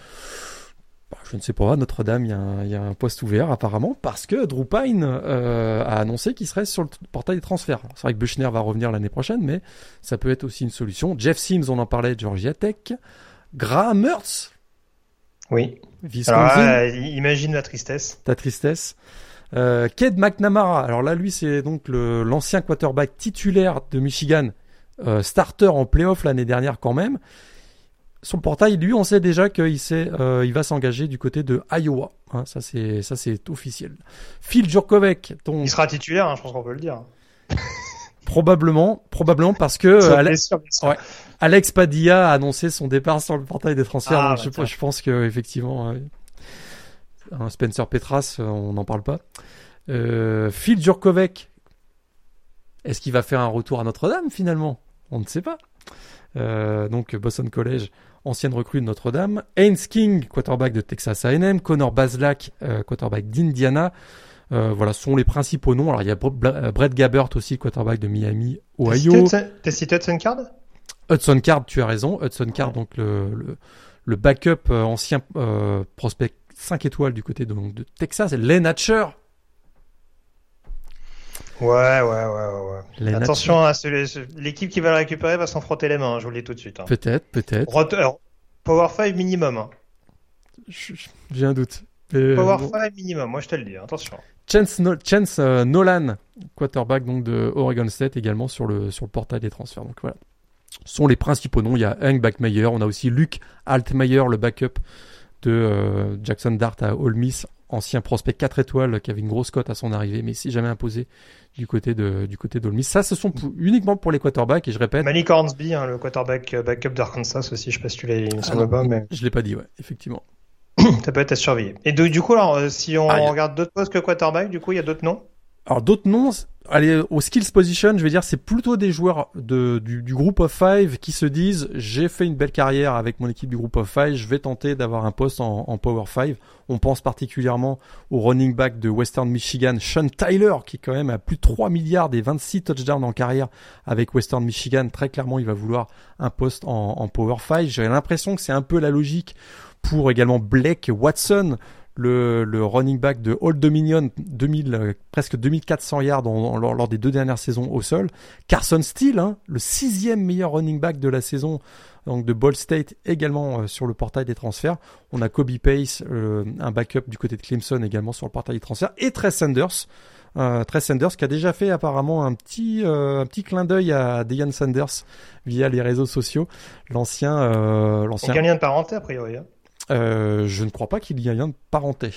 bah, je ne sais pas, Notre-Dame, il y, a un poste ouvert apparemment, parce que Drew Pine euh, a annoncé qu'il serait sur le portail des transferts. C'est vrai que Buchner va revenir l'année prochaine, mais ça peut être aussi une solution. Jeff Sims, on en parlait, Georgia Tech. Graham Mertz. Oui. Alors imagine la tristesse. Ta tristesse. Euh, Ked McNamara, alors là, lui, c'est donc l'ancien quarterback titulaire de Michigan, euh, starter en playoff l'année dernière quand même le portail, lui, on sait déjà qu'il euh, il va s'engager du côté de Iowa. Hein, ça, c'est, ça, c'est officiel. Phil Jurkovec, il sera titulaire, hein, je pense qu'on peut le dire. Probablement, probablement parce que Alex, Padilla a annoncé son départ sur le portail des transferts. Ah, bah, je, pense que effectivement, euh, Spencer Petras, euh, on n'en parle pas. Phil Jurkovec, est-ce qu'il va faire un retour à Notre-Dame finalement? On ne sait pas. donc Boston College ancienne recrue de Notre-Dame, Haynes King, quarterback de Texas A&M, Connor Baslak, euh, quarterback d'Indiana. Euh, voilà, sont les principaux noms. Alors il y a euh, Brett Gabbert aussi, quarterback de Miami, Ohio. T'as cité Hudson Card? Hudson Card, tu as raison. Hudson Card, donc le, le, backup ancien prospect 5 étoiles du côté de, de Texas. Len Hatcher, Ouais, ouais, ouais, ouais. Attention à l'équipe qui va le récupérer va s'en frotter les mains, je vous le dis tout de suite. Hein. Peut-être, peut-être. Power 5 minimum. Hein. J'ai un doute. Power 5 minimum, moi je te le dis, attention. Chance, Chance euh, Nolan, quarterback donc de Oregon State également sur le, sur le portail des transferts. Donc voilà. Ce sont les principaux noms. Il y a Hank Backmeyer, on a aussi Luke Altmeyer, le backup de euh, Jackson Dart à Ole Miss ancien prospect 4 étoiles qui avait une grosse cote à son arrivée, mais si jamais imposé du côté de du côté d'Olmis. Ça, ce sont uniquement pour les quarterbacks et je répète. Malik Hornsby, hein, le quarterback euh, backup d'Arkansas aussi. Je sais pas si tu l'as, il ah pas, mais je l'ai pas dit, ouais, effectivement. Ça peut être à surveiller. Et du coup, alors, euh, si on ah, regarde d'autres postes que quarterback, du coup, il y a d'autres noms? Alors d'autres noms, allez au skills position, je vais dire c'est plutôt des joueurs de, du, du groupe of five qui se disent j'ai fait une belle carrière avec mon équipe du groupe of five, je vais tenter d'avoir un poste en, en power five. On pense particulièrement au running back de Western Michigan, Sean Tyler, qui quand même a plus de 3 milliards et 26 touchdowns en carrière avec Western Michigan. Très clairement, il va vouloir un poste en, en power five. J'ai l'impression que c'est un peu la logique pour également Blake Watson, le, le running back de Old Dominion, 2000, euh, presque 2400 yards lors, des deux dernières saisons au sol. Carson Steele, hein, le sixième meilleur running back de la saison donc de Ball State également euh, sur le portail des transferts. On a Kobe Pace, euh, un backup du côté de Clemson également sur le portail des transferts, et Trey Sanders. Euh, Trey Sanders qui a déjà fait apparemment un petit un petit clin d'œil à Deion Sanders via les réseaux sociaux, l'ancien l'ancien. lien de parenté a priori. Hein. Euh, je ne crois pas qu'il y ait un de parenté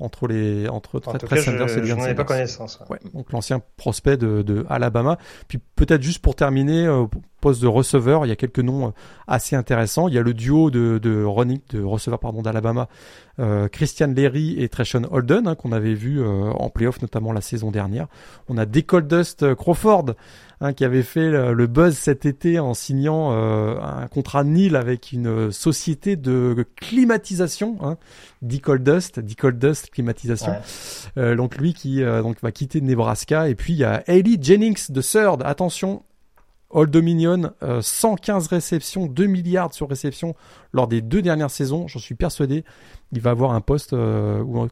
entre les entre en Sanders je, et ai pas connaissance. Ouais. donc l'ancien prospect de, de, Alabama. Puis peut-être juste pour terminer, euh, poste de receveur, il y a quelques noms euh, assez intéressants. Il y a le duo de de running de receveur pardon d'Alabama, euh, Christian Leary et Treshon Holden hein, qu'on avait vu euh, en playoff notamment la saison dernière. On a Decoldust Crawford hein, qui avait fait le, buzz cet été en signant un contrat nil avec une société de climatisation, hein, Decoldust, Decoldust climatisation. donc lui qui donc va quitter Nebraska et puis il y a Hailey Jennings de Third. Attention, Old Dominion, 115 euh, réceptions, 2 milliards sur réception lors des deux dernières saisons. J'en suis persuadé. Il va avoir un poste euh, ou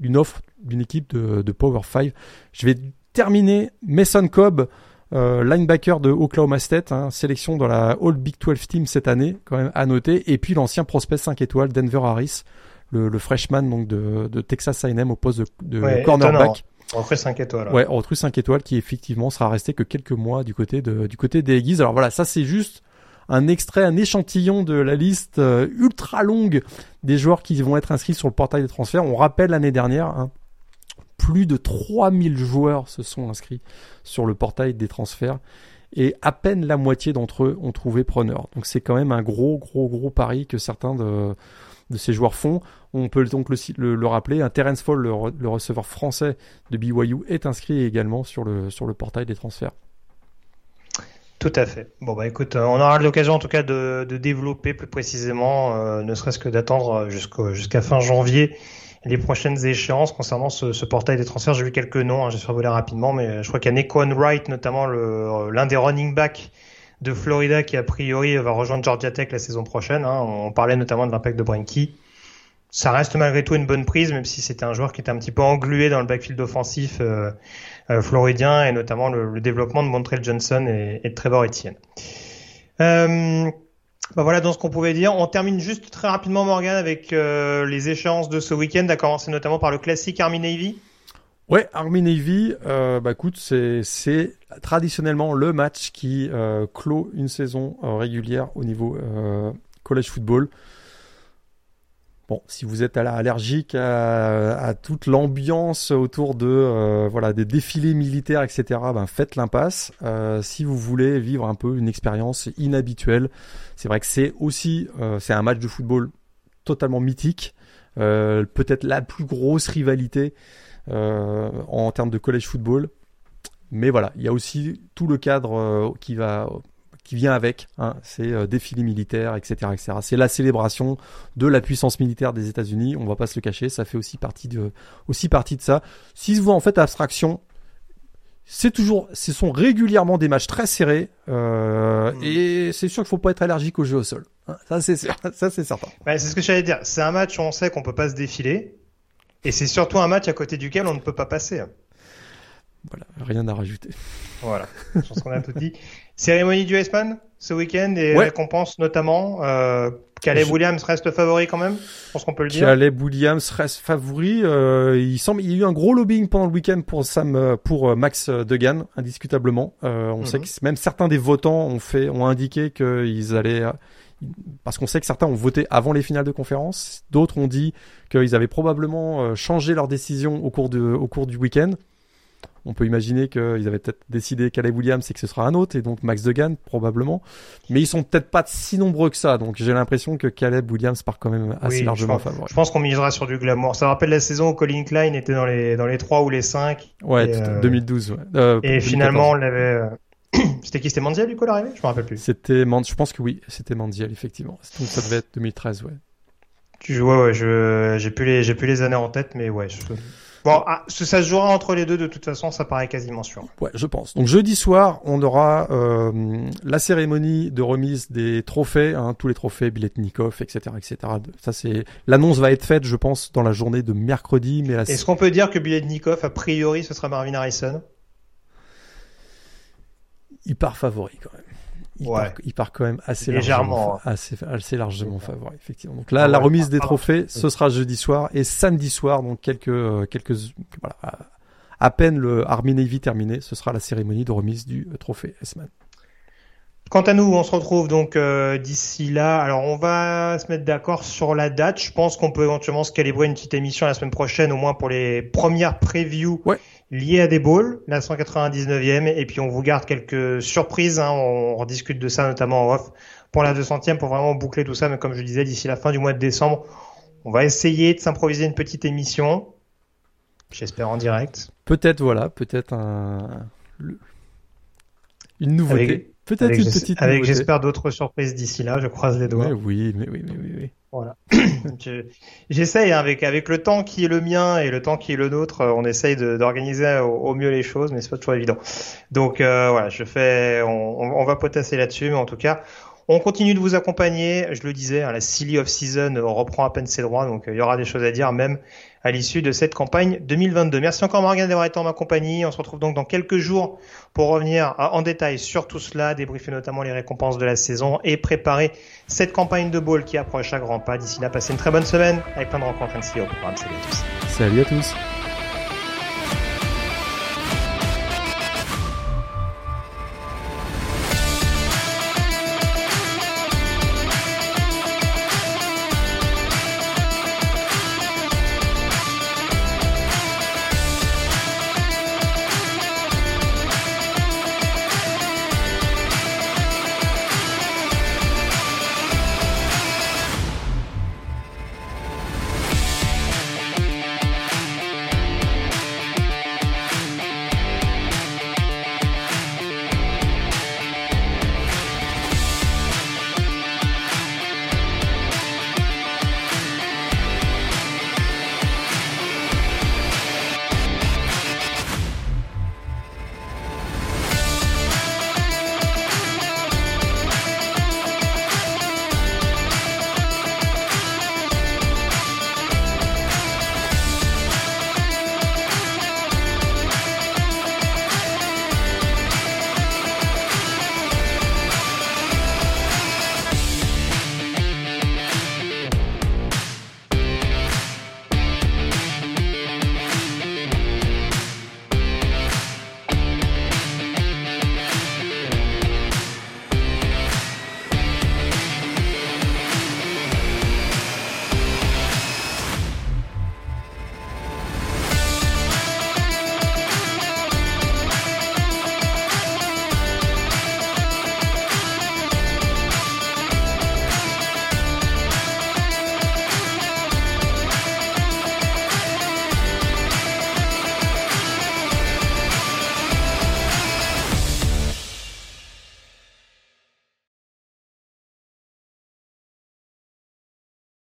une offre d'une équipe de, Power 5. Je vais terminer Mason Cobb, euh, linebacker de Oklahoma State, hein, sélection dans la All Big 12 Team cette année, quand même à noter. Et puis l'ancien prospect 5 étoiles, Denver Harris, le, freshman donc de, Texas A&M au poste de, cornerback. Recrue 5 étoiles. Ouais, recrue 5 étoiles qui effectivement sera resté que quelques mois du côté de, du côté des Aggies. Alors voilà, ça c'est juste un extrait, un échantillon de la liste euh, ultra longue des joueurs qui vont être inscrits sur le portail des transferts. On rappelle l'année dernière, hein, plus de 3000 joueurs se sont inscrits sur le portail des transferts et à peine la moitié d'entre eux ont trouvé preneur. Donc c'est quand même un gros, gros, gros pari que certains de, de ces joueurs font. On peut donc le, le, rappeler, un Terence Fall, le, receveur français de BYU, est inscrit également sur le, portail des transferts. Tout à fait. Bon bah écoute, euh, on aura l'occasion en tout cas de, développer plus précisément, euh, ne serait-ce que d'attendre jusqu'à fin janvier les prochaines échéances concernant ce, portail des transferts. J'ai vu quelques noms, hein, j'ai survolé rapidement, mais je crois qu'il y a Wright notamment, l'un des running backs de Florida qui a priori va rejoindre Georgia Tech la saison prochaine. Hein. On parlait notamment de l'impact de Brinky. ça reste malgré tout une bonne prise, même si c'était un joueur qui était un petit peu englué dans le backfield offensif euh, euh, floridien et notamment le, développement de Montrell Johnson et, et de Trevor Etienne. Euh, bah voilà dans ce qu'on pouvait dire. On termine juste très rapidement Morgan avec euh, les échéances de ce week-end, à commencer notamment par le classique Army Navy. Ouais, Army Navy, euh, bah écoute, c'est traditionnellement le match qui euh, clôt une saison régulière au niveau college football. Bon, si vous êtes allergique à, toute l'ambiance autour de euh, voilà des défilés militaires, etc., ben faites l'impasse. Euh, si vous voulez vivre un peu une expérience inhabituelle, c'est vrai que c'est aussi euh, c'est un match de football totalement mythique, peut-être la plus grosse rivalité en termes de college football. Mais voilà, il y a aussi tout le cadre qui va qui vient avec. Hein, c'est euh, défilé militaire, etc., etc. C'est la célébration de la puissance militaire des États-Unis. On va pas se le cacher, ça fait aussi partie de, aussi partie de ça. Si vous en faites abstraction, c'est toujours, ce sont régulièrement des matchs très serrés euh, mmh. et c'est sûr qu'il faut pas être allergique au jeu au sol. Hein, ça c'est ça c'est certain. c'est ce que j'allais dire. C'est un match où on sait qu'on peut pas se défiler et c'est surtout un match à côté duquel on ne peut pas passer. Voilà, rien à rajouter. Voilà, je pense qu'on a tout dit. Cérémonie du Iceman ce week-end et récompenses notamment. Euh, Caleb Williams reste favori quand même, je pense qu'on peut le dire. Caleb Williams reste favori. Euh, il semble, il y a eu un gros lobbying pendant le week-end pour Sam, euh, pour euh, Max Degan, indiscutablement. Euh, on sait mhm. que même certains des votants ont fait, ont indiqué qu'ils allaient, parce qu'on sait que certains ont voté avant les finales de conférence, d'autres ont dit qu'ils avaient probablement changé leur décision au cours de, au cours du week-end. On peut imaginer qu'ils avaient peut-être décidé Caleb Williams et que ce sera un autre, et donc Max Degan probablement. Mais ils sont peut-être pas si nombreux que ça, donc j'ai l'impression que Caleb Williams part quand même assez largement favori. Je pense qu'on misera sur du glamour. Ça rappelle la saison où Colin Klein était dans les dans les trois ou les 5 Ouais, 2012. Ouais. Euh, et finalement, on l'avait. C'était qui C'était Mandiel du coup l'arrivée? Je me rappelle plus. C'était. Je pense que oui, c'était Mandiel effectivement. Donc ça devait être 2013, ouais. Tu vois, ouais, je j'ai plus les j'ai plus les années en tête, mais ouais. Je... Bon, ah, ça se jouera entre les deux de toute façon, ça paraît quasiment sûr. Ouais, je pense. Donc jeudi soir, on aura euh, la cérémonie de remise des trophées, hein, tous les trophées, Biletnikov, etc., etc. Ça c'est l'annonce va être faite, je pense, dans la journée de mercredi. Mais est-ce qu'on peut dire que Biletnikov, a priori, ce sera Marvin Harrison? Il part favori quand même il, part, quand même assez largement, assez, assez largement favori, effectivement. Donc là, la remise des trophées, ce sera jeudi soir et samedi soir, donc quelques, euh, quelques, voilà, à peine le Army Navy terminé, ce sera la célébration de remise du euh, trophée S-Man. Quant à nous, on se retrouve donc euh, d'ici là. Alors, on va se mettre d'accord sur la date. Je pense qu'on peut éventuellement se calibrer une petite émission la semaine prochaine, au moins pour les premières previews ouais lié à des balls, la 199e, et puis on vous garde quelques surprises, hein, on rediscute de ça notamment en off pour la 200e pour vraiment boucler tout ça, mais comme je disais, d'ici la fin du mois de décembre, on va essayer de s'improviser une petite émission, j'espère en direct. Peut-être, voilà, peut-être un... une nouveauté. Peut-être une petite Avec, j'espère, d'autres surprises d'ici là. Je croise les doigts. oui, mais oui, mais oui, oui. Voilà. J'essaye hein, avec avec le temps qui est le mien et le temps qui est le nôtre, euh, on essaye d'organiser au, mieux les choses, mais c'est pas toujours évident. Donc euh, voilà, je fais, on, on va potasser là-dessus, mais en tout cas, on continue de vous accompagner. Je le disais, hein, la silly off season reprend à peine ses droits, donc euh, il y aura des choses à dire même à l'issue de cette campagne 2022. Merci encore Morgan d'avoir été en ma compagnie. On se retrouve donc dans quelques jours pour revenir en détail sur tout cela, débriefer notamment les récompenses de la saison et préparer cette campagne de ball qui approche à grands pas. D'ici là, passez une très bonne semaine avec plein de rencontres ainsi au programme. Salut à tous. Salut à tous.